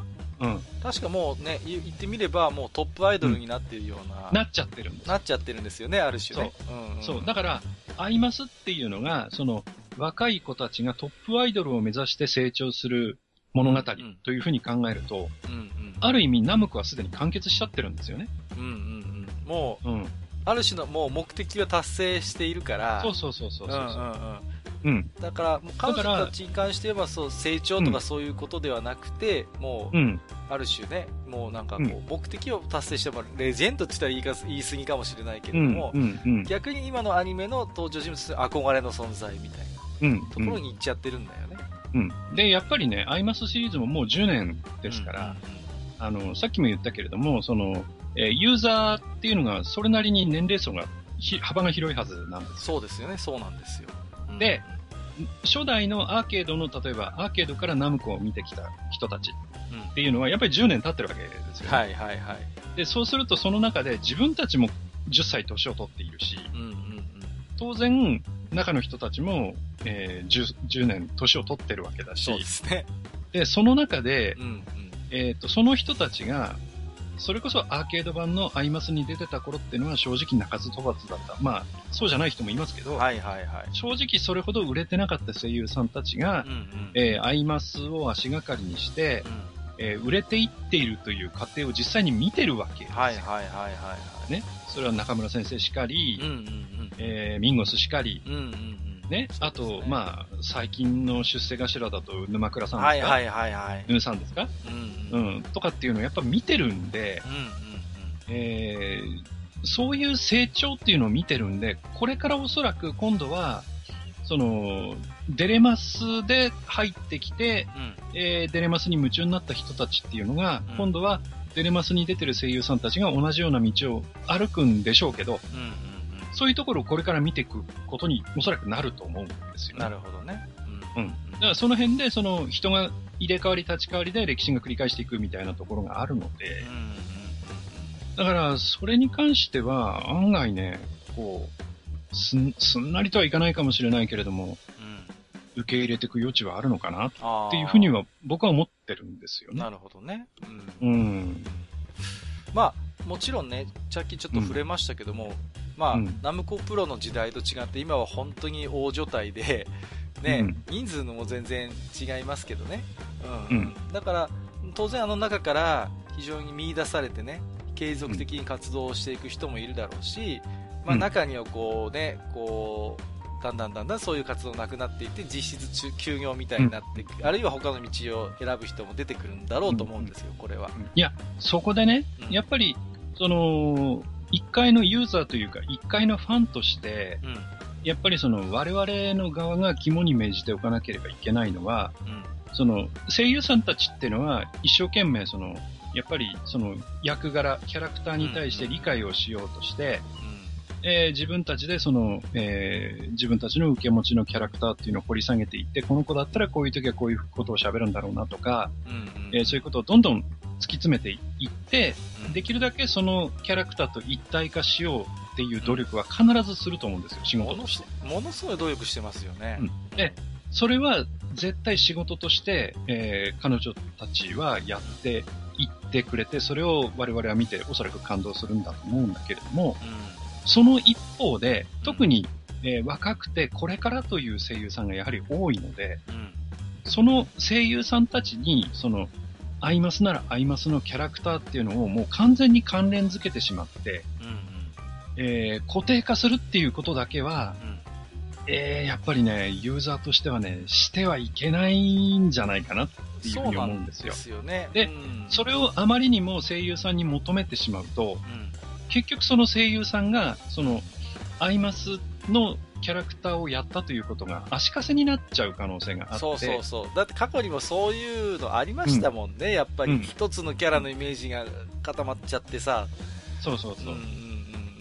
うん。確かもうね、言言ってみればもうトップアイドルになっているような、なっちゃってるんですなっちゃってるんですよね、ある種ね。うんうんそう。だから、アイマスっていうのが、その、若い子たちがトップアイドルを目指して成長する物語んというふうに考えると、うんうん。ある意味ナムコはすでに完結しちゃってるんですよね。うんうんうん。もう、うん。ある種のもう目的は達成しているから、そうそうそうそうそう。うんうんうん。うん。だから、もう彼女たちに関して言えば、そう、成長とうんかそういうことではなくて、もう、うん。ある種ね、もうなんかこう、うん目的を達成しても、レジェンドって言ったら言いか言い過ぎかもしれないけうん。れども、うん。うん。逆に今のアニメの登場人物憧れの存在みたいなうん。ところに行っちゃってるんだよね。うん。で、やっぱりね、アイマスシリーズももう10年ですから、あの、さっきも言ったけれども、その、えーユーザーっていうのがそれなりに年齢層がひ幅が広いはずなんです。そうですよね、そうなんですよ。うんで、初代のアーケードの、例えばアーケードからナムコを見てきた人たちうんっていうのはやっぱり10年経ってるわけですよ、ね。はいはいはい。で、そうするとその中で自分たちも10歳年を取っているし、うんうんうん。当然、中の人たちも、えー 10, 10年年を取ってるわけだしそう、ですね。で、その中でう、んうん。えっ、と、その人たちが、それこそアーケード版のアイマスに出てた頃っていうのは正直鳴かず飛ばずだった。まあ、そうじゃない人もいますけど、はいはいはい。正直それほど売れてなかった声優さんたちがうん、うん。えーアイマスを足がかりにして、えー売れていっているという過程を実際に見てるわけですよ。はいはいはいはいはい。ね。それは中村先生しかり、うんうんうん。えーミンゴスしかり、うんうんうん。ね。あそうですねと、まあ、最近の出世頭だと沼倉さんですか？はいはいはいはい。さんですか？うんうん。うんうん。とかっていうのをやっぱ見てるんで、うんえーそういう成長っていうのを見てるんで、これからおそらく今度は、その、デレマスで入ってきて、うん。うん。えーデレマスに夢中になった人たちっていうのが、うん今度はデレマスに出てる声優さんたちが同じような道を歩くんでしょうけど、うんうんそういうところをこれから見ていくことにおそらくなると思うんですようん。ね。なるほどね。うんだからその辺で、その人が入れ替わり立ち替わりで歴史が繰り返していくみたいなところがあるのでうん、うんうんだからそれに関しては案外ね、こう、すん、すんなりとはいかないかもしれないけれども、うん。うん。受け入れていく余地はあるのかなっていうふうには僕は思ってるんですよね。なるほどね。うん。うん。まあ、もちろんね、さっきちょっと触れましたけども、まあ、うんナムコプロの時代と違って、今は本当に大所帯で、ね、うん人数のも全然違いますけどね。ううんん。だから、当然あの中から非常に見出されてね、継続的に活動をしていく人もいるだろうし、まあうん中にはこうね、こう、だんだんだんだんそういう活動なくなっていって、実質中休業みたいになっていく、あるいは他の道を選ぶ人も出てくるんだろうと思うんですよ、これは。いや、そこでね、うんやっぱり、その、一回のユーザーというか、一回のファンとして、うん。やっぱりその我々の側が肝に銘じておかなければいけないのは、うん。その声優さんたちっていうのは一生懸命その、やっぱりその役柄、キャラクターに対して理解をしようとして、えー自分たちでその、えー自分たちの受け持ちのキャラクターっていうのを掘り下げていって、この子だったらこういう時はこういうことを喋るんだろうなとか、うんうんえーそういうことをどんどん突き詰めていって、うんできるだけそのキャラクターと一体化しようっていう努力は必ずすると思うんですよ、仕事として。ものすごい努力してますよね。うんで、それは絶対仕事として、えー彼女たちはやっていってくれて、それを我々は見ておそらく感動するんだと思うんだけれども、その一方で、特に、えー若くてこれからという声優さんがやはり多いので、うん。うん。その声優さんたちに、その、アイマスならアイマスのキャラクターっていうのをもう完全に関連づけてしまって、うんうん。えー固定化するっていうことだけは、うん。えーやっぱりね、ユーザーとしてはね、してはいけないんじゃないかなっていうふうに思うんですよ。ですよね。でうんそれをあまりにも声優さんに求めてしまうと、うん。結局その声優さんが、その、アイマスのキャラクターをやったということが足かせになっちゃう可能性があって。そうそうそう。だって過去にもそういうのありましたもんね。やっぱりうん一つのキャラのイメージが固まっちゃってさ。そうそうそう。うんうんうんうん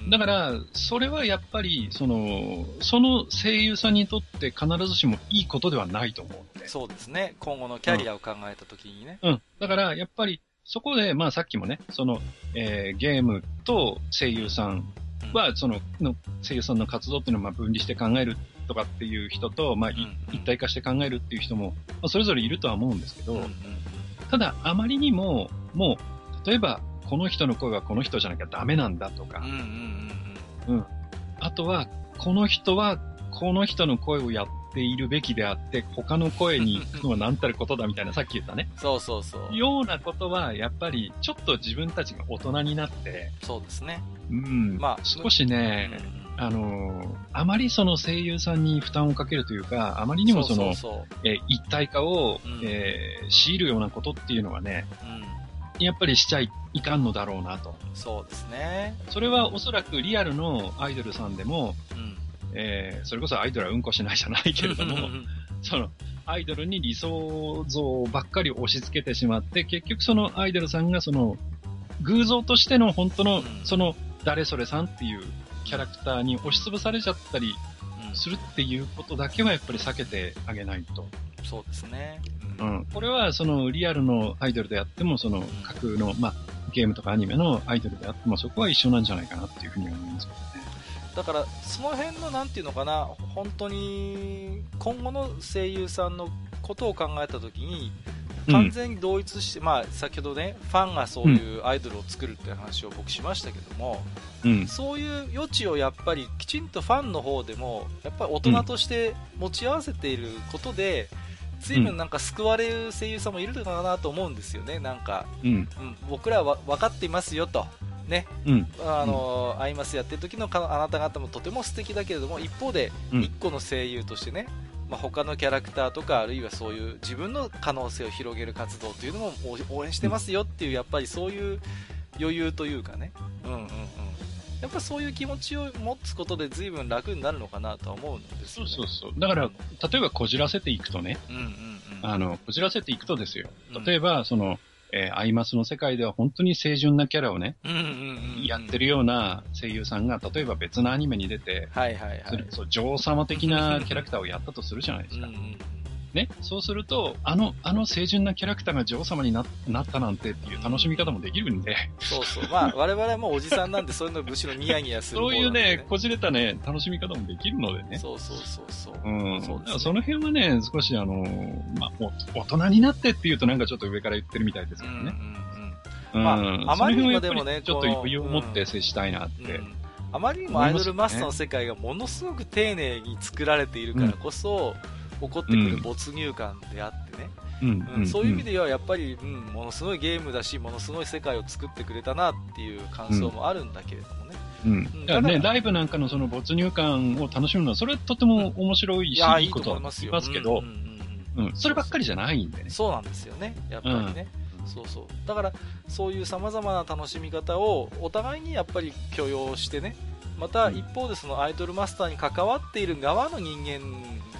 だから、それはやっぱり、その、その声優さんにとって必ずしもいいことではないと思うので。そうですね。今後のキャリアを考えたときにね。うん。だから、やっぱり、そこで、まあさっきもね、その、えーゲームと声優さんうん。は、その、の声優さんの活動っていうのをまあ分離して考えるとかっていう人と、まあ、一体化して考えるっていう人も、まあ、それぞれいるとは思うんですけど、うんうんただ、あまりにも、もう、例えば、この人の声はこの人じゃなきゃダメなんだとかうんうん、うん。うん。あとは、この人はこの人の声をやっているべきであって、他の声に行くのは何たることだみたいな、さっき言ったね。そうそうそう。ようなことは、やっぱり、ちょっと自分たちが大人になって、そうですね。うん、まあ少しね、うんうんあのーあまりその声優さんに負担をかけるというか、あまりにもその、そうそうえー一体化を、うんえー強いるようなことっていうのはね、そう。うん。やっぱりしちゃいかんのだろうなと。そうですね。それはおそらくリアルのアイドルさんでも、うん。えーそれこそアイドルはうんこしないじゃないけれども、その、アイドルに理想像ばっかり押し付けてしまって、結局そのアイドルさんがその、偶像としての本当のうん、その、誰それさんっていうキャラクターに押しつぶされちゃったりうんするっていうことだけはやっぱり避けてあげないと。そうですね。う。ん。これはその、リアルのアイドルであっても、その、架空の、まあ、ゲームとかアニメのアイドルであっても、そこは一緒なんじゃないかなっていうふうに思います。だから、その辺の、なんていうのかな、本当に、今後の声優さんのことを考えたときに、完全に同一して、まあ、先ほどね、ファンがそういうアイドルを作るっていう話を僕しましたけども、うん。そういう余地をやっぱりきちんとファンの方でも、やっぱり大人として持ち合わせていることで、随分なんか救われる声優さんもいるのかなと思うんですよね、なんか、うん。うん、僕らは分かっていますよと、ね、うん。あの、アイマスやってる時のかあなた方もとても素敵だけれども、一方で、うん一個の声優としてね、まあ、他のキャラクターとか、あるいはそういう自分の可能性を広げる活動というのも応応援してますよっていう、やっぱりそういう余裕というかね、うんうんうん。やっぱそういう気持ちを持つことで随分楽になるのかなとは思うんですね。うそうそう。だから、例えばこじらせていくとね、うんうんうん。あの、こじらせていくとですようん。例えば、その、えーアイマスの世界では本当に清純なキャラをね。やってるような声優さんが、例えば別のアニメに出て、はいはいはい。そう女王様的なキャラクターをやったとするじゃないですかうんう。んね。そうすると、あの、あの清純なキャラクターが女王様にななったなんてっていう楽しみ方もできるんで、そうそう。まあ、我々はもうおじさんなんで、そういうのむしろニヤニヤする方そういうね、こじれたね、楽しみ方もできるのでね。そうそうそうそう。うん。そうねだからその辺はね、少しあの、まあ、お大人になってっていうとなんかちょっと上から言ってるみたいですけどね。うんうんうんうん。まああまりにもでもねちょっと余裕を持って接したいなって。うんあまりにもアイドルマスターの世界がものすごく丁寧に作られているからこそ、起こってくる没入感であってね、うんうんそういう意味で、ではやっぱり、うん、ものすごいゲームだし、ものすごい世界を作ってくれたなっていう感想もあるんだけれどもね。うん。だからね、ライブなんかのその没入感を楽しむのは、それはとても面白いし、いや、いことは言思いますけど。そればっかりじゃないんでね。そうなんですよね、やっぱりね。そうそう。だから、そういう様々な楽しみ方をお互いにやっぱり許容してね、またうん一方でそのアイドルマスターに関わっている側の人間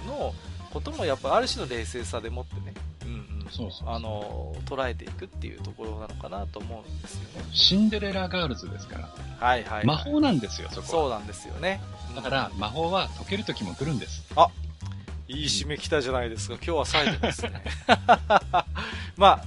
のこともやっぱある種の冷静さでもってね、うんうん、そうそうあの、捉えていくっていうところなのかなと思うんですよね。シンデレラガールズですから。はいはい、はい。魔法なんですよ、そこは。そうなんですよね。だから、魔法は解ける時も来るんです。いい締め来たじゃないですか。今日は最後ですね。まあ、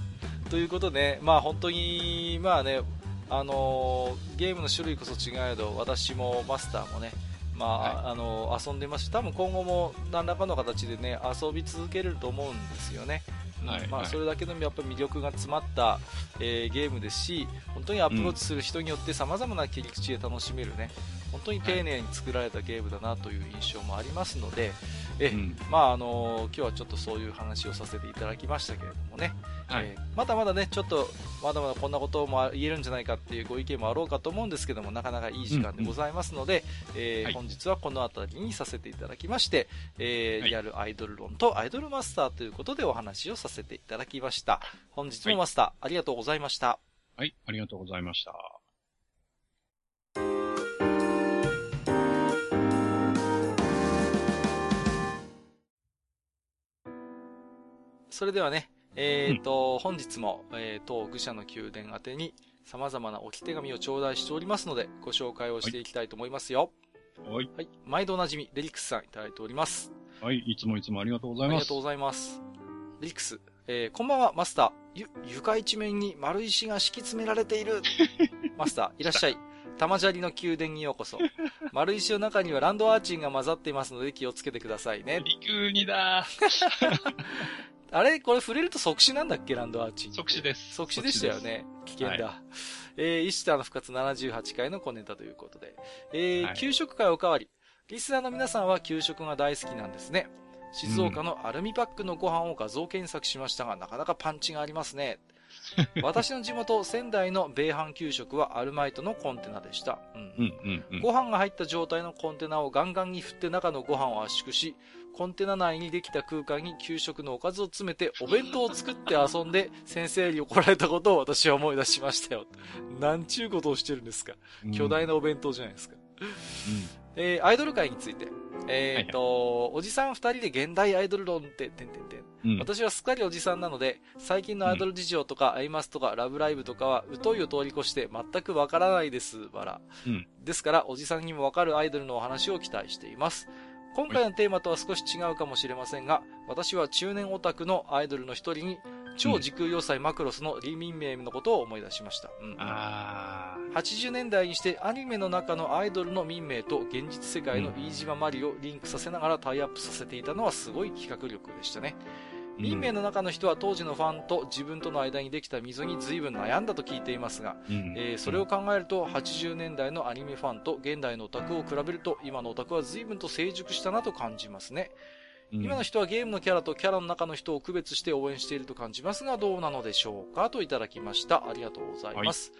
ということで、まあ本当に、まあね、あのーゲームの種類こそ違えど、私もマスターもね、まあ、はい。あのー遊んでますし、多分今後も何らかの形でね、遊び続けれると思うんですよね。はいはい。それだけのやっぱ魅力が詰まった、えーゲームですし、本当にアプローチする人によって様々な切り口で楽しめるね、本当に丁寧に作られたゲームだなという印象もありますので、えうん。まああの今日はちょっとそういう話をさせていただきましたけれどもね、はい。えーまだまだねちょっとまだまだこんなことも言えるんじゃないかっていうご意見もあろうかと思うんですけどもなかなかいい時間でございますので、えーはい。本日はこの辺りにさせていただきまして、えーはい。リアルアイドル論とアイドルマスターということでお話をさせていただきました。本日もマスター、ありがとうございました。はい、ありがとうございました。それではね、えーと、本日も、えー、当愚者の宮殿宛てに様々な置き手紙を頂戴しておりますので、ご紹介をしていきたいと思いますよ。はい。はい。毎度おなじみ、レリックスさんいただいております。はい、いつもいつもありがとうございます。ありがとうございます。レリックス、えー、こんばんは、マスター。ゆ、床一面に丸石が敷き詰められている。マスター、いらっしゃい。玉砂利の宮殿にようこそ。丸石の中にはランドアーチンが混ざっていますので気をつけてくださいね。陸にだ あれこれ触れると即死なんだっけランドアーチン。即死です。即死でしたよね。危険だ。えー、イシターの復活78回の小ネタということで。えーはい給食会おかわり。リスナーの皆さんは給食が大好きなんですね。静岡のアルミパックのご飯を画像検索しましたが、なかなかパンチがありますね。私の地元、仙台の米飯給食はアルマイトのコンテナでした。うんうんうんうん。ご飯が入った状態のコンテナをガンガンに振って中のご飯を圧縮し、コンテナ内にできた空間に給食のおかずを詰めてお弁当を作って遊んで先生に怒られたことを私は思い出しましたよ。なんちゅうことをしてるんですか？うん巨大なお弁当じゃないですか。うんえーアイドル界について。えっ、と、おじさん二人で現代アイドル論って、てんてんてん。うん。私はすっかりおじさんなので、最近のアイドル事情とか、アイマスとか、ラブライブとかは、疎いを通り越して全くわからないです、わら。うんですから、おじさんにもわかるアイドルのお話を期待しています。今回のテーマとは少し違うかもしれませんが、私は中年オタクのアイドルの一人に、超時空要塞マクロスのリーミンメイのことを思い出しました。うんあ80年代にしてアニメの中のアイドルの民名と現実世界の飯島マリをリンクさせながらタイアップさせていたのはすごい企画力でしたね。ー。民名の中の人は当時のファンと自分との間にできた溝に随分悩んだと聞いていますが、うん、えーそれを考えると80年代のアニメファンと現代のオタクを比べると今のオタクは随分と成熟したなと感じますね。うん、今の人はゲームのキャラとキャラの中の人を区別して応援していると感じますがどうなのでしょうかといただきました。ありがとうございます。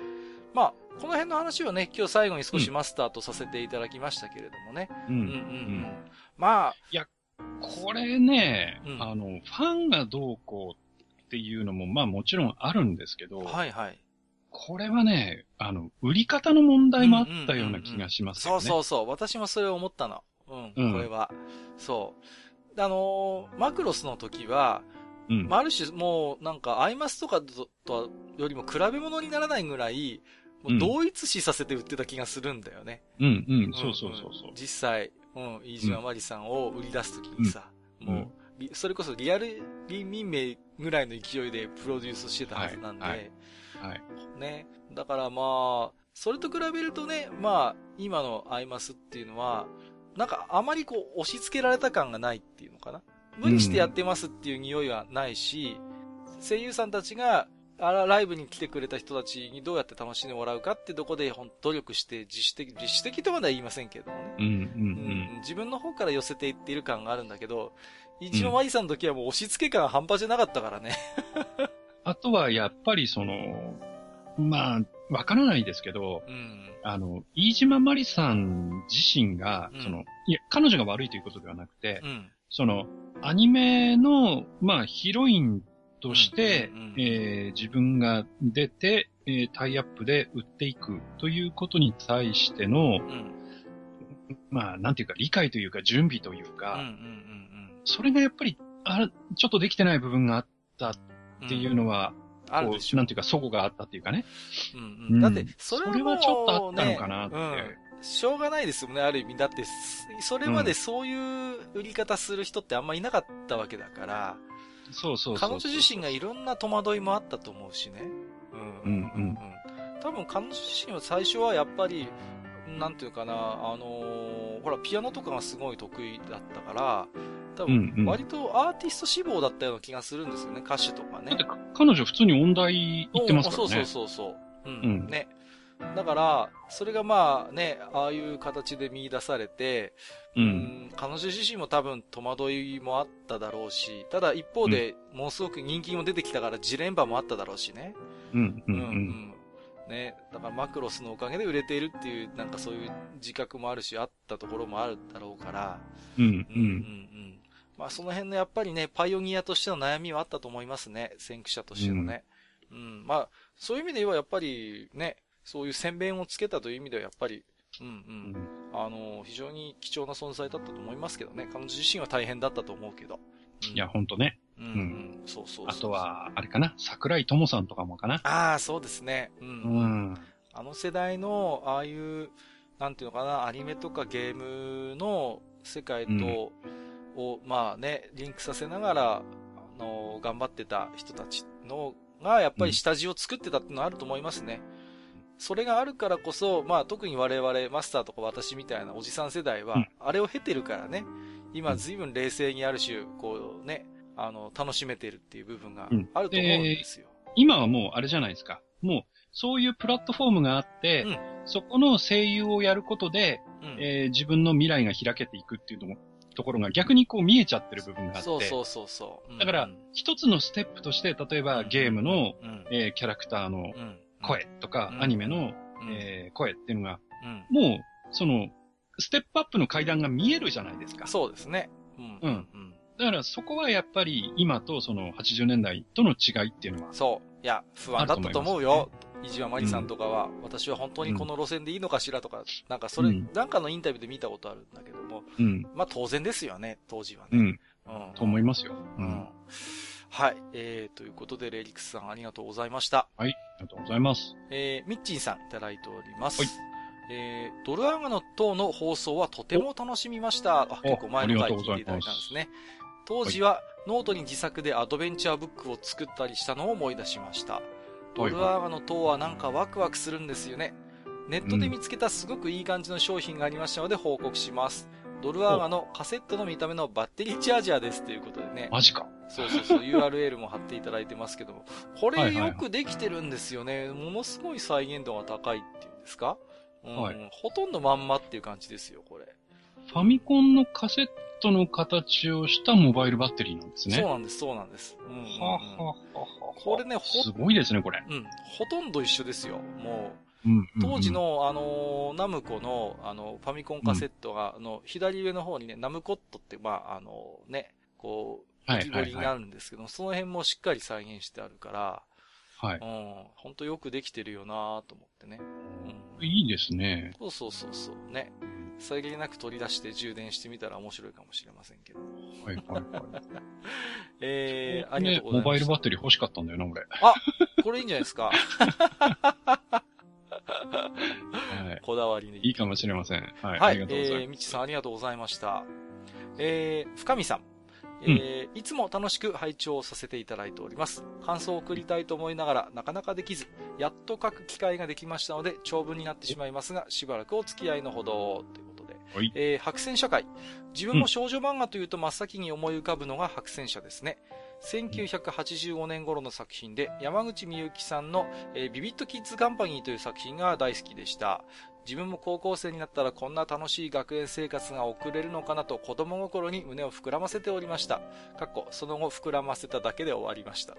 まあ、この辺の話はね、今日最後に少しマスターとさせていただきましたけれどもね。うん、ううんうんうん。まあ、これね、うんあの、ファンがどうこうっていうのも、まあもちろんあるんですけど、はいはい。これはね、あの、売り方の問題もあったような気がしますそうよね。そうそう。私もそれを思ったの。うん、うんこれは。そう。あのーマクロスの時は、うん。まあ、ある種もうなんかアイマスとかととよりも比べ物にならないぐらい、もう同一視させて売ってた気がするんだよね。うん、うん、そうそうそうそう。実際、うん、飯島まりさんを売り出す時にさ、うんもう、リそれこそリアル民名ぐらいの勢いでプロデュースしてたはずなんで、はいはい。ね。だからまあ、それと比べるとね、まあ、今のアイマスっていうのは、なんかあまりこう押し付けられた感がないっていうのかな。無理してやってますっていう匂いはないし、声優さんたちが、ライブに来てくれた人たちにどうやって楽しんでもらうかってとこで、ほん努力して自主的、自主的とまでは言いませんけどもね。うん、うん、うん自分の方から寄せていっている感があるんだけど、一応マリさんの時はもう押し付け感半端じゃなかったからね。あとはやっぱりその、まあ、わからないですけど、うん。あの、飯島まりさん自身が、うんその、いや、彼女が悪いということではなくて、うん。その、アニメの、まあ、ヒロインとして、うんうんうんえー自分が出て、えータイアップで売っていくということに対しての、うん。まあ、なんていうか、理解というか、準備といううん。うん。か、うん。それがやっぱり、あちょっとできてない部分があったっていうのは、こう、あるでしょなんていうか、齟齬があったっていうかね。うんううんん。だって、それはもう、ね、それはちょっとあったのかなってうん。しょうがないですよね、ある意味。だって、それまでそういう売り方する人ってあんまいなかったわけだから、そうそうそう彼女自身がいろんな戸惑いもあったと思うしね。うん。うんうん多分彼女自身は最初はやっぱり、なんていうかな、あのーほら、ピアノとかがすごい得意だったから、多分、割とアーティスト志望だったような気がするんですよね、歌手とかね。だってか、彼女普通に音大行ってますからね。そうそうそうそう。うん。うんね。だから、それがまあね、ああいう形で見出されて、う。うんん彼女自身も多分戸惑いもあっただろうし、ただ一方で、ものすごく人気も出てきたからジレンバもあっただろうしね。うん、うん、う。うんんね、だからマクロスのおかげで売れているっていう、なんかそういう自覚もあるし、あったところもあるだろうから、うん、ううんうんうんん。まあその辺のやっぱりね、パイオニアとしての悩みはあったと思いますね。先駆者としてのね。うん。まあ、そういう意味で言えばやっぱりね、そういう宣伝をつけたという意味ではやっぱり、うんう。うんんあの、非常に貴重な存在だったと思いますけどね。彼女自身は大変だったと思うけど。うんいや、ほんとね。うんうん。そうそうそうあと、は、あれかな、桜井智さんとかもかな？ああ、そうですね。う。うんん。あの世代の、ああいう、なんていうのかな、アニメとかゲームの世界と、を、まあね、リンクさせながら、あの、頑張ってた人たちの、が、やっぱり下地を作ってたっていうのはあると思いますね。それがあるからこそ、まあ特に我々、マスターとか私みたいなおじさん世代はうん、あれを経てるからね、うん今随分冷静にある種、こうね、あの、楽しめてるっていう部分がうんあると思うんですよ。今はもうあれじゃないですか。もう、そういうプラットフォームがあって、うんそこの声優をやることで、うん。えー自分の未来が開けていくっていうのもところが逆にこう見えちゃってる部分があって。そうそうそうそう。うんだから、一つのステップとして、例えばゲームの、うん。えーキャラクターのうん。声とか、うんアニメの、うん。えー声っていうのが、うん。もう、その、ステップアップの階段が見えるじゃないですか。そうですね。うん。うんうん。だからそこはやっぱり今とその80年代との違いっていうのは、そう。いや、不安だったと思うよ。伊島まりさんとかは、私は本当にこの路線でいいのかしらとか、なんかそれ、うんなんかのインタビューで見たことあるんだけども、うん、まあ当然ですよね、当時はね。うん、うん。と思いますよ。ううんん。はい。えー、ということで、レリクスさんありがとうございました。はい、ありがとうございます。えー、ミッチンさんいただいております。はいえー、ドルアーガの塔の放送はとても楽しみました。あ、結構前の回聞いていただいたんですね。当時はノートに自作でアドベンチャーブックを作ったりしたのを思い出しました。ドルアーガの塔はなんかワクワクするんですよね。ネットで見つけたすごくいい感じの商品がありましたので報告します。ドルアーガのカセットの見た目のバッテリーチャージャーですということでね。マジか。そうそうそう、URL も貼っていただいてますけども。これよくできてるんですよね。ものすごい再現度が高いっていうんですか、うんはいほとんどまんまっていう感じですよ、これ。ファミコンのカセットの形をしたモバイルバッテリーなんですね。そうなんです、そうなんです。うんうんうんはあはあはあはあこれねほすごいですね、これ。うん、ほとんど一緒ですよ。もう当時、の、あのーナムコの、あの、ファミコンカセットが、あの、左上の方にね、ナムコットって、まあ、あのね、こう、はい浮き彫りになるんですけど、その辺もしっかり再現してあるから、はい。うん、ほんとよくできてるよなと思ってね。うんいいですね。そうそうそうそう。ね。さりげなく取り出して充電してみたら面白いかもしれませんけど。はいはいはい。えー、ありがねとうございます。モバイルバッテリー欲しかったんだよな、俺。これいいんじゃないですか。はい。こだわりに。いいかもしれません。はい。はい。ありがとうござえー、いまみちさんありがとうございました。えー、深見さん。えーいつも楽しく拝聴させていただいております。感想を送りたいと思いながら、なかなかできず、やっと書く機会ができましたので、長文になってしまいますが、しばらくお付き合いのほど、ということで。す。はい。えー白戦社会。自分も少女漫画というと真っ先に思い浮かぶのが白戦社ですね。1985年頃の作品で、山口みゆきさんの、えービビットキッズカンパニーという作品が大好きでした。自分も高校生になったらこんな楽しい学園生活が送れるのかなと子供心に胸を膨らませておりました。かっこ、その後膨らませただけで終わりました。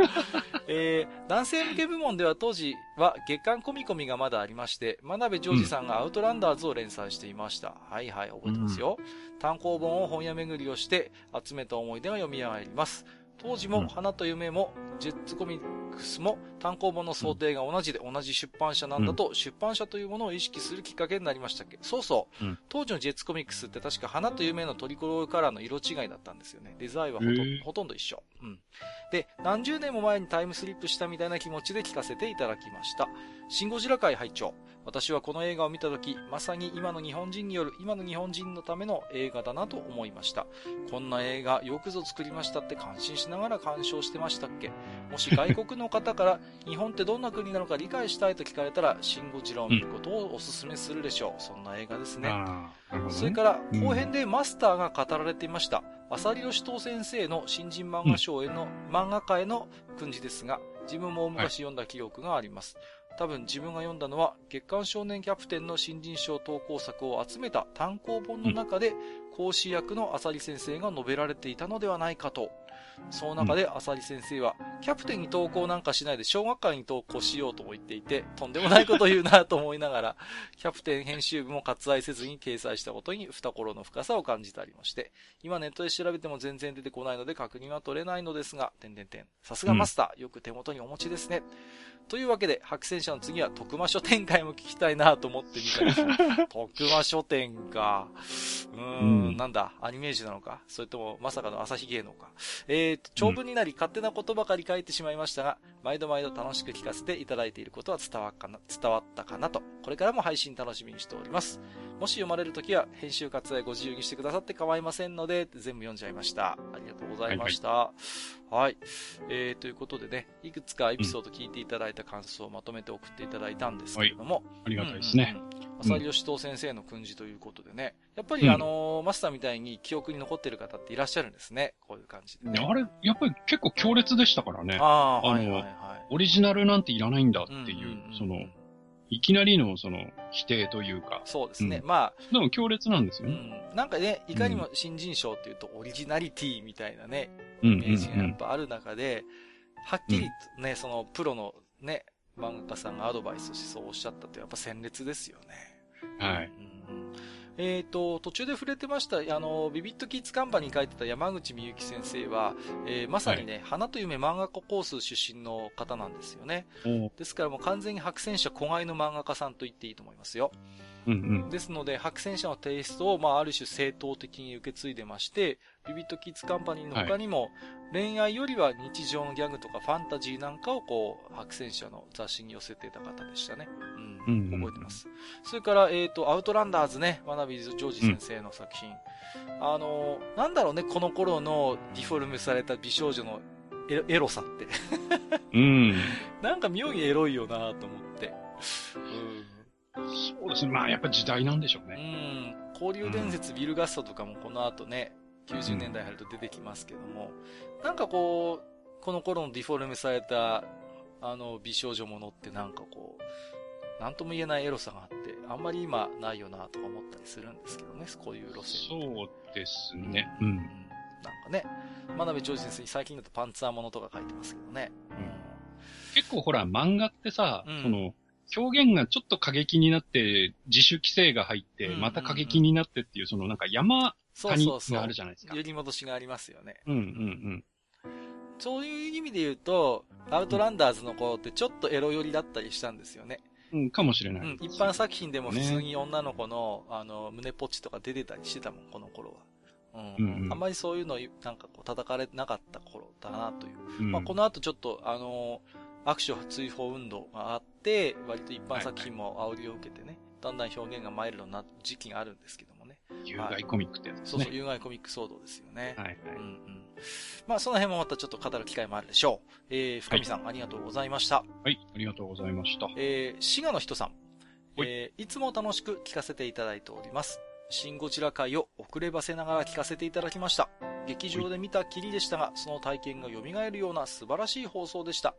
えー男性向け部門では当時は月刊コミコミがまだありまして、真鍋ジョージさんがアウトランダーズを連載していました。はいはい、覚えてますよ。単行本を本屋巡りをして集めた思い出が読み上がります。当時もうん花と夢もジェッツコミッックスも単行本の想定が同じで同じ出版社なんだと、出版社というものを意識するきっかけになりましたっけそうそう、うん当時のジェッツコミックスって確か花と夢のトリコロールカラーの色違いだったんですよね。デザインはほとほとんど一緒。うん。で、何十年も前にタイムスリップしたみたいな気持ちで聞かせていただきました。シンゴジラ会拝聴私はこの映画を見たとき、まさに今の日本人による今の日本人のための映画だなと思いました。こんな映画よくぞ作りましたって感心しながら鑑賞してましたっけ？もし外国の方から 日本ってどんな国なのか理解したいと聞かれたら、シン・ゴジラを見ることをお勧めするでしょう。そんな映画ですね。それから、うん後編でマスターが語られていました。浅利義藤先生の新人漫画賞への、漫画家への訓示ですが、自分も昔読んだ記憶があります。多分自分が読んだのは、月刊少年キャプテンの新人賞投稿作を集めた単行本の中で、講師役の浅利先生が述べられていたのではないかと。その中で浅利先生は、キャプテンに投稿なんかしないで小学館に投稿しようとも言っていて、とんでもないこと言うなと思いながら、キャプテン編集部も割愛せずに掲載したことに懐の深さを感じてありまして、今ネットで調べても全然出てこないので確認は取れないのですが、点々点。さすがマスター、よく手元にお持ちですね。というわけで、白戦車の次は徳間書店会も聞きたいなと思ってみたりします。徳間書店か。うーん、うんなんだ、アニメージュなのか？それとも、まさかの朝日芸能か？えーと、長文になり勝手なことばかり書いてしまいましたが、毎度毎度楽しく聞かせていただいていることは伝わっかな伝わったかなと、これからも配信楽しみにしております。もし読まれるときは、編集割愛ご自由にしてくださって構いませんので、全部読んじゃいました。ありがとうございました。はい、えー、ということでね、いくつかエピソード聞いていただいた感想をまとめて送っていただいたんですけれども、ありがたいですね。うんうんうん。浅利義藤先生の訓示ということでね、やっぱりあのーマスターみたいに記憶に残ってる方っていらっしゃるんですね。こういう感じで、ね。あれ、やっぱり結構強烈でしたからね。ああ、はいはいはい。オリジナルなんていらないんだってんんいう、んその、いきなりのその、否定というか、そうですね。うまあ、でも強烈なんですうよね。ん。なんかね、いかにも新人賞っていうとオリジナリティみたいなね、うん、うん、イメージがうん。やっぱある中で、はっきりとね、そのプロのね、漫画家さんがアドバイスとしてそうおっしゃったってやっぱ鮮烈ですよね。はい。うんえっ、と、途中で触れてました、あの、ビビットキッズカンパニーに書いてた山口みゆき先生は、えーまさにね、花と夢漫画家コース出身の方なんですよね。おですからもう完全に白戦車子飼いの漫画家さんと言っていいと思いますよ。うん、うん。ですので、白戦車のテイストを、まあ、ある種正当的に受け継いでまして、ビビットキッズカンパニーの他にも、恋愛よりは日常のギャグとかファンタジーなんかをこう、白戦車の雑誌に寄せてた方でしたね。うん。うんうん覚えてます。それから、えっ、と、アウトランダーズね、ワナビーズ・ジョージ先生の作品。あの、なんだろうね、この頃のディフォルメされた美少女のエロエロさって。うん。なんか妙にエロいよなと思って。そうですね。まあ、やっぱ時代なんでしょううん。うね。ん。交流伝説、ビルガストとかもこの後ね、90年代入ると出てきますけども、なんかこう、この頃のディフォルメされた、あの、美少女ものってなんかこう、なんとも言えないエロさがあって、あんまり今ないよなとか思ったりするんですけどね、こういう路線。そうですね。ううんん。なんかね、真鍋長司先生、最近だとパンツァーものとか書いてますけどね。結構ほら、漫画ってさ、うんその、表現がちょっと過激になって、自主規制が入って、うんまた過激になってっていう、そのなんか山谷そうそうそう。があるじゃないですか。揺り戻しがありますよね。うんうんそういう意味で言うと、アウトランダーズの子ってちょっとエロ寄りだったりしたんですよね。うん。うん、かもしれない。うん、一般作品でも普通に女の子の、あの、胸ポッチとか出てたりしてたもん、この頃は。うん。うんうんあんまりそういうの、なんかこう、叩かれなかった頃だなという。うんまあ、この後ちょっと、あの握手追放運動があって、割と一般作品も煽りを受けてね、だんだん表現がマイルドになる時期があるんですけど。有害コミックってやつですね。そうそう、有害コミック騒動ですよね。はいはい。うんうん。まあ、その辺もまたちょっと語る機会もあるでしょう。えー、深見さん、ありがとうございました。はい、ありがとうございました。えー、滋賀の人さん。はいえー、いつも楽しく聞かせていただいております。シンゴジラ会を遅ればせながら聞かせていただきました。劇場で見たきりでしたが、その体験が蘇るような素晴らしい放送でした。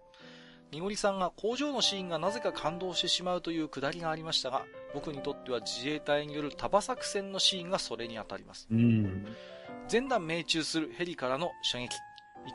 にごりさんが工場のシーンがなぜか感動してしまうというくだりがありましたが、僕にとっては自衛隊による束作戦のシーンがそれに当たります。うん。全弾命中するヘリからの射撃。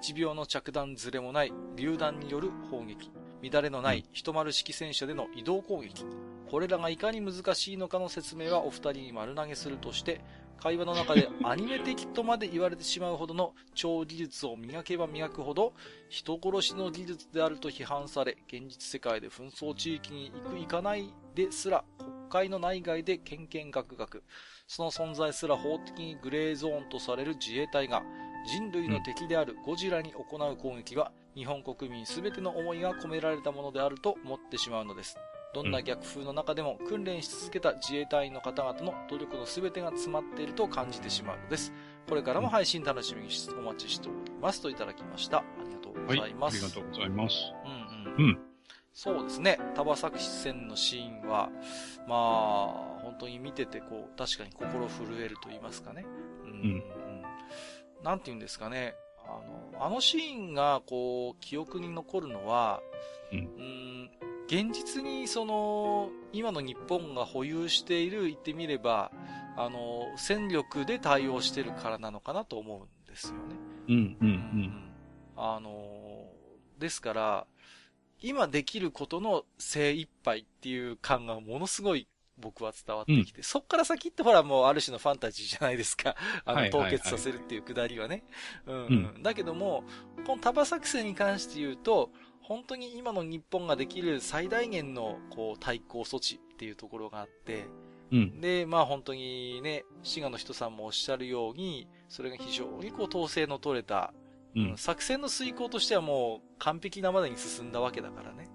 1秒の着弾ずれもない榴弾による砲撃。乱れのない一丸式戦車での移動攻撃。これらがいかに難しいのかの説明はお二人に丸投げするとして、会話の中でアニメ的とまで言われてしまうほどの超技術を磨けば磨くほど、人殺しの技術であると批判され、現実世界で紛争地域に行く行かないですら、国会の内外でケンケンガクガク、その存在すら法的にグレーゾーンとされる自衛隊が、人類の敵であるゴジラに行う攻撃は、日本国民全ての思いが込められたものであると思ってしまうのです。どんな逆風の中でも訓練し続けた自衛隊員の方々の努力の全てが詰まっていると感じてしまうのです。これからも配信楽しみにお待ちしておりますといただきました。ありがとうございます。はい、ありがとうございます。うんうん。うん。そうですね。田場作戦のシーンは、まあ、本当に見てて、こう、確かに心震えると言いますかね。うん。うん、なんて言うんですかね。あの、あのシーンが、こう、記憶に残るのは、うん、うん現実にその、今の日本が保有している、言ってみれば、あの、戦力で対応してるからなのかなと思うんですよね。うん、うん、うん。あの、ですから、今できることの精一杯っていう感がものすごい僕は伝わってきて、うん、そっから先ってほらもうある種のファンタジーじゃないですか。あの、凍結させるっていうくだりはね。うん、うん。だけども、このタバ作戦に関して言うと、本当に今の日本ができる最大限の、こう、対抗措置っていうところがあって、うん、で、まあ本当にね、滋賀の人さんもおっしゃるように、それが非常にこう統制の取れた、うん、作戦の遂行としてはもう完璧なまでに進んだわけだからね。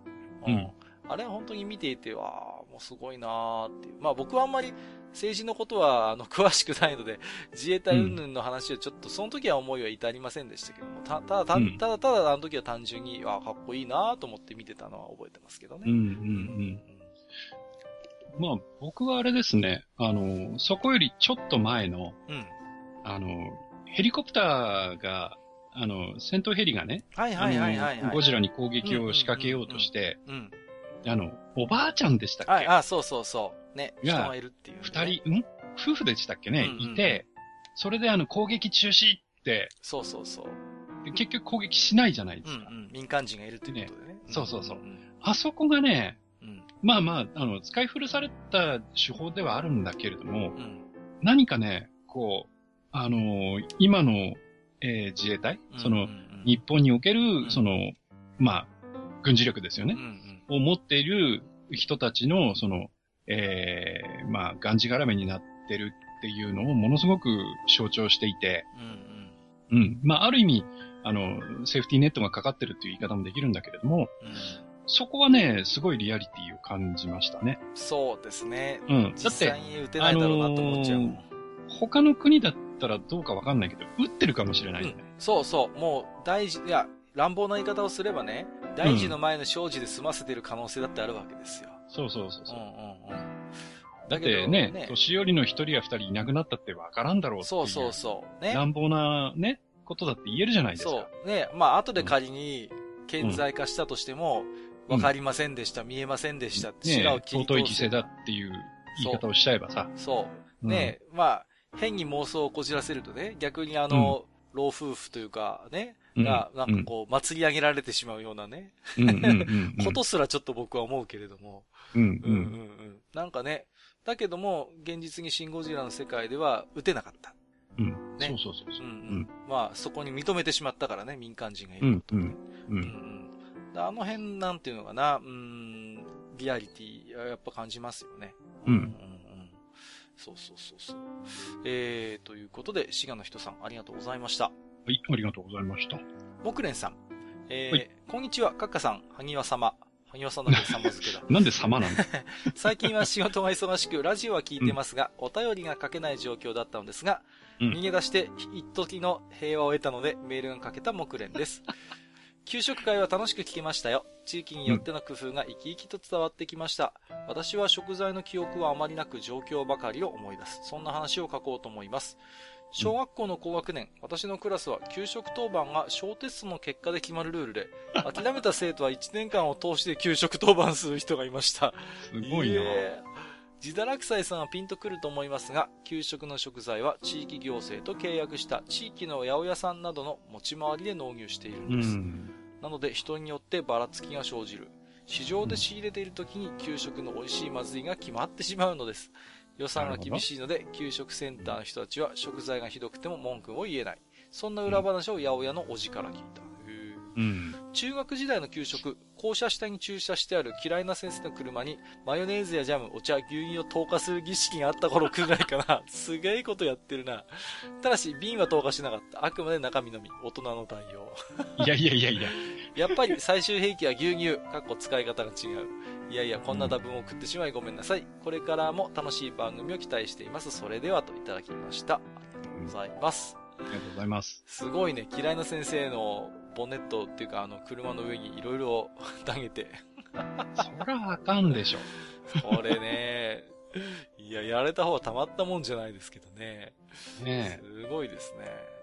うん。あれは本当に見ていて、わあもうすごいなーっていう。まあ僕はあんまり政治のことは、あの、詳しくないので、自衛隊云々の話をちょっと、その時は思いは至りませんでしたけども、た、ただ、ただ、ただ、ただ、あの時は単純に、あ、かっこいいなと思って見てたのは覚えてますけどね。うん、うん、うん。まあ、僕はあれですね、あの、そこよりちょっと前の、うん、あの、ヘリコプターが、あの、戦闘ヘリがね、はいはいはいはい、はい、ゴジラに攻撃を仕掛けようとして、あの、おばあちゃんでしたっけ？はい、あ、そうそうそう。ね、人がいるっていう、ね。二人、ん？夫婦でしたっけね、いて、それであの攻撃中止って。そうそうそう。結局攻撃しないじゃないですか。うんうん、民間人がいるっていうことでね。ねそうそうそう。あそこがね、うん、まあまあ、あの、使い古された手法ではあるんだけれども、うん、何かね、こう、あのー、今の、えー、自衛隊、その、日本における、その、まあ、軍事力ですよね、うんうん、を持っている人たちの、その、えー、まあ、がんじがらめになってるっていうのをものすごく象徴していて、うん、うん、うん。まあ、ある意味、あの、セーフティーネットがかかってるっていう言い方もできるんだけれども、うん、そこはね、すごいリアリティを感じましたね。そうですね。うん。実際に打てないだろうなと思っちゃう。あのー、他の国だったらどうかわかんないけど、打ってるかもしれないね、うん。そうそう。もう大事、いや、乱暴な言い方をすればね、大事の前の生じで済ませてる可能性だってあるわけですよ。そうそうそうそう。うんうんうん。だってね、ね年寄りの一人や二人いなくなったってわからんだろうってそうそうそう。ね。乱暴なね、ことだって言えるじゃないですか。そう。ね。まあ、後で仮に、顕在化したとしても、わ、うん、かりませんでした、見えませんでしたって、違う尊い犠牲だっていう言い方をしちゃえばさ。そう。ね、うん、まあ、変に妄想をこじらせるとね、逆にあの、うん、老夫婦というかね、が、なんかこう、祭り上げられてしまうようなね、ことすらちょっと僕は思うけれども、うんうんうんうん、なんかね、だけども、現実にシン・ゴジラの世界では撃てなかった。うん。ね。そうそうそうそう、うん、うん。まあ、そこに認めてしまったからね、民間人がいることね。うん。うん。うん、あの辺、なんていうのかな、うん、リアリティ、やっぱ感じますよね。うん。そうそうそうそう。えー、ということで、滋賀の人さん、ありがとうございました。はい、ありがとうございました。木蓮さん。えー、はい、こんにちは、カッカさん、萩和様。萩和さんだけ様付けだ。なんで様なんだ 最近は仕事が忙しく、ラジオは聞いてますが、うん、お便りが書けない状況だったのですが、うん、逃げ出して、一時の平和を得たので、メールが書けた木蓮です。給食会は楽しく聞けましたよ。地域によっての工夫が生き生きと伝わってきました。私は食材の記憶はあまりなく状況ばかりを思い出す。そんな話を書こうと思います。小学校の高学年、私のクラスは給食当番が小テストの結果で決まるルールで、諦めた生徒は1年間を通して給食当番する人がいました。すごいな、自堕落斎さんはピンとくると思いますが、給食の食材は地域行政と契約した地域の八百屋さんなどの持ち回りで納入しているんです。なので人によってばらつきが生じる。市場で仕入れている時に給食の美味しいまずいが決まってしまうのです。予算が厳しいので、給食センターの人たちは食材がひどくても文句を言えない。そんな裏話を八百屋のおじから聞いた。うん。中学時代の給食、校舎下に駐車してある嫌いな先生の車に、マヨネーズやジャム、お茶、牛乳を投下する儀式があった頃くらいかな。すげえことやってるな。ただし、瓶は投下しなかった。あくまで中身のみ。大人の対応。いやいやいやいや。やっぱり最終兵器は牛乳。かっこ使い方が違う。いやいや、こんな多分を送ってしまいごめんなさい。これからも楽しい番組を期待しています。それではといただきました。ありがとうございます。ありがとうございます。すごいね、嫌いな先生のボンネットっていうか、あの、車の上にいろいろ 投げて。そらあかんでしょ。これね、いや、やれた方はたまったもんじゃないですけどね。ねすごいですね。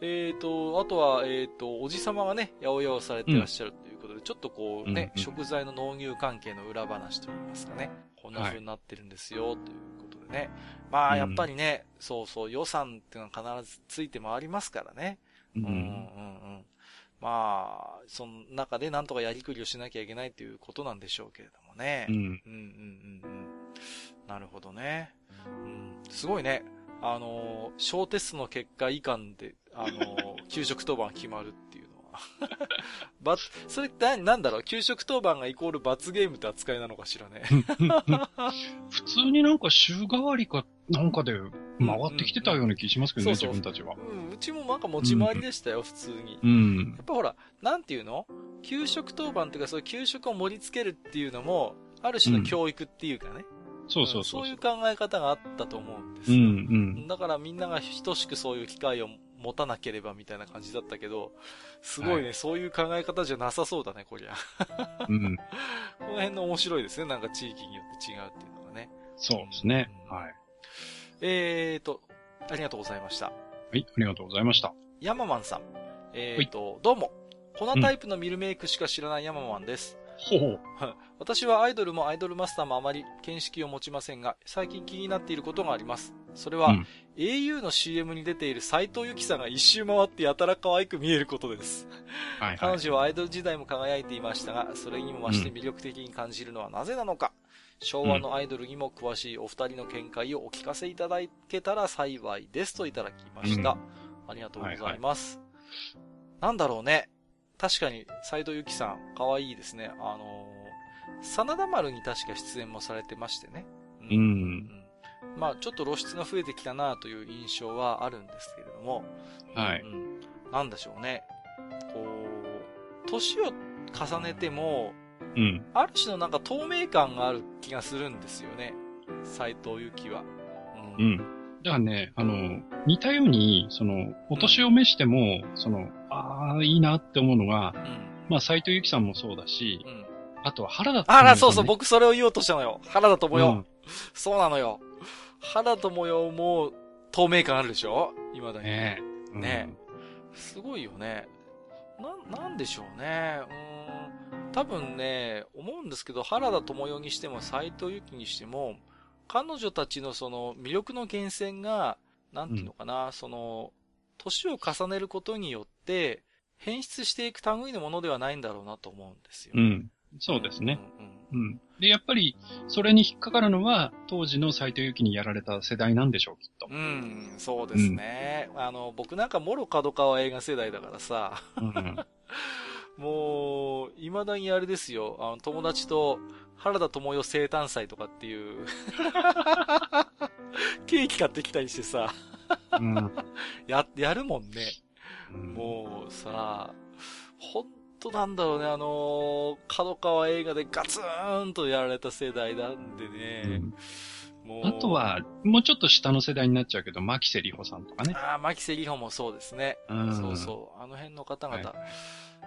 えーと、あとは、えーと、おじさまがね、八百屋をされてらっしゃるということで、ちょっとこうね、うんうん食材の納入関係の裏話といいますかね、こんな風になってるんですよ、ということでね。まあ、うんやっぱりね、そうそう、予算っていうのは必ずついて回りますからね。う。うんうんうん。まあ、その中でなんとかやりくりをしなきゃいけないということなんでしょうけれどもね。うん。うんうんうんうん。なるほどね。うん、すごいね。あのー、小テストの結果以下で、あのー、給食当番決まるっ。ば、それってなんだろう？給食当番がイコール罰ゲームって扱いなのかしらね。普通になんか週替わりかなんかで回ってきてたような気しますけどね、そうそう自分たちは。うん、うちもなんか持ち回りでしたよ、普通に。うんやっ。ぱほら、なんていうの？給食当番っていうか、そういう給食を盛り付けるっていうのも、ある種の教育っていうかね。そうそうそう。そういう考え方があったと思うんですうよ。んうん。だからみんなが等しくそういう機会を持たなければみたいな感じだったけど、すごいね、はそういう考え方じゃなさそうだね、こりゃ。うん。この辺の面白いですね、なんか地域によって違うっていうのがね。そうですね。うんはい。えーと、ありがとうございました。はい、ありがとうございました。ヤママンさん。えーと、どうも。粉タイプのミルメイクしか知らないヤママンです。ほう。私はアイドルもアイドルマスターもあまり見識を持ちませんが、最近気になっていることがあります。それは、うん au の CM に出ている斎藤由貴さんが一周回ってやたら可愛く見えることです。はいはい。彼女はアイドル時代も輝いていましたが、それにも増して魅力的に感じるのはなぜなのか。昭和のアイドルにも詳しいお二人の見解をお聞かせいただけたら幸いですといただきました。うんありがとうございます。なんだろうね。確かに斎藤由貴さん可愛いですね。あのー、真田丸に確か出演もされてましてね。うん。うんまあちょっと露出が増えてきたなという印象はあるんですけれども。はいうんうんなんでしょうね。こう、年を重ねても、うん。ある種のなんか透明感がある気がするんですよね。斎藤由貴は。う。うんん。だからね、あの、似たように、その、お年を召しても、その、ああ、いいなって思うのが、うん。まあ、斎藤由貴さんもそうだし、うん。あとは原田あら、そうそう、僕僕それを言おうとしたのよ。原田智代。うんそうなのよ。原田智代も透明感あるでしょ？未だに。ねえ。ねすごいよね。な、なんでしょうね。うーん。多分ね、思うんですけど、原田智代にしても斎藤由貴にしても、彼女たちのその魅力の源泉が、なんていうのかな、その、年を重ねることによって、変質していく類のものではないんだろうなと思うんですよ。うん。うん。そうですね。うんうんうん。うん。で、やっぱり、それに引っかかるのは、当時の斎藤由貴にやられた世代なんでしょう、きっと。うん、そうですね。あの、僕なんかもろ角川映画世代だからさ、うん。もう、未だにあれですよ、あの、友達と原田智代生誕祭とかっていう、ケーキ買ってきたりしてさ、うん。や、やるもんね。うんもうさ、ほんとなんだろうね、あの角川映画でガツーンとやられた世代なんでね、もう。あと、は、もうちょっと下の世代になっちゃうけど、牧瀬里穂さんとかね。ああ、牧瀬里穂もそうですね。うんそうそう。あの辺の方々。は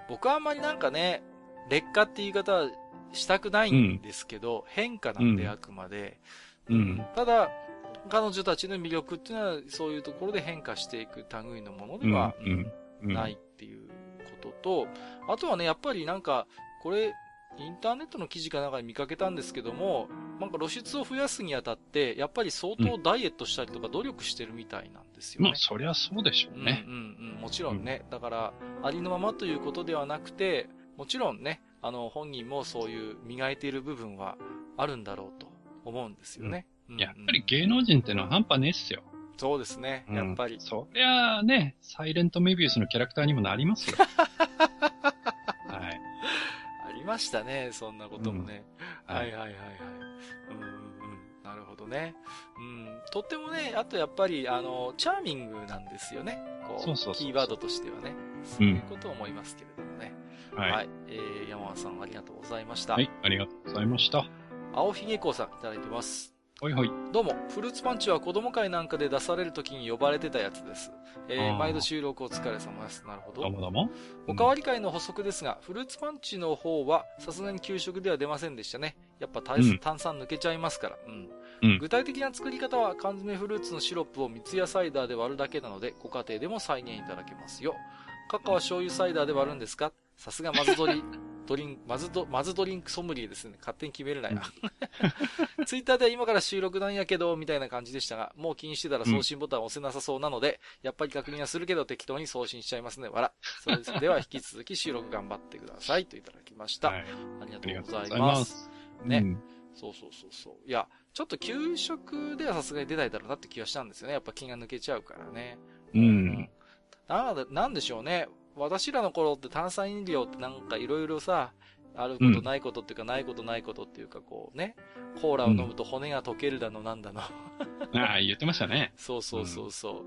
僕はあんまりなんかね、劣化って言い方はしたくないんですけど、変化なんでうんあくまで。うん。ただ、彼女たちの魅力っていうのは、そういうところで変化していく類のものでは、うん。うん。ないっていうことと、あとはね、やっぱりなんか、これ、インターネットの記事かなんかに見かけたんですけども、なんか露出を増やすにあたって、やっぱり相当ダイエットしたりとか努力してるみたいなんですよね。まあ、そりゃそうでしょうね。うんうんうん、もちろんね。だから、ありのままということではなくて、もちろんね、あの、本人もそういう磨いている部分はあるんだろうと思うんですよね。うんうんやっぱり芸能人ってのは半端ねえっすよ。そうですね、うんやっぱり。そりゃあね、サイレントメビウスのキャラクターにもなりますよ。はい。ありましたね、そんなこともね。うんはいいははいはいはい。うんうんうん。なるほどね。うん。とってもね、あとやっぱり、あの、チャーミングなんですよね。こう、そうそうそうそうキーワードとしてはね。そういうことを思いますけれどもね。はい。は。はいい。えー、山田さんありがとうございました。ありがとうございました。青ひげこうさんいただいてます。はいはい。どうも、フルーツパンチは子供会なんかで出される時に呼ばれてたやつです。えー毎度収録お疲れ様です。なるほどどう。もどうも。おかわり会の補足ですが、フルーツパンチの方はさすがに給食では出ませんでしたね。やっぱ炭,、酸抜けちゃいますから。うん。うん具体的な作り方は缶詰フルーツのシロップを三ツ矢サイダーで割るだけなので、ご家庭でも再現いただけますよ。カカオは醤油サイダーで割るんですか？さすがまずドリ、ドリン、まずド、まずドリンクソムリエですね。勝手に決めるなよ。ツイッターでは今から収録なんやけど、みたいな感じでしたが、もう気にしてたら送信ボタンを押せなさそうなので、やっぱり確認はするけど適当に送信しちゃいますね。わら。それでは引き続き収録頑張ってください。といただきました。はい。ありがとうございま。ますす。ねうんそうそうそうそう。いや、ちょっと給食ではさすがに出ないだろうなって気がしたんですよね。やっぱ気が抜けちゃうからね。うん。ななんでしょうね。私らの頃って炭酸飲料ってなんかいろいろさ、あることないことっていうか、ないことないことっていうか、こうね、コーラを飲むと骨が溶けるだのなんだの。ああ、言ってましたね。そうそうそうそう。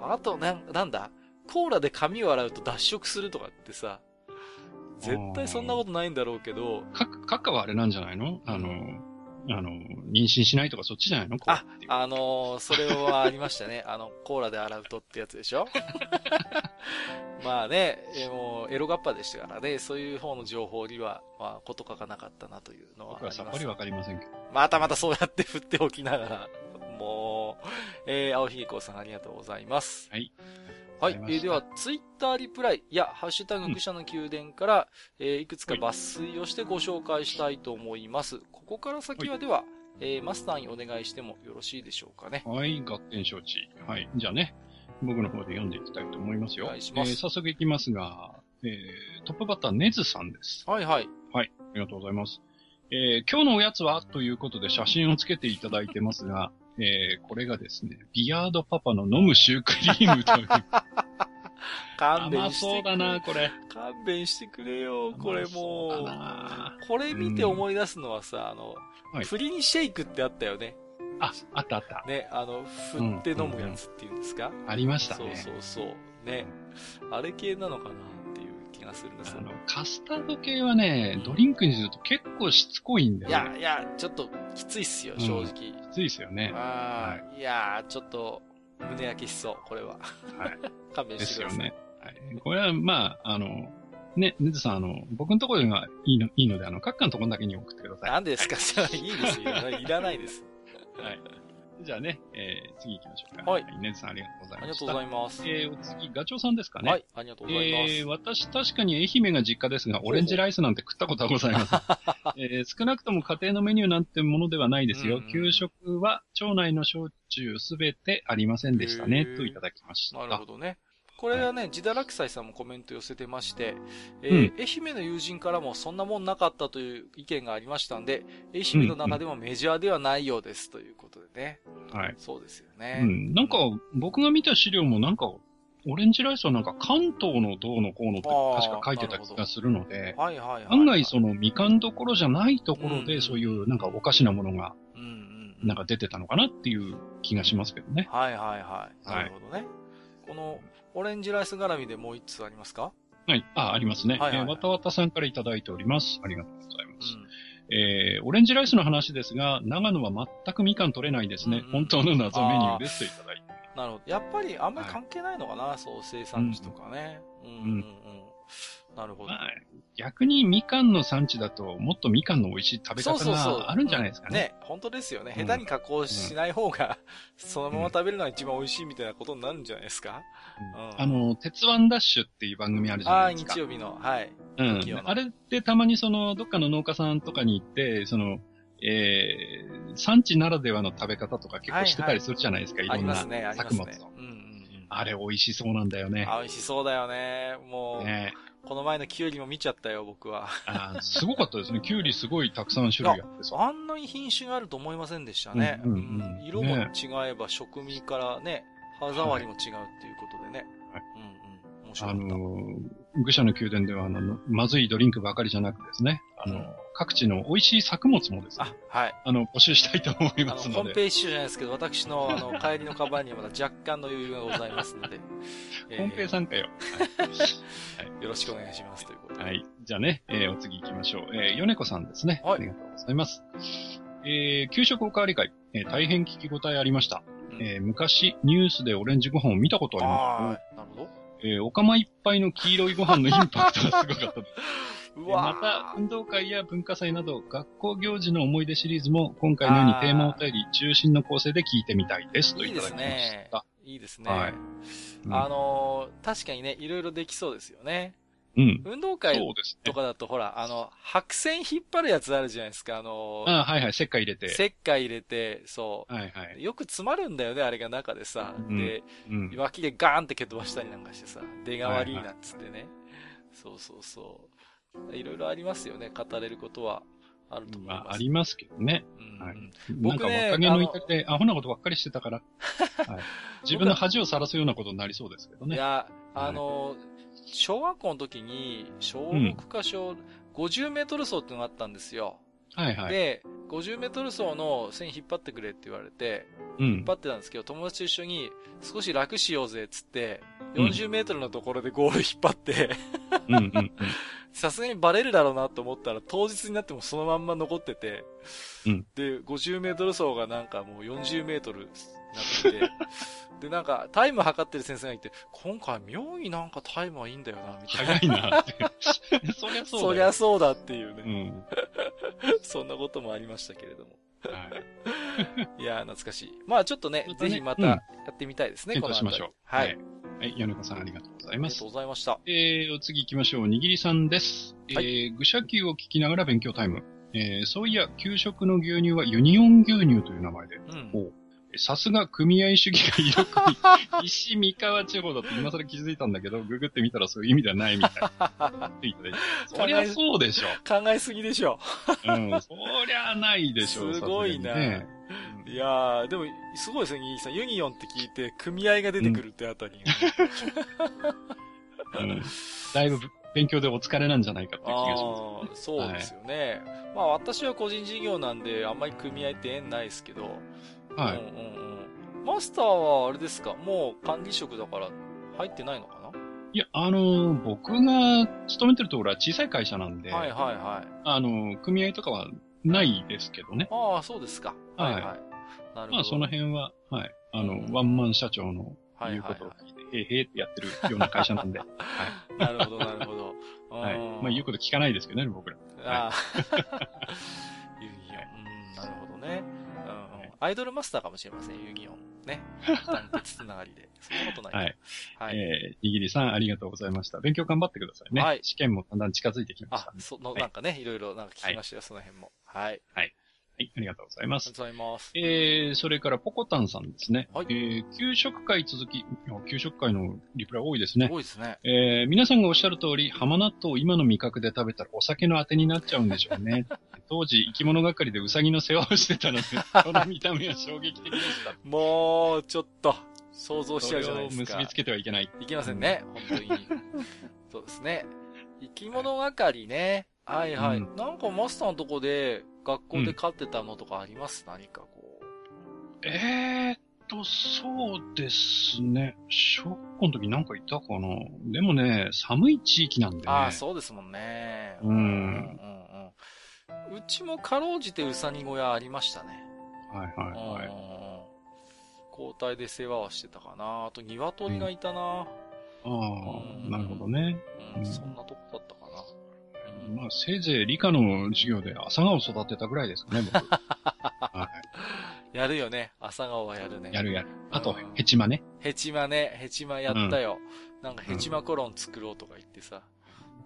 あと、なん、なんだ？コーラで髪を洗うと脱色するとかってさ、絶対そんなことないんだろうけど、カカッカはあれなんじゃないの？あの、あの、妊娠しないとかそっちじゃないの？ああのーそれはありましたね。あの、コーラで洗うとってやつでしょ？まあね、えもう、エロガッパでしたからね、そういう方の情報には、まあ、こと書かなかったなというのはあ僕ります。はさっぱりわかりませんけど。またまたそうやって振っておきながら、もう、えー、青ひげこうさんありがとうございます。はい。はい。えーでは、ツイッターリプライや、ハッシュタグ愚者の宮殿から、えーいくつか抜粋をしてご紹介したいと思います。ここから先はでは、えーマスターにお願いしてもよろしいでしょうかね。はい、学研承知。はい。じゃあね、僕の方で読んでいきたいと思いますよ。お願いしますえー早速いきますが、えー、トップバッター、ネズさんです。はいはい。はい、ありがとうございます。えー、今日のおやつはということで写真をつけていただいてますが、えー、これがですね、ビアードパパの飲むシュークリームという。勘弁甘して。そうだな、これ。勘弁してくれよ、これもなう。これ見て思い出すのはさ、あの、はいプリンシェイクってあったよね。あ、あったあった。ね、あの、振って飲むやつっていうんですか、ありましたそうね。そうそう。ね。あれ系なのかなっていう気がするんですよあの、カスタード系はね、ドリンクにすると結構しつこいんだいよね。や、いや、ちょっときついっすよ、うん正直。きついですよね。ああ、いやー、ちょっと、胸焼けしそう、これは。はい。勘弁でしてください。すよね。はい。これは、まあ、あの、ね、ネズさん、あの、僕のところがいいの、いいので、あの、カッカのところだけに送ってください。何ですか？じゃあいいですよ。いらないです。はい。じゃあね、えー、次行きましょうか。はい。ネズさんありがとうございました。ありがとうございます。えー、お次、ガチョウさんですかね。はい、ありがとうございます。えー、私確かに愛媛が実家ですが、オレンジライスなんて食ったことはございません。えー、少なくとも家庭のメニューなんてものではないですよ。給食は町内の小中すべてありませんでしたね、といただきました。なるほどね。これはね、ジダラクサイさんもコメント寄せてまして、えー愛媛の友人からもそんなもんなかったという意見がありましたんで、愛媛の中でもメジャーではないようですということでね。はい。そうですよね。うん。なんか、僕が見た資料もなんか、オレンジライスはなんか関東のどうのこうのって確か書いてた気がするので、はいはいはい、はい。案外そのみかんどころじゃないところうんでそういうなんかおかしなものがうんうんうん。なんか出てたのかなっていう気がしますけどね。はいはいはい。なるほどね。この、オレンジライス絡みでもう一つありますか？はい。あ、ありますね。はいはいはいえーわたわたさんからいただいております。ありがとうございまうす。ん。えー、オレンジライスの話ですが、長野は全くみかん取れないですね。うんうん本当の謎メニューですといただいて。なるほど。やっぱりあんまり関係ないのかな、そう、生産地とかね。うん、うん、うん。なるほど。まあ、逆にみかんの産地だと、もっとみかんの美味しい食べ方。があるんじゃないですかね。ね、本当ですよね。うん下手に加工しない方が、そのまま食べるのが一番美味しいみたいなことになるんじゃないですか？うんうんあの、鉄腕ダッシュっていう番組あるじゃああ、ないですか。日曜日の、はい。うんあれってたまにその、どっかの農家さんとかに行って、その、えー、産地ならではの食べ方とか結構してたりするじゃないですか、いあろんな作物と。。あれ美味しそうなんだよね。あ、美味しそうだよね。もう、ねこの前のキュウリも見ちゃったよ、僕は。あーすごかったですね。キュウリすごいたくさん種類あってさ。あんなに品種があると思いませんでしたね。うんうんうん色も違えば、食味からね、歯触りも違うっていうことでね。はいうんうん。面白あかった。のー、愚者の宮殿では、あの、まずいドリンクばかりじゃなくですね、あの、うん各地の美味しい作物もですね、あ、はい。あの、募集したいと思いますので、コンペ一緒じゃないですけど、私の、あの、帰りのカバンにはまだ若干の余裕がございますので。えーコンペ参加よ。よろしくお願いします、ということで。はい。じゃあね、えーお次行きましょう。えー、ヨネコさんですね。はいありがとうございます。えー、給食おかわり会、えー大変聞き応えありました。うんえー昔、ニュースでオレンジご飯を見たことありますはい。なるほど。よ。えー、お釜いっぱいの黄色いご飯のインパクトがすごかったです。また、運動会や文化祭など、学校行事の思い出シリーズも、今回のようにテーマお便り中心の構成で聞いてみたいです。といいですいただきましねた。。いいですね。はいうんあのー確かにね、いろいろできそうですよね。うん。運動会。とかだと、ほら、あの、白線引っ張るやつあるじゃないですか。あのーあはいはい、石灰入れて。石灰入れて、そう。はいはい。よく詰まるんだよね、あれが中でさ。うんで、うん。脇でガーンって蹴飛ばしたりなんかしてさ、出が悪いなんつってね。そうそうそう。いろいろありますよね、語れることはあると思いまあ、ます。ありますけどね。うんはいうんなんか僕ね若気の至りで、アホなことばっかりしてたから、はい、自分の恥をさらすようなことになりそうですけどね。いや、あの、小学校の時に、小6か小、50メートル走ってのがあったんですよ。はいはい。で、50メートル走の線引っ張ってくれって言われて、うん引っ張。ってたんですけど、友達と一緒に少し楽しようぜっつって、うん40メートルのところでゴール引っ張って。さすがにバレるだろうなと思ったら、当日になってもそのまんま残ってて、うんで、50メートル走がなんかもう40メートルになってて、で、なんかタイム測ってる先生がいて、今回妙になんかタイムはいいんだよな、みたいな。早いなって。そりゃそうだよ。そりゃそうだっていううね、ん。そんなこともありましたけれども。はい。いやー、懐かしい。まあちょっとねぜひまたうんやってみたいですね、検討しましょう。はい。。はい。米子さんありがとうございますありがとう。ございました。えー、お次行きましょう。にぎりさんです。はえー、愚者級を聞きながら勉強タイム。えー、そういや、給食の牛乳はユニオン牛乳という名前で。うん。おさすが組合主義が色濃い、石三河地方だって今更気づいたんだけど、ググってみたらそういう意味ではないみたいな。そりゃそうでしょ。考えすぎでしょ。うん、そりゃないでしょ。すごいなねいやー、でも、すごいですね、兄さん。ユニオンって聞いて、組合が出てくるってあたりが。うん。だいぶ勉強でお疲れなんじゃないかっていう気がしあまあ、そうですよね。まあ私は個人事業なんで、あんまり組合って縁ないですけど。す。はい。うんうんうん。マスターはあれですか？もう管理職だから入ってないのかいや、あのー僕が勤めてるところは小さい会社なんで、なはいはいはい。あのー組合とかはないですけどね。ああ、そうですか。はいはい。なるほど。まあその辺は、はい。あの、うんワンマン社長のはい言うはいはいことを聞いて、へーへーってやってるような会社なんで、はなるほどなるほど。い。はい。うんまあ言うこと聞かないですけどね、僕ら。ああ。ユニオン。うん、なるほどね。アイドルマスターかもしれません、ユニオン。ね。団結つながりで。そんなことない。はい。はい。えー、にぎりさんありがとうございました。勉強頑張ってくださいね。はい試験もだんだん近づいてきましあた、んで。その、はいなんかね、いろいろなんか聞きましたよ、その辺も。はい。はい、ありがとうございますありが。とうございます。えー、それから、ポコタンさんですね。はいえー、給食会続き。給食会のリプライ多いですね。多いですね。えー、皆さんがおっしゃる通り、浜納豆を今の味覚で食べたらお酒のあてになっちゃうんでしょうね。当時、生き物係でウサギの世話をしてたので、その見た目は衝撃的でした。もう、ちょっと、想像しちゃうじゃそれをないですか。結びつけてはいけない。いけませんね、本当に。そうですね。生き物係ね。はいはい。うんなんかマスターのとこで、学校で飼ってたのとかあります、何かこえーっと、そうですね。小学校の時なんかいたかな？でもね、寒い地域なんでね。う。ああ、そうですもんね。うんうんうんうんうちもかろうじてうさぎ小屋ありましたね。はいはいはい。うん交代で世話をしてたかな。あと、鶏がいたな。ああ、うんなるほどね。うん、うんそんなとこだったまあ、せいぜい理科の授業で朝顔を育てたぐらいですかね、僕。はやるよね。朝顔はやるね。い。やるやる。あとうん、ヘチマね。ヘチマね、ヘチマやったよ。なんかヘチマコロン作ろうとか言ってさ。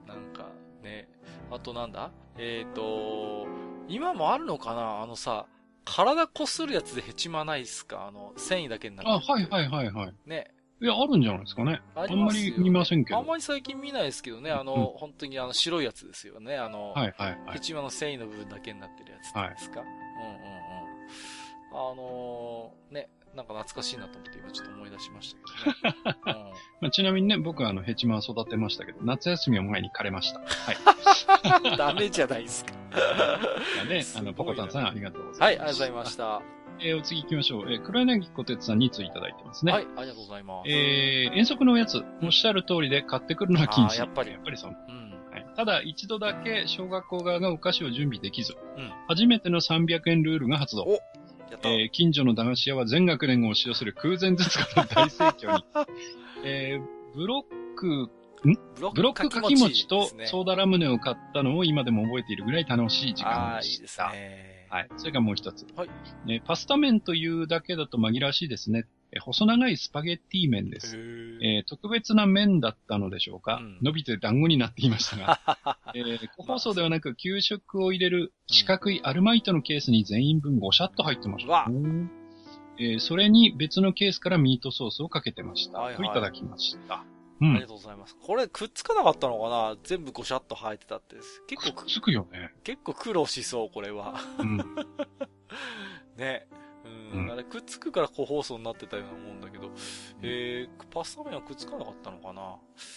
なんかね。あとなんだ？えっ、と、今もあるのかな？あのさ、体こするやつでヘチマないっすか？あの、繊維だけになる。あ、はいはいはいはい。ね。いや、あるんじゃないですかね。ああんまり見ませんけど。あんまり最近見ないですけどね、あの、うん本当にあの白いやつですよね。あの、はいはいはいヘ。チマの繊維の部分だけになってるやつですか？うんうんうん。あのーね、なんか懐かしいなと思って今ちょっと思い出しましたけどね。まあ、ちなみにね、僕はあの、ヘチマ育てましたけど、夏休みを前に枯れました。はい。うん、ダメじゃないですか。ね、あの、ポコタンさんありがとうござはい、います。ありがとうございました。えーお次行きましょう。えー黒柳小鉄さんについただいてますね。はい、ありがとうございます。えー遠足のおやつ、おっしゃる通りで買ってくるのは禁止。やっぱりやっぱりそう。うん。はい、ただ、一度だけ小学校側がお菓子を準備できず、うん初めての300円ルールが発動。お。えー近所の駄菓子屋は全学年を押し寄せる空前絶後の大盛況に。えーブロック、ブブロックかき餅とソーダラムネを買ったのを今でも覚えているぐらい楽しい時間ああ、いいですでした。ね。はい。それからもう一つ。はいねパスタ麺というだけだと紛らわしいですね。え細長いスパゲッティ麺です。えー特別な麺だったのでしょうか、うん伸びて団子になっていましたが、えー個包装ではなく給食を入れる四角いアルマイトのケースに全員分ごしゃっと入ってました。わおーえーそれに別のケースからミートソースをかけてました。はいはいといただきました。うん。ありがとうございます。これくっつかなかったのかな？全部ごしゃっと生えてたって。結構く、くっつくよね。結構苦労しそう、これは。うん。ね。うん、うんあれくっつくから個包装になってたようなもんだけど、えー、パスタ麺はくっつかなかったのかな、う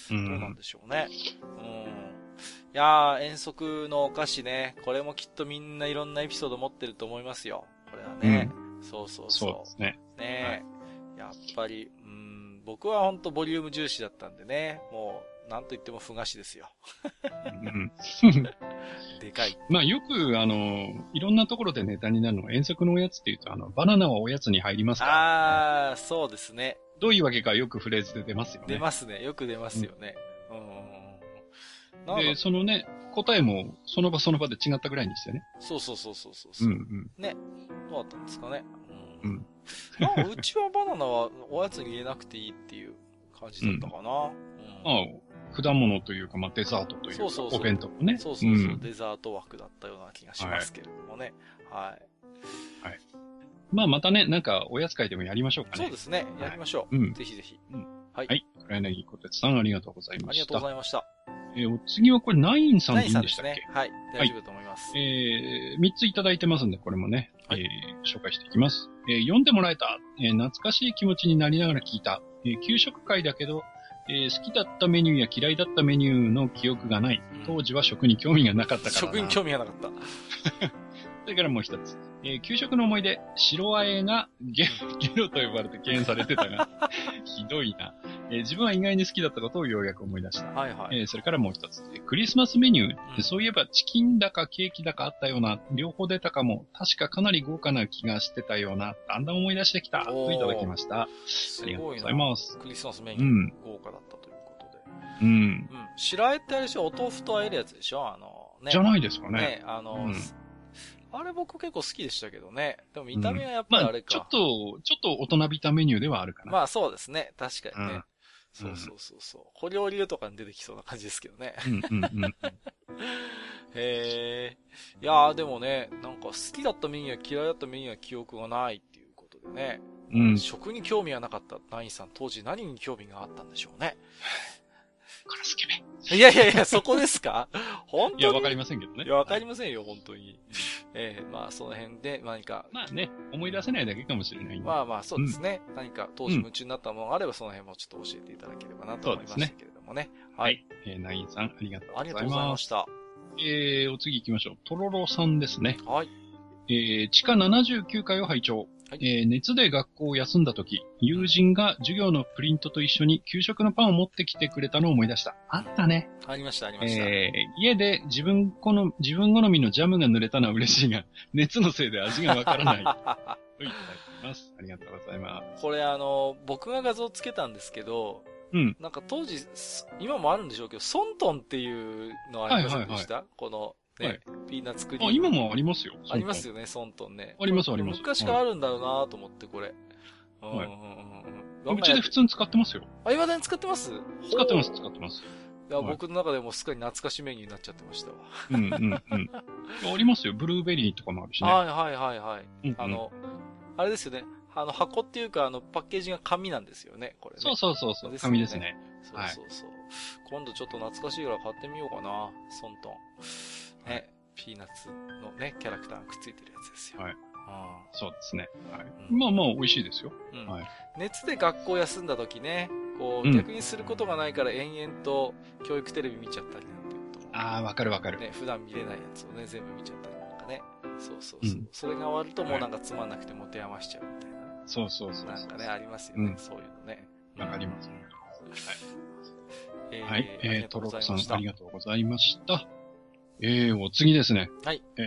どうなんでしょうね。うん。いやー、遠足のお菓子ね。これもきっとみんないろんなエピソード持ってると思いますよ。これはね。そうそうそうそう。ですね。ねえ、やっぱり、うん、僕は本当ボリューム重視だったんでね、もう、なんと言ってもふ菓子ですよ。うん。でかい。まあよく、あの、いろんなところでネタになるのは遠足のおやつっていうと、あの、バナナはおやつに入りますから、あー、そうですね。どういうわけかよくフレーズで出ますよね。出ますね。よく出ますよね。うん。なんかで、そのね、答えもその場その場で違ったぐらいにですよね。そうそうそうそうそうう。んうん。どうだったんですかね。ううんん。まあ、うちはバナナはおやつに入れなくていいっていう感じだったかな。うんまあ、果物というか、まあ、デザートというか、そうそうそうお弁当もね。そうそうそう、んデザート枠だったような気がしますけれどもね。はい。まあ、またね、なんか、おやつ会でもやりましょうかね。そうですね。やりましょう。うんぜひぜひ。はい。黒柳小鉄さん、ありがとうございありがとうました。ございました。えーお次はこれ、ナインさんでいいんででしたっけ、すね。はい。大丈夫だと思います。えー、3ついただいてますんで、これもね、はいえー紹介していきます。えー読んでもらえた、えー懐かしい気持ちになりながら聞いた、えー給食会だけど、えー好きだったメニューや嫌いだったメニューの記憶がないうん。当時は食に興味がなかったからな。食に興味がなかった。それからもう一つ。えー給食の思い出、白あえがゲゲロと呼ばれて敬遠されてたが、ひどいな、えー自分は意外に好きだったことをようやく思い出した。はいはい。えーそれからもう一つ。えークリスマスメニュー、うんそういえばチキンだかケーキだかあったような、両方出たかも、確かかなり豪華な気がしてたような、だんだん思い出してきた、といただきました。あすりがとうございます。クリスマスメニューうん、豪華だったということで。うん。うん。白あえってあれでしょ？お豆腐とあえるやつでしょ？あの、ね。じゃないですかね。ね、あの、うんあれ僕結構好きでしたけどね。でも見た目はやっぱりまああれ、か。ちょっと、ちょっと大人びたメニューではあるかな。まあそうですね。確かにね。うんそうそうそうそう。小料理とかに出てきそうな感じですけどね。うん、うん、うん。へえ。いやーでもね、なんか好きだったメニューや嫌いだったメニューは記憶がないっていうことでね。うん。食に興味がなかったナインさん、当時何に興味があったんでしょうね。スケベ。いやいやいや、そこですか？本当に？いや、わかりませんけどね。いや、わかりませんよ、本当に。ええまあ、その辺で何か、まあね、思い出せないだけかもしれない。まあまあ、そうですね。何か当時夢中になったものがあれば、その辺もちょっと教えていただければなと思いましたけれどもね。ははいい。えー、ナインさん、ありがとうございありがとうございま。ますした。えー、お次行きましょう。とろろさんですね。はい。えー、地下79階を拝聴。はいえー熱で学校を休んだ時、友人が授業のプリントと一緒に給食のパンを持ってきてくれたのを思い出した。あったね。ありました、ありました。えー、家で自分好み、自分好みのジャムが濡れたのは嬉しいが、熱のせいで味がわからない。といただきます。ありがとうございます。これあの、僕が画像つけたんですけど、うん。なんか当時、す今もあるんでしょうけど、ソントンっていうのありませんでした、この、ね、はいピーナッツクリーム。あ、今もありますよ。ありますよね、ソントンね。ありますあります昔からあるんだろうなと思って、これ。うんうんはいうんうん。うちで普通に使ってますよ。あ、未だに使ってます？使ってます、使ってます。いや、はい僕の中でもすっかり懐かしメニューになっちゃってましたわ。うん、うん、うん。ありますよ。ブルーベリーとかもあるしね。はいはいはいはい。うんうんあの、あれですよね。あの、箱っていうか、あの、パッケージが紙なんですよね、これね。そうそうそうそう、ね紙ですね。そうそうそう。今度ちょっと懐かしいから買ってみようかな、ソントン。ね、ピーナッツのね、キャラクターがくっついてるやつですよ。はいあそうですね。はい。うんまあまあ、美味しいですよ。ーうんはい。熱で学校休んだ時ね、こう、うん逆にすることがないから延々と教育テレビ見ちゃったりなんていうこともああ、わかるわかる。ね、普段見れないやつをね、全部見ちゃったりなんかね。そうそうそう。うんそれが終わるともうなんかつまんなくて持て余しちゃうみたいなね。そうそうそうそう。なんかね、ありますよね、うんそういうのね。わかります。えーはい。えー、がとうごトロコさんありがとうございました。えー、お次ですね。はい。え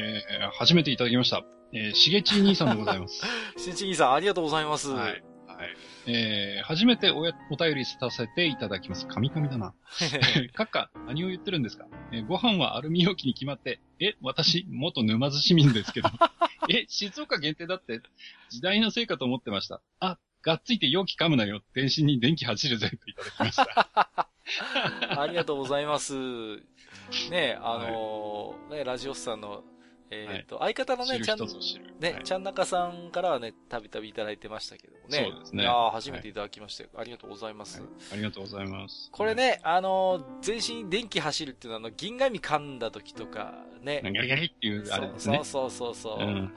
ー、初めていただきました。えー、しげち兄さんでございます。しんちぎさん、ありがとうございます。はい。はい。えー、初めておやお便りさせていただきます。神々だな。カッカ、何を言ってるんですか、えーご飯はアルミ容器に決まって、え、私、元沼津市民ですけど。え、静岡限定だって、時代のせいかと思ってました。あ、がっついて容器噛むなよ。電信に電気走るぜ。といただきました。ありがとうございます。ねあのーね、ラジオスさんの、えっ、と、相方のね、ちゃん。ね、はいちゃんなかさんからはね、たびたびいただいてましたけどもね。そうですねいやー初めていただきましたよ。ありがとうございます。はいありがとうございます。これ。ね、あのー全身に電気走るっていうのは、あの、銀紙噛んだ時とか、ね。ギャリギャリっていう、あれですね。そうそうそうそう。うん。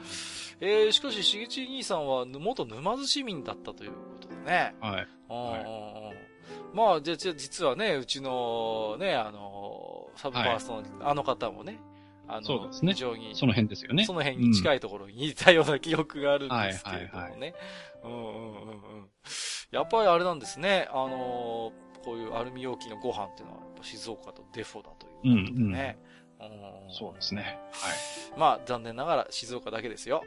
えー、しかし、しげち兄さんは元沼津市民だったということでね。はい。うんうんうんまあ、じゃあ、じゃあ実はね、うちの、ね、あの、サブパーソナリティのあの方もね、あの、そうですね非常に、その辺ですよね。その辺に近いところにいたような記憶があるんですけれどもはいはいね。うんうんうんうん。やっぱりあれなんですね、あの、こういうアルミ容器のご飯っていうのは、やっぱ静岡とデフォだということでね。うんそうですね。まあ、残念ながら静岡だけですよ。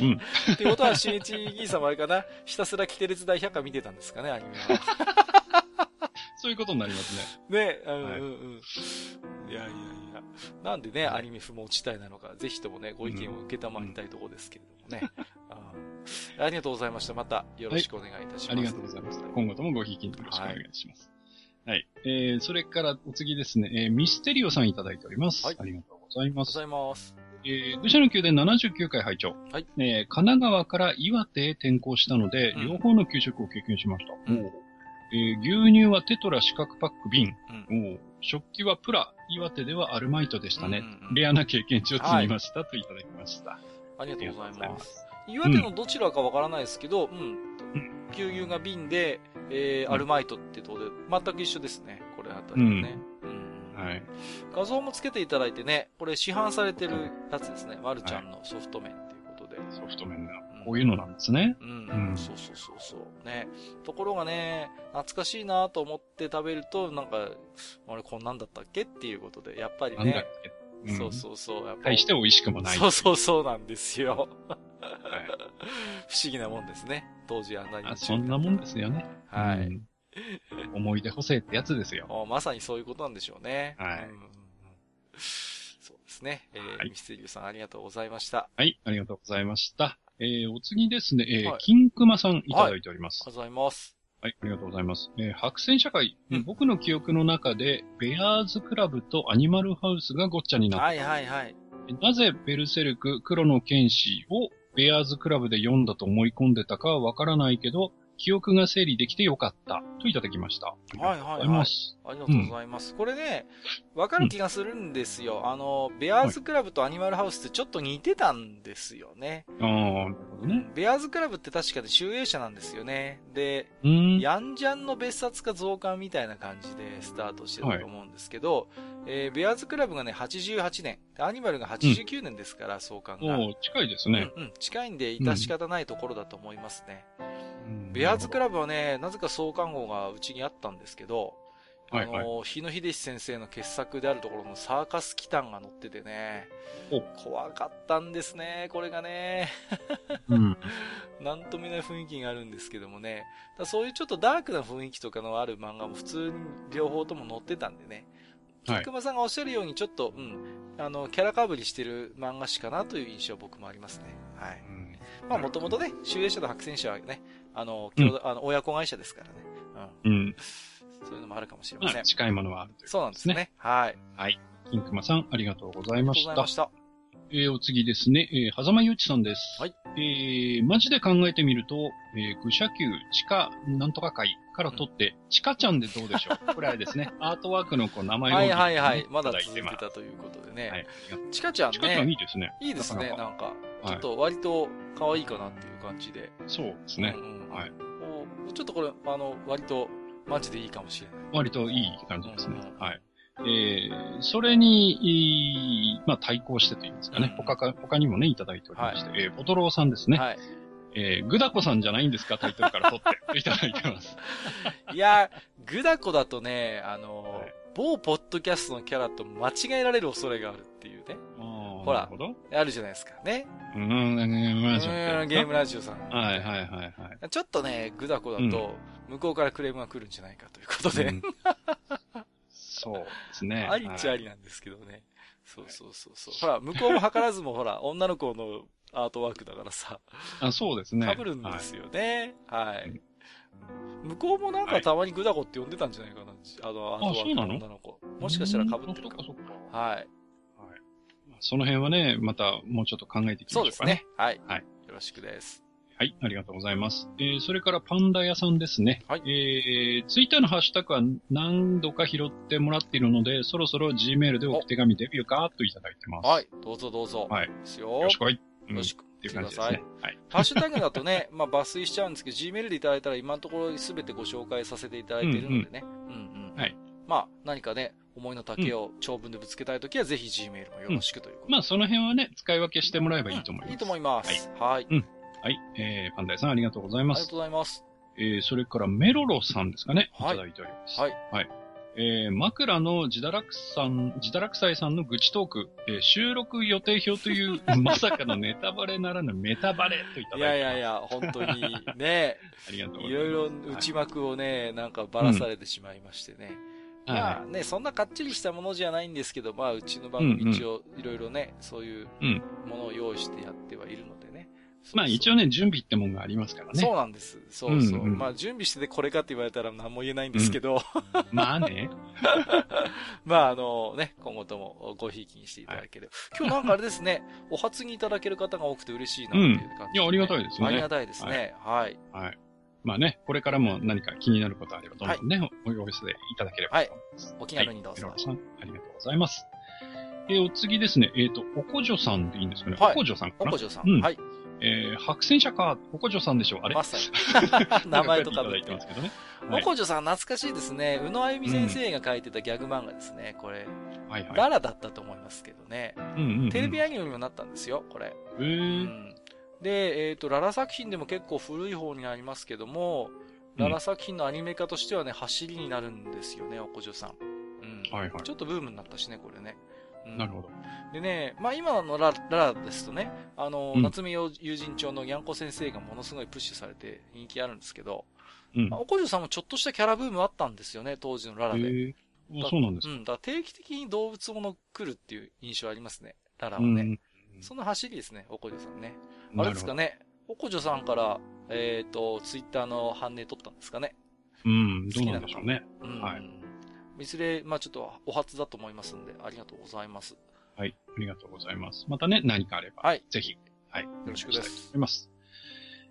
うん ってことは、しんいちギーさんもあれかなひたすらキテレツ大百科見てたんですかね、アニメは。はい。そういうことになりますね。ね、うんはいうんうん。いやいやいや。なんでね、アニメ不毛地帯なのか、ぜひともね、ご意見を受けたまりたいところですけれどもね。ありがとうございました。またよろしくお願いいたします。ありがとうございます。今後ともごひいきによろしくお願いします。はい。えー、それからお次ですね、えー、ミステリオさんいただいております。はいありがとうございます。ありがとうございます。えー、愚者の宮殿79回拝聴。はい。えー、神奈川から岩手へ転校したので、うん両方の給食を経験しました。うんえー牛乳はテトラ四角パック瓶。うん。食器はプラ。岩手ではアルマイトでしたね。うんうんうんレアな経験値を積みました、といただきました。ありがとうございま。ますす岩手のどちらかわからないですけど、うん。牛乳が瓶で、えー、うんアルマイトってとこで、全く一緒ですね。これあたりはね。うん。はい。画像もつけていただいてね、これ市販されてるやつですね。まるちゃんのソフト麺っていうことで。ソフト麺がうんこういうのなんですね。うん、うんそうそうそうそう。ね。ところがね、懐かしいなと思って食べると、なんか、あれこんなんだったっけっていうことで、やっぱりなんだっね、け。そうそうそう。やっぱ対して美味しくもない。そうそうそうなんですよ。はい不思議なもんですね。当時あんなそんなもんですよね。はい。うん思い出補正ってやつですよ。あまさにそういうことなんでしょうね。はいうんうんうんそうですね。えーはいミステリューさんありがとうございました。はい、ありがとうございました。えー、お次ですね、えーはい金熊さんいただいております。ありがとうございます。はい、ありがとうございます。えー白線社会、うん僕の記憶の中で、ベアーズクラブとアニマルハウスがごっちゃになった。はいはいはい。なぜベルセルク、黒の剣士をベアーズクラブで読んだと思い込んでたかはわからないけど、記憶が整理できてよかった。といただきました。ありがとうございます。ありがとうございます。これね、わかる気がするんですよ。あの、ベアーズクラブとアニマルハウスってちょっと似てたんですよね。ああ、なるほどね。ベアーズクラブって確かで集英社なんですよね。で。ヤンジャンの別冊か増刊みたいな感じでスタートしてたと思うんですけど、えーベアーズクラブがね、88年、でアニマルが89年ですから、創刊が。近いですね。うんうん、近いんで、致し方ないところだと思いますね。うんベアーズクラブはね、なぜか創刊号がうちにあったんですけど、あはいはいの、日野秀先生の傑作であるところのサーカスキタンが載っててね、お怖かったんですね、これがね。うん。なんとも言えない雰囲気があるんですけどもね。だそういうちょっとダークな雰囲気とかのある漫画も普通に両方とも載ってたんでね。はい菊熊さんがおっしゃるようにちょっと、うん、あの、キャラかぶりしてる漫画誌かなという印象は僕もありますね。はい。うんまあもともとね、集英社と白戦社はね、あの、共同あの親子会社ですからね。うん。うん。そういうのもあるかもしれません。まあ、近いものはあるというそうなんですね。はい。ありはい。金熊さん、ありがとうございましたがとうございま。した。えーお次ですね。えー、狭間ゆうちさんです。はい。えー、マジで考えてみると、えー、愚者級地下なんとか会から取って、ちかちゃんでどうでしょう？これあれですね。アートワークのこう名前を、はいはいはい。まだ続い。たということでね。はい。ちかちゃんちかちゃんいね。いですね。いいですね、なんか。はいちょっと割と可愛いかなっていう感じで。そうですねはいおちょっとこれ、あの、割と、マジでいいかもしれない。割といい感じですね。はい。えー、それに、いいまあ、対抗してと言いますかね。うん他か、他にもね、いただいておりまして、えー、ポトローさんですね。はい。えー、グダコさんじゃないんですかタイトルから取って、いただいてます。いや、グダコだとね、あの、はい某ポッドキャストのキャラと間違えられる恐れがあるっていうね。ほほら。あるじゃないですかね。うーん、ゲームラジオゲームラジオさん。はいはいはいはい。ちょっとね、グダコだと、向こうからクレームが来るんじゃないかということで、うんそうですね。ありっちゃありなんですけどね。そうそうそうそう。ほら、向こうも図らずもほら、女の子のアートワークだからさ、あそうですね。被るんですよね。はい。うん向こうもなんかたまにグダコって呼んでたんじゃないかな。あの、アートワークの女の子。もしかしたら被ってるかも。はい。はいその辺はね、またもうちょっと考えていきましょうかね。そうですね。はい。はいよろしくです。はい、ありがとうございます。えー、それからパンダ屋さんですね。はいえー、ツイッターのハッシュタグは何度か拾ってもらっているので、そろそろ Gmail でお手紙デビューかといただいてます。はい。どうぞどうぞ。はいですよ。よろしくおい。うんよろしく。っていう感じですね。はい。ハッシュタグだとね、まあ抜粋しちゃうんですけど、Gmail でいただいたら今のところ全てご紹介させていただいているのでね。うんうん。はい。まあ何かね、思いの丈を長文でぶつけたいときはぜひ Gmail もよろしくということで。まあ、その辺はね、使い分けしてもらえばいいと思います。いいと思います。はい。はい。えー、パンダ屋さんありがとうございますありがと。うございます。えー、それからメロロさんですかね。いはいただいております。はい。はい。えー、枕の自堕落さん、自堕落斎さんの愚痴トーク、えー収録予定表という、まさかのネタバレならぬメタバレといたいだいてます。やいやいや、本当にね、ありがとうございます。いろいろ内幕をね、なんかばらされてしまいましてね。はいまあね、そんなかっちりしたものじゃないんですけど、まあうちの番組一応いろいろね、そういううんものを用意してやってはいるのでね。まあ一応ね、準備ってもんがありますからね。そうなんです。そうそう。うんうんまあ準備しててこれかって言われたら何も言えないんですけど、まあね。まああのね、今後ともごひいきにしていただければ。今日なんかあれですね、お初にいただける方が多くて嬉しいなっていう感じ、いやありがたいですねありがたいですね。はい。はい。まあね、これからも何か気になることあれば、どんどんね、おお寄せいただければと思います。お気軽にどうぞはいさん、ありがとうございます。えーお次ですね、えっ、と、おこじょさんでいいんですかね。はいおこじょさんかなおこじょさん。うんはい。えー、白戦車か、おこじょさんでしょうあれ？まさに。名前とかいただいてますけどね。はいおこじょさん懐かしいですね。宇野あゆみ先生が書いてたギャグ漫画ですね。これ、はいはい。ララだったと思いますけどね。うんうんうん、テレビアニメにもなったんですよ、これ。えうー、んで、えっ、と、ララ作品でも結構古い方になりますけども、ララ作品のアニメ化としてはね、走りになるんですよね、おこじょさん。うん。はいはいちょっとブームになったしね、これね。うんなるほど。でね、まあ今のラララですとね、あの、うん夏目友人帳のにゃんこ先生がものすごいプッシュされて人気あるんですけど、うん。まあ、おこじょさんもちょっとしたキャラブームあったんですよね、当時のララえで。ー、あそうなんですか。うん、だ定期的に動物もの来るっていう印象ありますね、ララはうんね。その走りですね、おこじょさんね。あれですかね。ね、おこじょさんから、えっ、と、ツイッターの反応取ったんですかね。うん、どうなんでしょうね。うん。はいいずれ、まあちょっとお初だと思いますんで、ありがとうございます。はい。ありがとうございます。またね、何かあれば、はい。ぜひ、はい。よろしくです思います。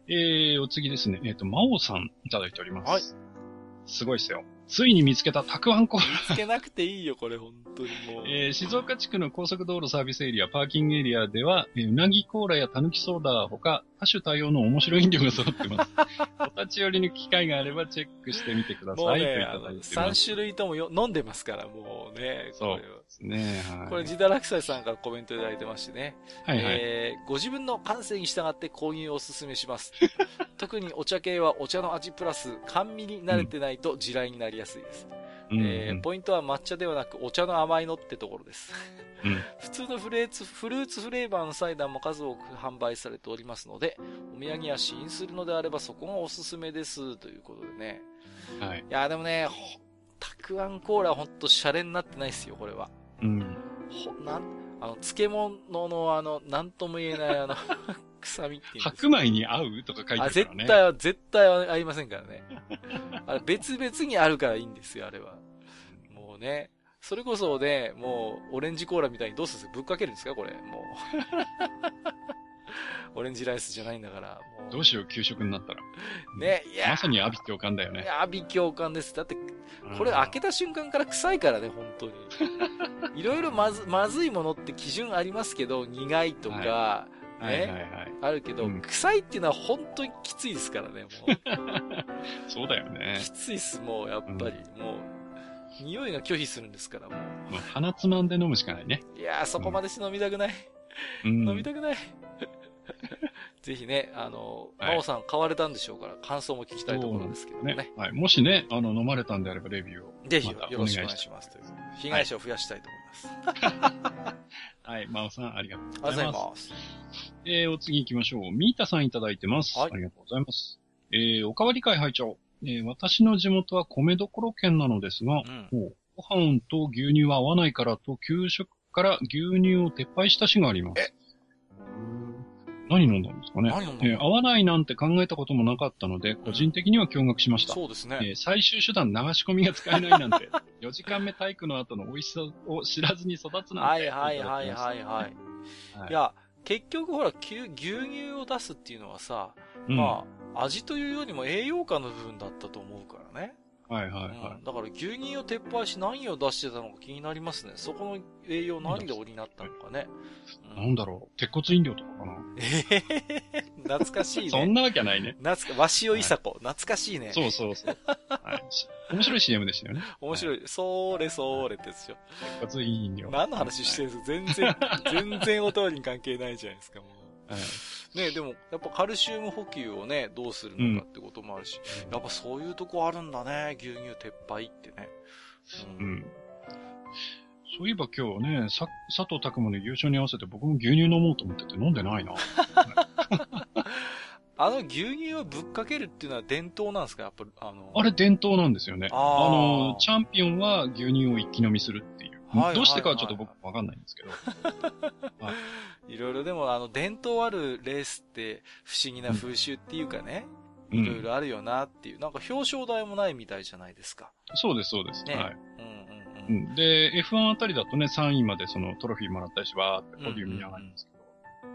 えー、お次ですね。えっ、と、魔王さんいただいております。はい。すごいですよ。ついに見つけたたくあんコーラ。つけなくていいよ、これ、本当にもう。えー静岡地区の高速道路サービスエリア、パーキングエリアでは、えーうなぎコーラやたぬきソーダほか、多種多様の面白い飲料が揃ってます。お立ち寄りの機会があればチェックしてみてください。といもうね、あのただいてます。3種類ともよ飲んでますから、もうね。そうこれはですね。はい。これ、ジダラクサイさんからコメントいただいてましてね。はいはい。えーご自分の感性に従って購入をお勧めします。特にお茶系はお茶の味プラス甘味に慣れてないと地雷になりやすいです。うんえーポイントは抹茶ではなくお茶の甘いのってところです。うん普通のフレーツフルーツフレーバーのサイダーも数多く販売されておりますので、お土産や試飲するのであればそこがおすすめです。ということでね。はい。いや、でもね、ほたくあんコーラはほんとシャレになってないですよ、これは。うん。ほ、なん、あの、漬物のあの、なんとも言えないあの、臭みっていう白米に合うとか書いてああ、るからね。絶対は、絶対はありませんからね。あれ別々にあるからいいんですよ、あれは。もうね。それこそね、もう、オレンジコーラみたいにどうするんですか？ぶっかけるんですか？これ、もう。オレンジライスじゃないんだから、もう。どうしよう、給食になったら。ね、いや、まさに阿鼻教官だよね。阿鼻教官です。だって、これ開けた瞬間から臭いからね、本当に。いろいろまず、まずいものって基準ありますけど、苦いとか、はいはいね、はい。あるけど、うん臭いっていうのは本当にきついですからね、もう。そうだよね。きついっす、もう、やっぱり。もう、匂いが拒否するんですから、ももう鼻つまんで飲むしかないね。う。いやー、そこまでして飲みたくない。うん。飲みたくない。ぜひね、あの、はい真央さん買われたんでしょうから、感想も聞きたいところですけどもね。ね。はい。もしね、あの、飲まれたんであればレビューを。ぜひよろしくお願いししますという。被害者を増やしたいと思います。はい。真央さん、ありがとうありがとうございございます。ます。えー、お次行きましょう。ミータさんいただいてます。はいありがとうございます。えー、おかわり会拝聴えー、私の地元は米どころ県なのですが、うん。ご飯と牛乳は合わないからと、給食から牛乳を撤廃した市があります。何飲んだんですかね何飲んだの？えー合わないなんて考えたこともなかったので、個人的には驚愕しました。そうですね。えー最終手段流し込みが使えないなんて、4時間目体育の後の美味しさを知らずに育つなんて。はいはいはいはいはい。はいいや、結局ほら、きゅ牛乳を出すっていうのはさ、うんまあ、味というよりも栄養価の部分だったと思うからね。はいはいはうんだから牛乳を撤廃し何を出してたのか気になりますね。そこの栄養何で補ったのかね。い。なんだろう、鉄骨飲料とかかな。えへへへ懐かしいね。そんなわけはないね。懐か、わしおいさこ。懐かしいね。そうそうそう。はい、し面白い CM でしたよね。面白い。そーれそーれってですよ。鉄骨飲料。何の話してるんですか？全然、全然お便りに関係ないじゃないですか、もう。はいねでも、やっぱカルシウム補給をね、どうするのかってこともあるし、やっぱそういうとこあるんだね、牛乳撤廃ってね。ううん。そういえば今日ね、さ佐藤拓磨の優勝に合わせて僕も牛乳飲もうと思ってて飲んでないな。あの牛乳をぶっかけるっていうのは伝統なんですか？やっぱ、あの。あれ伝統なんですよね。あーの、チャンピオンは牛乳を一気飲みするっていう。はいどうしてかはちょっと僕わかんないんですけど。いろいろでも、あの、伝統あるレースって不思議な風習っていうかね、ういろいん。ろあるよなっていう、なんか表彰台もないみたいじゃないですか。そうです、そうです。ねはい。うんうんうん。うん、で、F1 あたりだとね、3位までそのトロフィーもらったりし、わーってポディウムに上がるんですけど、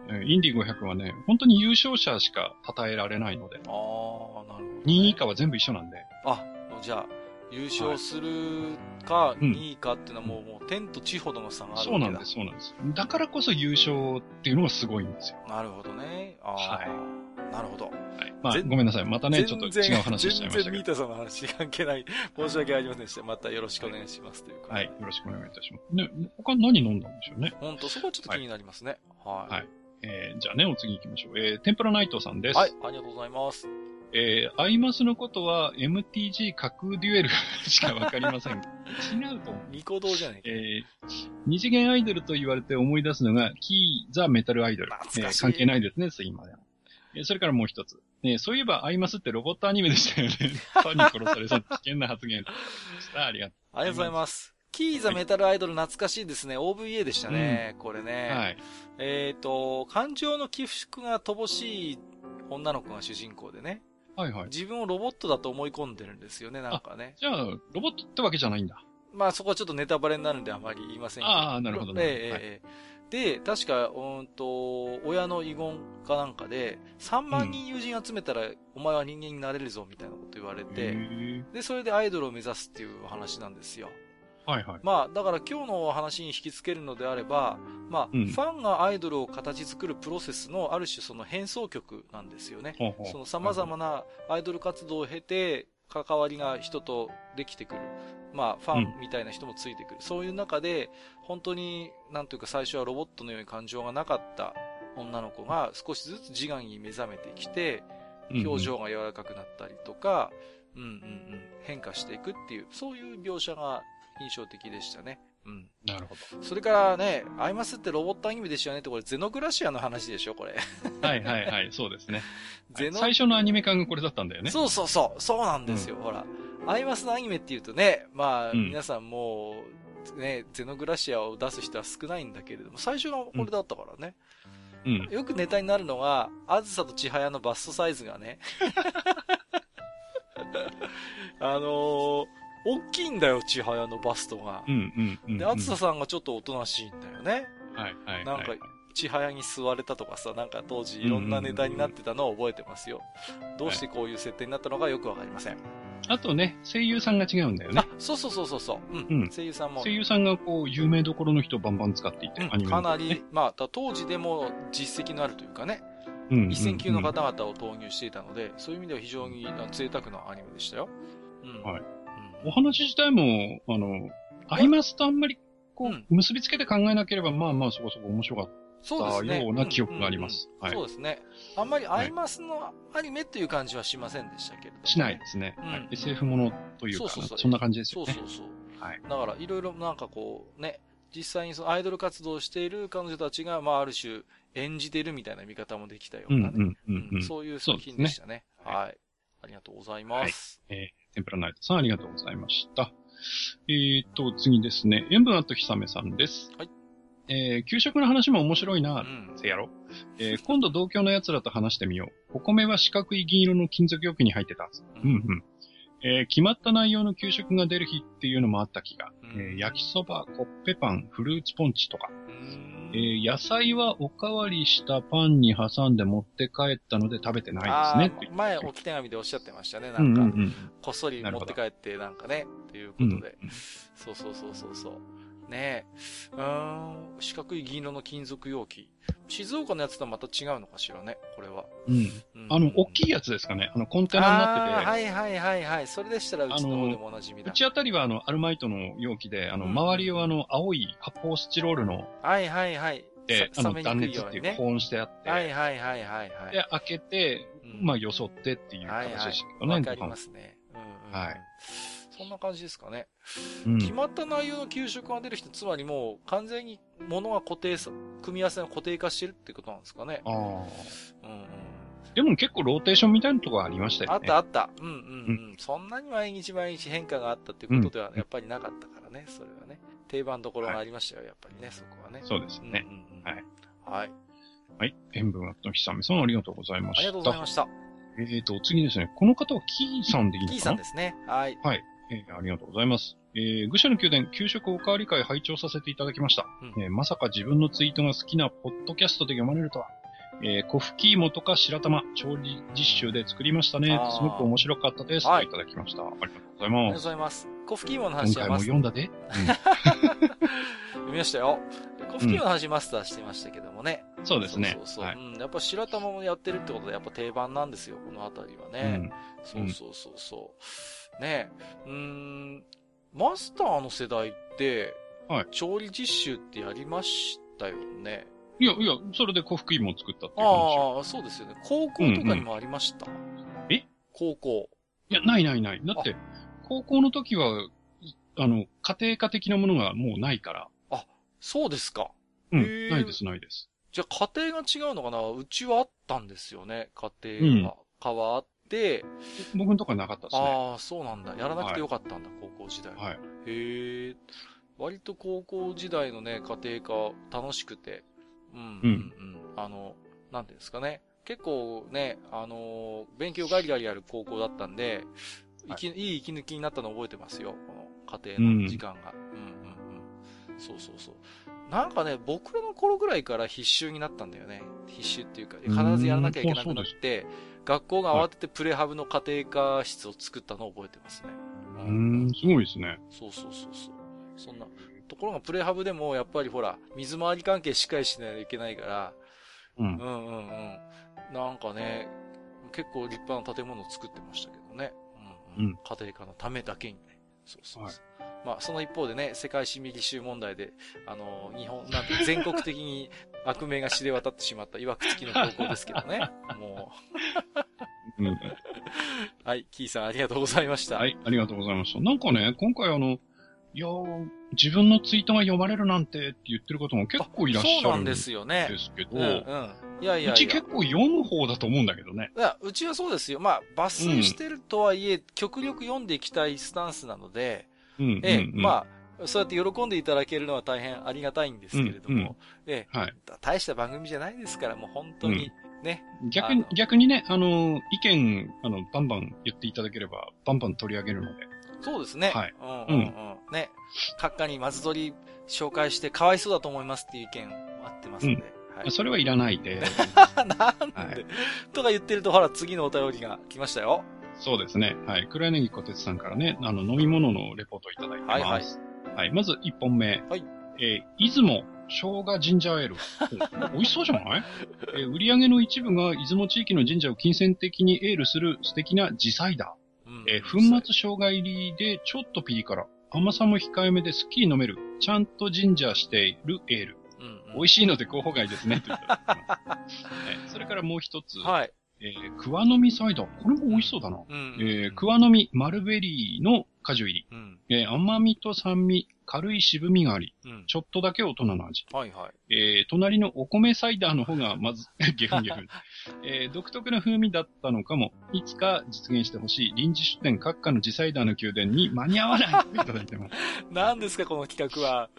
えーインディ500はね、本当に優勝者しか称えられないので、ああ、なるほど、ね。2位以下は全部一緒なんで、あ、じゃあ、優勝するか、うん2位かっていうのはもう、もう天と地ほどの差があるわけだそうなんです、そうなんです。だからこそ優勝っていうのがすごいんですよ。なるほどね。ああ、はなるほど。はい。まあ、全ごめんなさい。またね、ちょっと違う話しちゃいましたけど。全然ミータさんの話関係ない。申し訳ありませんでした。またよろしくお願いしますというか。はい。よろしくお願いいたします。ね、他何飲んだんでしょうね？本当そこはちょっと気になりますね。はい。はいえー、じゃあね、お次行きましょう。えー、天ぷらナイトさんです。はい、ありがとうございます。えー、アイマスのことは MTG 架空デュエル しかわかりません。違うと思う。ニコ動じゃないか。えー、二次元アイドルと言われて思い出すのが、キー・ザ・メタル・アイドル。えー関係ないですね、次までは。えーそれからもう一つ。ね、そういえば、アイマスってロボットアニメでしたよね。ファンに殺されそうな危険な発言。したありがとありがとうございます。キーザメタルアイドル懐かしいですね。OVA でしたね。これう。ね。はい。えっ、と、感情の起伏が乏しい女の子が主人公でね。はいはい。自分をロボットだと思い込んでるんですよね、なんかね。じゃあ、ロボットってわけじゃないんだ。まあそこはちょっとネタバレになるんであまり言いませんけど。ああ、なるほどね。ええええで、確か、うんと、親の遺言かなんかで、3万人友人集めたら、お前は人間になれるぞ、みたいなこと言われへて、ーで、それでアイドルを目指すっていう話なんですよ。はいはい。まあ、だから今日の話に引き付けるのであれば、まあ、うんファンがアイドルを形作るプロセスのある種その変奏曲なんですよね。ほうほうその様々なアイドル活動を経て、関わりが人とできてくる。まあ、ファンみたいな人もついてくる。そういう中で、本当に、なんというか最初はロボットのように感情がなかった女の子が少しずつ自我に目覚めてきて、表情が柔らかくなったりとか、うんうんうん、変化していくっていう、そういう描写が印象的でしたね。うん。なるほそれからね、アイマスってロボットアニメでしたよねって、これゼノグラシアの話でしょ、これ。ど。はいはいはい、そうですね。ゼノ、最初のアニメ感がこれだったんだよね。そうそうそう、そうなんですよ、ほら。アイマスのアニメって言うとね、まあ、うん皆さんもう、ね、ゼノグラシアを出す人は少ないんだけれども、最初のこれだったからね。うん。よくネタになるのが、あずさと千早のバストサイズがね、あのー大きいんだよ、千早のバストが。うんうんうん。で、厚ささんがちょっとおとなしいんだよね。はいはい。なんか、千早に座れたとかさ、なんか当時いろんなネタになってたのを覚えてますよ。どうしてこういう設定になったのかよくわかりません。あとね、声優さんが違うんだよねあ。、そうそうそうそうそう。うん。うん声優さんも声。優さんがこう、有名どころの人をバンバン使っていて、うんアニメかなり、まあ、だ当時でも実績のあるというかね、うんうんうん一線級の方々を投入していたので、そういう意味では非常に贅沢なアニメでしたよ。うん。はいうんお話自体も、あの、アイマスとあんまり、こう結びつけて考えなければ、まあまあそこそこ面白かっそうですね。ような記憶がありますそうですね。あんまりアイマスのアニメっていう感じはしませんでしたけれどしないですね。うんはい SF ものというかな、そんな感じですよね。そうそうそう。はい。だから、いろいろなんかこう、ね、実際にそのアイドル活動をしている彼女たちが、まあ、ある種、演じてるみたいな見方もできたようなね。うんうんうんうん。そういう作品でしたね。ねはい。ありがとうございます。えー、天ぷらナイトさんありがとうございました。えーと、次ですね。塩分あとひさめさんです。はい。えー、給食の話も面白いうな。ん。せやろ。えー、今度同郷の奴らと話してみよう。お米は四角い銀色の金属容器に入ってたはず。うんうんうん。えー、決まった内容の給食が出る日っていうのもあった気が。うんえー、焼きそば、コッペパン、フルーツポンチとか。うんえー、野菜はおかわりしたパンに挟んで持って帰ったので食べてないですね。前、置き手紙でおっしゃってましたね。なうんんか、うんうん。こっそり持って帰って、なんかね、というこうんとで。そうそうそうそうそう。ねえ。うーん、四角い銀色の金属容器。静岡のやつとはまた違うのかしらね、これは。うん。うんあの、大きいやつですかね。あの、コンテナになってて。はいはいはいはい。それでしたらうちの方でもおなじみだ。うちあたりはあの、アルマイトの容器で、あの、うん周りをあの、青い発泡スチロールの、はいはいはい。で、あの、断熱っていうか。保温してあって、はいはいはいはいはい。で、開けて、うんまあ、よそってっていうはいはい形でしたけどね。わかりますね。うんうんはい。そんな感じですかね。うん。決まった内容の給食が出る人、つまりもう完全に物が固定さ、組み合わせが固定化してるってことなんですかね。ああ。うんうん。でも結構ローテーションみたいなところありましたよね。あったあった。うんうんうん。そんなに毎日毎日変化があったっていうことではうんやっぱりなかったからね、それはね。定番どころがありましたよ、やっぱりね、そこはね。そうですね。うんうんうんはい。はい。はい。塩分のひさみさんありがとうございました。ありがとうございました。えーと、次ですね。この方はキーさんでいいのかな？キーさんですね。はい。はい。えーありがとうございます。えー、愚者の宮殿、給食おかわり会拝聴させていただきました。うんえーまさか自分のツイートが好きなポッドキャストで読まれるとは。えー、コフキーモとか白玉、調理実習で作りましたね。すごく面白かったです。はいといただきました。ありがとうございありがとうごます。ざいます。コフキーモの今話はマス回も読んだで。読みましたよ。コフキーモの話マスターしてましたけどもね。そうですねそうそう。はいうん。やっぱ白玉もやってるってことで、やっぱ定番なんですよ、このあたりはうね。ん。そうそうそうそう。ねえ。うーん、マスターの世代って、はい調理実習ってやりましたよね。いや、いや、それでコフキーモを作ったっていう話。ああ、そうですよね。高校とかにもありました？え？高校。いや、ないないない。だって、高校の時は、あの、家庭科的なものがもうないから。そうですか。うん。ないです、ないです。じゃあ家庭が違うのかな？うちはあったんですよね。家庭が。科はあって、僕のとこはなかったですね。ああ、そうなんだ。やらなくてよかったんだ、高校時代。はい。へえ。割と高校時代のね、家庭科楽しくて。うん、うん、ううんん。あの、なんていうんですかね。結構ね、あのー勉強ガリガリやる高校だったんで、はい息いい息抜きになったの覚えてますよ。この家庭の時間が。うん、うん、うん。そうそうそう。なんかね、僕らの頃ぐらいから必修になったんだよね。必修っていうか、必ずやらなきゃいけなくなって、学校が慌ててプレハブの家庭科室を作ったのを覚えてますね。うーん、すごいですね。そうそうそうそう。そんな。ところがプレハブでもやっぱりほら、水回り関係しっかりしないといけないから、うんう。んうんうん。なんかね、結構立派な建物を作ってましたけどね。うん、うんうん家庭科のためだけにね。そうそうそう。まあ、その一方でね、世界史ミリ集問題で、あの、日本、なんて、全国的に悪名が知れ渡ってしまった曰くつきの高校ですけどね。もうんう、はい、キーさんありがとうございました。はい、ありがとうございました。なんかね、今回あの、いやー自分のツイートが読まれるなんてって言ってる方も結構いらっしゃるそうなんんでですすよね。けど、うんうん。いやいやいや。うち結構読む方だと思うんだけどね。いや、うちはそうですよ。まあ、抜粋してるとはいえ、極力読んでいきたいスタンスなので、うん。ええ、うんうんまあ、そうやって喜んでいただけるのは大変ありがたいんですけれども、うんうんええ、はい。大した番組じゃないですから、もう本当に、ね。逆に逆にね、あの、意見、あの、バンバン言っていただければ、バンバン取り上げるので。そうですね。はい。うんうんうん。ね。閣下に松鳥紹介してかわいそうだと思いますっていう意見あってますんで。はい。それはいらないで。なんで、はいとか言ってると、ほら、次のお便りが来ましたよ。そうですね。はい。黒柳小鉄さんからね、あの、飲み物のレポートをいただいてます。はいはい。まず1本目。はい。えー、出雲生姜ジンジャーエール。お美味しそうじゃない？えー売り上げの一部が出雲地域の神社を金銭的にエールする素敵な自サイダー。うんえー粉末生姜入りでちょっとピリ辛。甘さも控えめですっきり飲める。ちゃんとジンジャーしているエール。うんうん美味しいので候補外ですね。え ーそれからもう一つ。はい。えー、クワの実サイダー。これも美味しそうだな。うん。えー、クワの実マルベリーの果汁入り。うん。えー甘みと酸味、軽い渋みがあり、うん。ちょっとだけ大人の味。はいはい。えー、隣のお米サイダーの方がまず、ゲフンゲフン。えー、独特な風味だったのかも、いつか実現してほしい臨時出店各家の自サイダーの宮殿に間に合わないといただいてます。何ですか、この企画は。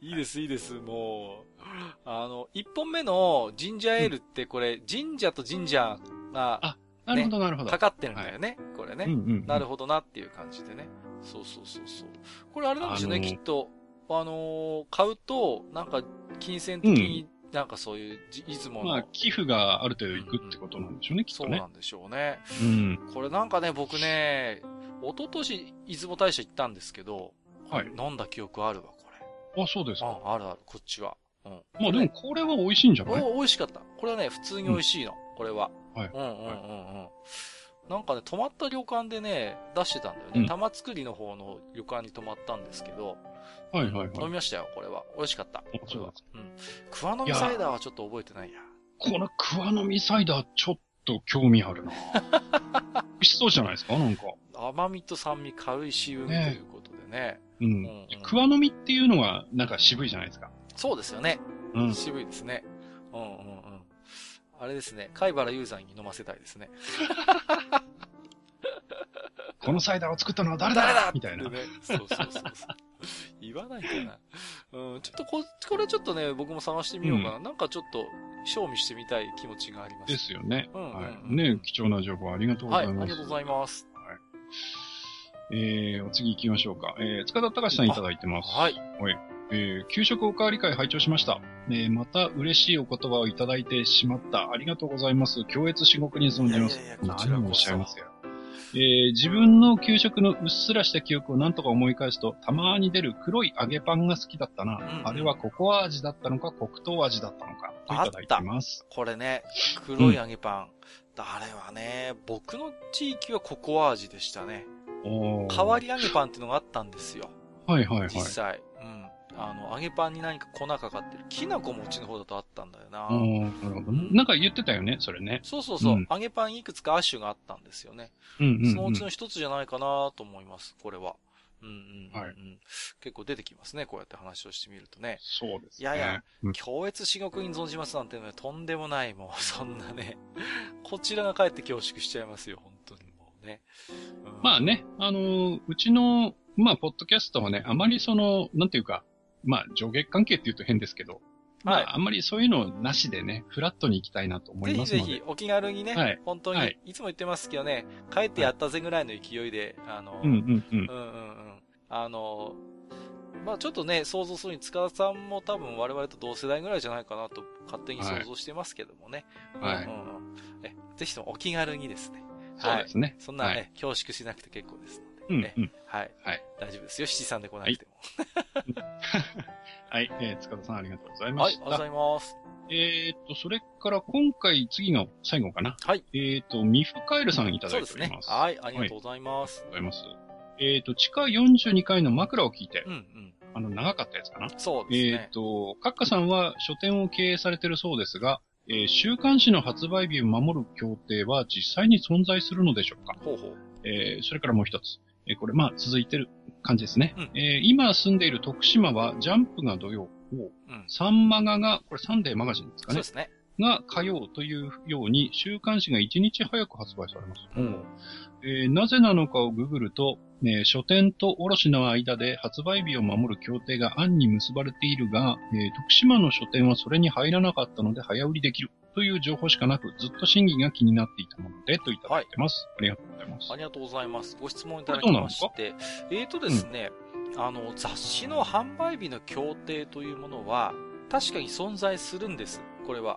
いいです、いいです、もう。あの、一本目のジンジャーエールって、これ、神社と神社があなるほど、なるほど。かかってるんだよね。これね。なるほどなっていう感じでね。そうそうそうそう。これあれなんですよね、あのーきっと。あのー買うと、なんか、金銭的に、なんかそういう、じ出雲の、まあ、寄付がある程度いくってことなんでしょうね、きっとねそうな。んでしょうね。うん。これなんかね、僕ね、一昨年出雲大社行ったんですけど、はい飲んだ記憶あるわ、これ。あ、そうですか。あ、あるある、こっちは。うん。まあでもこれは美味しいんじゃない？お美味しかった。これはね、普通に美味しいの、これは。はいうんうんうんうん。なんかね、泊まった旅館でね、出してたんだよね。うん玉造りの方の旅館に泊まったんですけど、はいはいはい。飲みましたよ、これは。美味しかった。これはそうん。クワの実サイダーはちょっと覚えてないや。このクワの実サイダーちょっと興味あるな 美味しそうじゃないですか？なんか。甘みと酸味、軽い渋みとねいうことでね。ううんうんん。クワの実っていうのがなんか渋いじゃないですか。そうですよね。うん。渋いですね。うんうんうん。あれですね、貝原雄山に飲ませたいですね。このサイダーを作ったのは誰だ？みたいな。ね。そうそうそうそう。言わないかな。うん、ちょっとこ、これちょっとね、僕も探してみようかな。なんかちょっと、賞味してみたい気持ちがあります。ですよね。うんうんうんはい。ね貴重な情報ありがとうごはい、あざいます。りがとうございます。えー、お次行きましょうか。えー、塚田隆さんいただいてます。はい。えー、給食おかわり会拝聴しました。えー、また嬉しいお言葉をいただいてしまった。ありがとうございます。強越至極に存じます。いやいやいやおっしゃいますよ。えー、自分の給食のうっすらした記憶をなんとか思い返すと、たまに出る黒い揚げパンが好きだったな。うんあれはココア味だったのか、黒糖味だったのか、といただいています。これね、黒い揚げパン。あれはね、僕の地域はココア味でしたね。変わり揚げパンっていうのがあったんですよ。はいはいはい。実際。うん。あの、揚げパンに何か粉かかってる。きなこ餅の方だとあったんだよな。なんか言ってたよね、それね。そうそうそう、うん揚げパンいくつか亜種があったんですよね。うんうん、うん。そのうちの一つじゃないかなと思います、これは。うんうんはい結構出てきますね、こうやって話をしてみるとね。そうですね。いやいやうん強越至極に存じますなんてね、とんでもない、もう、そんなね。こちらがかえって恐縮しちゃいますよ、本当にもうね。うんまあね、あのーうちの、まあ、ポッドキャストはね、あまりその、なんていうか、まあ、上下関係って言うと変ですけど、まあ、はいあんまりそういうのなしでね、フラットに行きたいなと思いぜひますので。ぜひ、お気軽にね、はい本当に、はいい、つも言ってますけどね、帰ってやったぜぐらいの勢いで、あの、うんうんうんうん。うんうん。あの、まあちょっとね、想像するに塚田さんも多分我々と同世代ぐらいじゃないかなと勝手に想像してますけどもね。はいうんうんうんえぜひともお気軽にですね。そうですね。そんなね、はい恐縮しなくて結構ですので。ねうんうん。はい。はい。大丈夫ですよ。七三で来なくても。はい、えー、塚田さんありがとうございはい、ました。ありがとうございます。えーっと、それから今回次が最後かな。はい。えーっと、ミフカエルさんいただいておりま。す。はい、ありがとうございます。ありがとうございます。えーっと、地下42階の枕を聞いてう、んうん。あの、長かったやつかな。そうですえーっね。と、カッカさんは書店を経営されているそうですが、えー週刊誌の発売日を守る協定は実際に存在するのでしょうかほうほう。えーそれからもう一つ。えーこれ、まあ、続いてる感じですね。うんえー今住んでいる徳島は、ジャンプが土曜、うん。サンマガが、これサンデーマガジンですかねそうで。すね。が火曜というように、週刊誌が1日早く発売されます。うんえーなぜなのかをググると、ね書店と卸の間で発売日を守る協定が案に結ばれているが、えー徳島の書店はそれに入らなかったので早売りできるという情報しかなく、ずっと審議が気になっていたもので、といただいてます。ありがとうございます。ありがとうございます。ご質問いただきまして。えーとですね、あの、雑誌の販売日の協定というものは、確かに存在するんです。これは。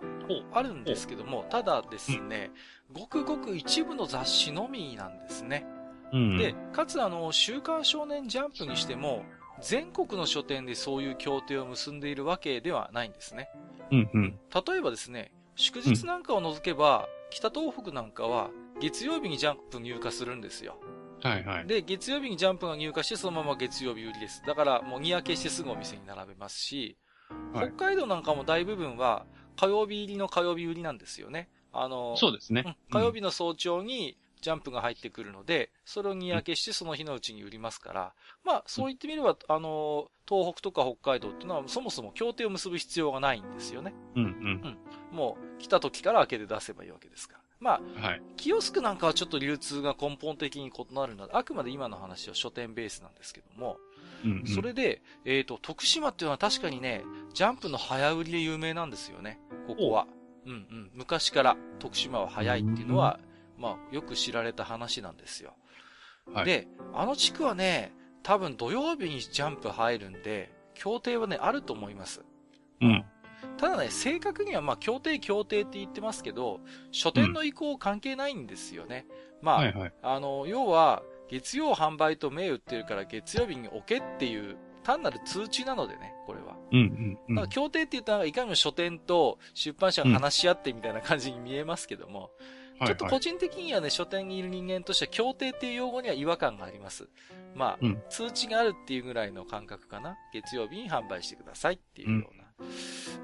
あるんですけども、ただですね、ごくごく一部の雑誌のみなんですね。うん。で、かつあの、週刊少年ジャンプにしても、全国の書店でそういう協定を結んでいるわけではないんですね。うんうん。例えばですね、祝日なんかを除けば、北東北なんかは、月曜日にジャンプ入荷するんですよ。はいはい。で、月曜日にジャンプが入荷して、そのまま月曜日売りです。だから、もうにやけしてすぐお店に並べますし、はい北海道なんかも大部分は、火曜日入りの火曜日売りなんですよね。あの、そうですねうん。火曜日の早朝にジャンプが入ってくるので、それをにやけしてその日のうちに売りますから、まあ、そう言ってみれば、あの、東北とか北海道っていうのは、そもそも協定を結ぶ必要がないんですよね。うんうん。もう、来た時から開けて出せばいいわけですから。まあ、はい。キオスクなんかはちょっと流通が根本的に異なるので、あくまで今の話は書店ベースなんですけども、うんうん。それで、えっ、と、徳島っていうのは確かにね、ジャンプの早売りで有名なんですよね、ここは。うんうん。昔から徳島は早いっていうのは、まあ、よく知られた話なんですよ。はいで、あの地区はね、多分土曜日にジャンプ入るんで、協定はね、あると思います。うん。ただね、正確にはまあ、協定協定って言ってますけど、書店の意向関係ないんですよね。まあ、はいはい。あの、要は、月曜販売と銘打ってるから月曜日に置けっていう、単なる通知なのでね、これは。うんうんうんだから。協定って言ったらいかにも書店と出版社が話し合ってみたいな感じに見えますけども、ちょっと個人的にはね、書店にいる人間としては協定っていう用語には違和感があります。まあ、うん通知があるっていうぐらいの感覚かな。月曜日に販売してくださいっていうような。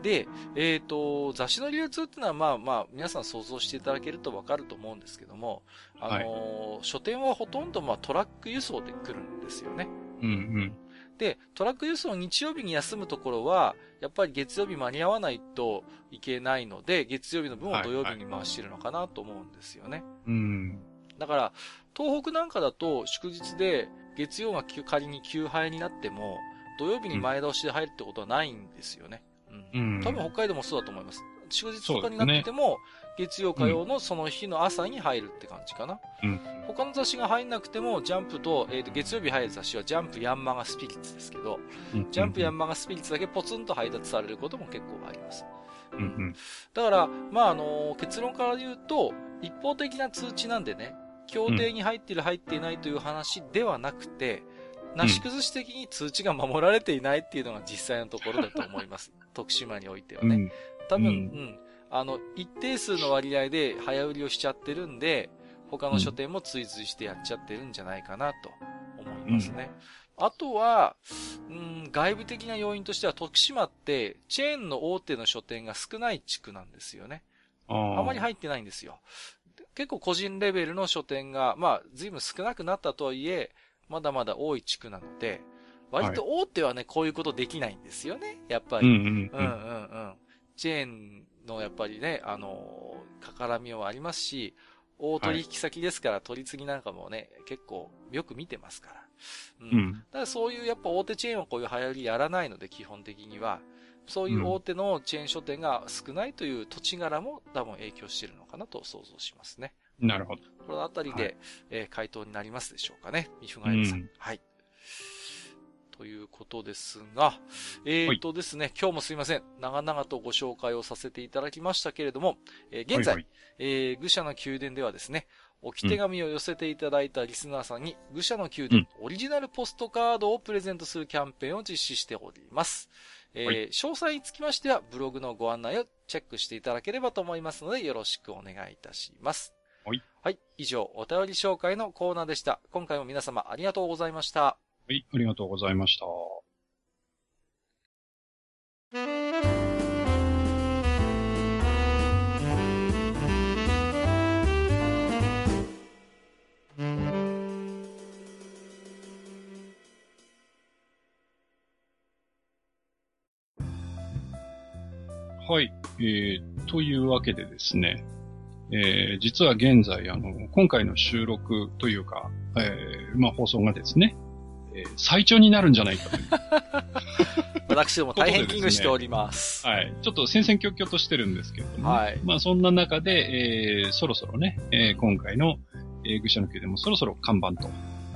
で、えっ、と、雑誌の流通っていうのはまあまあ、皆さん想像していただけるとわかると思うんですけども、あのー書店はほとんどまあトラック輸送で来るんですよね。うんうん。で、トラック輸送日曜日に休むところは、やっぱり月曜日間に合わないといけないので、月曜日の分を土曜日に回してるのかなと思うんですよね。うん。だから、東北なんかだと祝日で月曜が休仮に休杯になっても、土曜日に前倒しで入るってことはないんですよね。うん。うん。多分北海道もそうだと思います。祝日とかになってても、月曜火曜のその日の朝に入るって感じかな。うん。他の雑誌が入んなくても、ジャンプと、えーと、月曜日入る雑誌はジャンプヤンマガスピリッツですけど、うんジャンプヤンマガスピリッツだけポツンと配達されることも結構あります。うんうん。だから、まあ、あの結論から言うと、一方的な通知なんでね、協定に入ってる入っていないという話ではなくて、なし崩し的に通知が守られていないっていうのが実際のところだと思います。徳島においてはね。うん。多分、ううんん、あの、一定数の割合で早売りをしちゃってるんで、他の書店も追随してやっちゃってるんじゃないかなと思いますね。あとは、うん、外部的な要因としては徳島ってチェーンの大手の書店が少ない地区なんですよね。ああ。あまり入ってないんですよ。結構個人レベルの書店が、まあ、随分少なくなったとはいえ、まだまだ多い地区なので、割と大手はね、こういうことできないんですよね、やっぱり。うんうんうんうんうん。チェーンのやっぱりね、あのー、かからみはありますし、大取引先ですから、取り次ぎなんかもね、結構よく見てますから。うん。うん。だからそういうやっぱ大手チェーンはこういう流行りやらないので、基本的には。そういう大手のチェーン書店が少ないという土地柄も多分影響しているのかなと想像しますね。なるほど。このあたりで、はいえー回答になりますでしょうかね。ミフガエルさんはい。ということですが、えー、とですね、今日もすいません。長々とご紹介をさせていただきましたけれども、えー現在、はいはいえー愚者の宮殿ではですね、置き手紙を寄せていただいたリスナーさんに、愚者の宮殿オリジナルポストカードをプレゼントするキャンペーンを実施しております。えーはい詳細につきましては、ブログのご案内をチェックしていただければと思いますので、よろしくお願いいたします。はい。はい。以上、お便り紹介のコーナーでした。今回も皆様ありがとうございました。はい、ありがとうございました。はい、えー、というわけでですね、えー、実は現在、あの、今回の収録というか、えー、まあ放送がですね、えー最長になるんじゃないかという。私ども大変危惧しております。はい。ちょっと戦々恐々としてるんですけれども、はいまあそんな中で、えーそろそろね、えー今回の、えー、愚者の宮でもそろそろ看板と、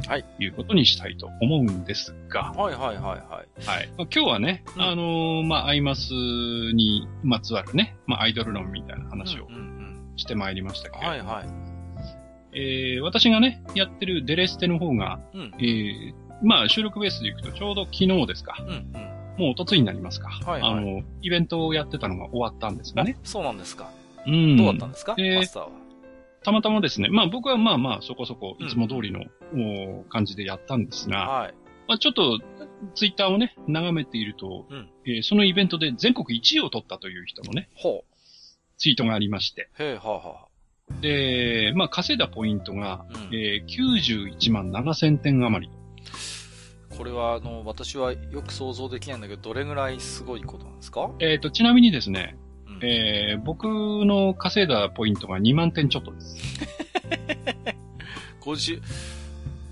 はい。いうことにしたいと思うんですが、はいはいはいはい。はい。まあ、今日はね、うんあのーまあ、アイマスにまつわるね、まあ、アイドル論みたいな話をうんうんしてまいりましたけうん。れども、はいはい。えー私がね、やってるデレステの方が、うん。えーまあ、収録ベースでいくとちょうど昨日ですか。うんうん。もうおとついになりますか。はいはいあの、イベントをやってたのが終わったんですがね。そうなんですか。うん。どうだったんですか、でマスターは。たまたまですね、まあ僕はまあまあそこそこいつも通りの、お感じでやったんですが、はい。まあちょっとツイッターをね、眺めていると、うんえーそのイベントで全国1位を取ったという人のね、ほツイートがありまして、う。へえ、はあはあ。で、まあ稼いだポイントが、うんえー91万7000点余り。これは、あの、私はよく想像できないんだけど、どれぐらいすごいことなんですか？えっ、と、ちなみにですね、うんえー僕の稼いだポイントが2万点ちょっとです。50、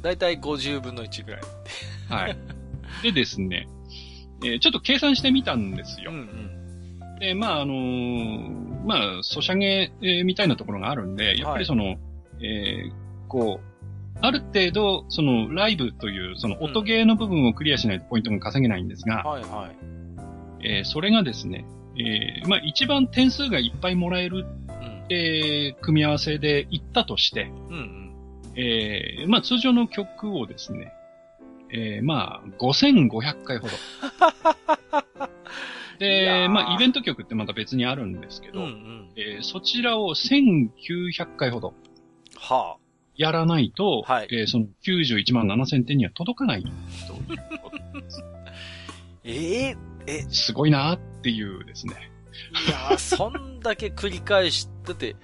だいたい50分の1ぐらい。はい。でですね、えーちょっと計算してみたんですよ。うんうん。で、まあ、あのーまあ、ソシャゲ、えーみたいなところがあるんで、やっぱりその、えーこう、ある程度、その、ライブという、その、音ゲーの部分をクリアしないとポイントが稼げないんですが、はいはい。えーそれがですね、えーまあ、一番点数がいっぱいもらえる、うん。えー組み合わせでいったとして、うんうん。えーまあ、通常の曲をですね、えーまあ、5500回ほど。で、ーまあ、イベント曲ってまた別にあるんですけど、うんうん。えーそちらを1900回ほどはやらないと、はいえーその91万7000点には届かないということ。あ。えええ、いすごいなっていうですね。やー、そんだけ繰り返し、だって、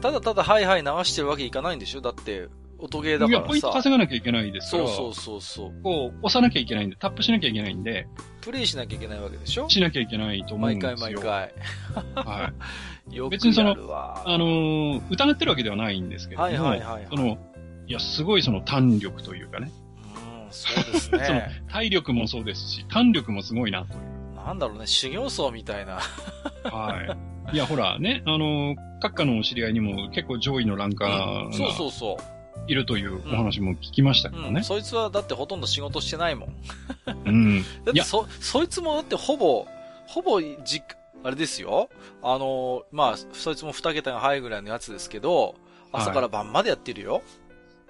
ただただハイハイ流してるわけいかないんでしょ？だって、音ゲーだいや、からポイントさ。稼がなきゃいけないですから、そうそうそうそう。こう、押さなきゃいけないんで、タップしなきゃいけないんで、プレイしなきゃいけないわけでしょ？しなきゃいけないと思うん毎ですよ。回毎回。はい。よく別にその。あのー疑ってるわけではないんですけれども、はいはいはいはいその、いや、すごいその胆力というかね、うん、そうです そのね。体力もそうですし、胆力もすごいなという。なんだろうね、修行僧みたいな。はい。いや、ほらね、あのー閣下のお知り合いにも結構上位のランカーそうがそうそいるというお話も聞きましたう。うん。けどね。そいつはだってほとんど仕事してないもん。うん。い やだってそ、そいつもだってほぼ、ほぼじ、あれですよ。あの、まあ、そいつも二桁が入るぐらいのやつですけど、朝から晩までやってるよ。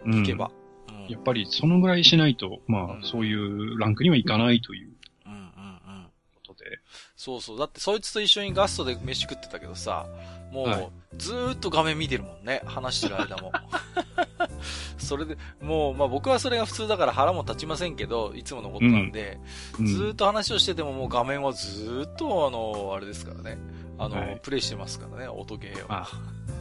うん聞けば。うん。やっぱりそのぐらいしないと、まうんあ、そういうランクにはいかないといううんうんうん。ことで。そうそう。だってそいつと一緒にガストで飯食ってたけどさ、もう、はいずーっと画面見てるもんね。話してる間も。それで、もう、まあ僕はそれが普通だから腹も立ちませんけど、いつものことなんで、うんずーっと話をしててももう画面はずーっと、あの、あれですからね。あの、はいプレイしてますからね、音ゲーを。まあ、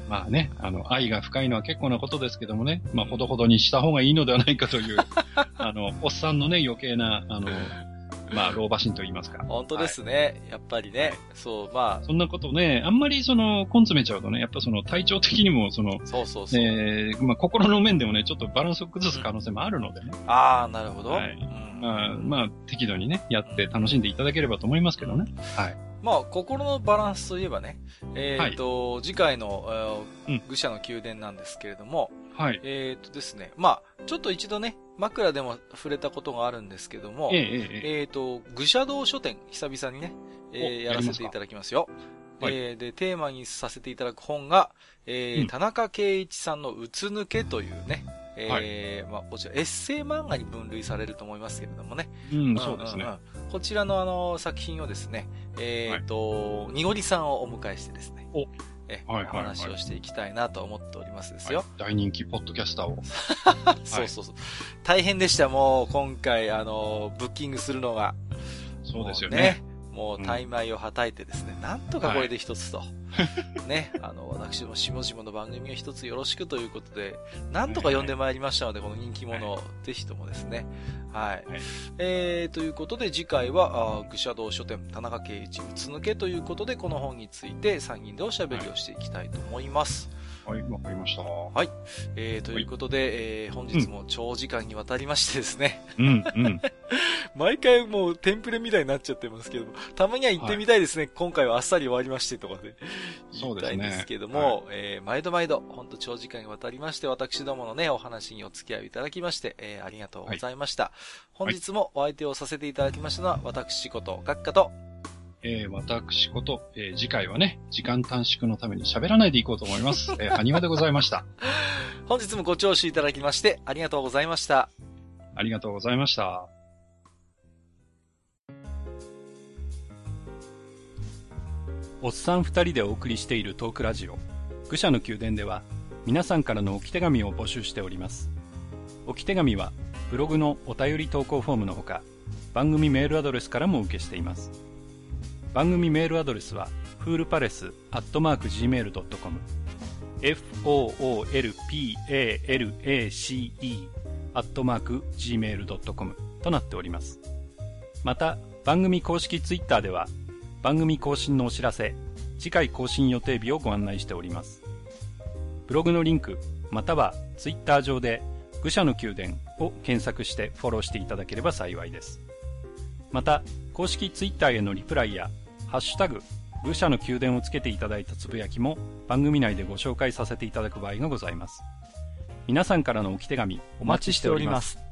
まあね、あの、愛が深いのは結構なことですけどもね、まあ、ほどほどにした方がいいのではないかという、あの、おっさんのね、余計な、あの、まあ、老婆心と言いますか。本当ですね。やっぱりね。そう、まそんなことね、あんまりその、根詰めちゃうとね、やっぱその体調的にも、その、あ、そうそうそう。えーまあ、心の面でもね、ちょっとバランスを崩す可能性もあるのでね。ああ、なるほど。はいうんまあ、まあ、適度にね、やって楽しんでいただければと思いますけどね。はい。まあ、心のバランスといえばね、えっ、と、次回の、えーうん愚者の宮殿なんですけれども、はい。えっ、とですね、まあ、ちょっと一度ね、枕でも触れたことがあるんですけども、ええええええ。えっ、と、愚者道書店、久々にね、えーおやらせていただきますよ。はい。えーで、テーマにさせていただく本が、えーうん。田中圭一さんのうつ抜けというね、えーまあ、こちらエッセイ漫画に分類されると思いますけれどもね。うん、そうですね。こちらのあの作品をですね、えっ、と、にごりさんをお迎えしてですね、おえ、はいはいはいお話をしていきたいなと思っておりますですよ。はい大人気ポッドキャスターを。そうそうそう。大変でした、もう今回、あの、ブッキングするのが。そうですよもうね。もう、タイ米をはたいてですね、なんとかこれで一つと。ね、あの、私もしもの番組を一つよろしくということで、なんとか呼んでまいりましたので、この人気者を、ぜひともですね。はい。はいえー、ということで、次回は、愚者道書店、田中圭一、うつ抜けということで、この本について3人でおしゃべりをしていきたいと思います。はい、わかりました。はい。えー、ということで、えー、本日も長時間にわたりましてですね、うん、うん。毎回もうテンプレみたいになっちゃってますけども、たまには行ってみたいですね。今回はあっさり終わりましてとかで言そうですねいたいんですけども、えー、毎度毎度、本当長時間にわたりまして、私どものね、お話にお付き合いいただきまして、えー、ありがとうございました。本日もお相手をさせていただきましたのは、私こと、閣下と、えー、私こと、えー次回はね、時間短縮のために喋らないでいこうと思います。えー、埴輪でございました。本日もご聴取いただきまして、ありがとうございました。ありがとうございました。おっさん二人でお送りしているトークラジオ愚者の宮殿では皆さんからの置き手紙を募集しております置き手紙はブログのお便り投稿フォームのほか番組メールアドレスからも受けしています番組メールアドレスはフールパレスアットマーク Gmail.com foolpalace アットマーク Gmail.com となっております。また番組公式ツイッターでは番組更新のお知らせ次回更新予定日をご案内しております。ブログのリンクまたはツイッター上で愚者の宮殿を検索してフォローしていただければ幸いです。また公式ツイッターへのリプライやハッシュタグ愚者の宮殿をつけていただいたつぶやきも番組内でご紹介させていただく場合がございます。皆さんからの置き手紙お待ちしております。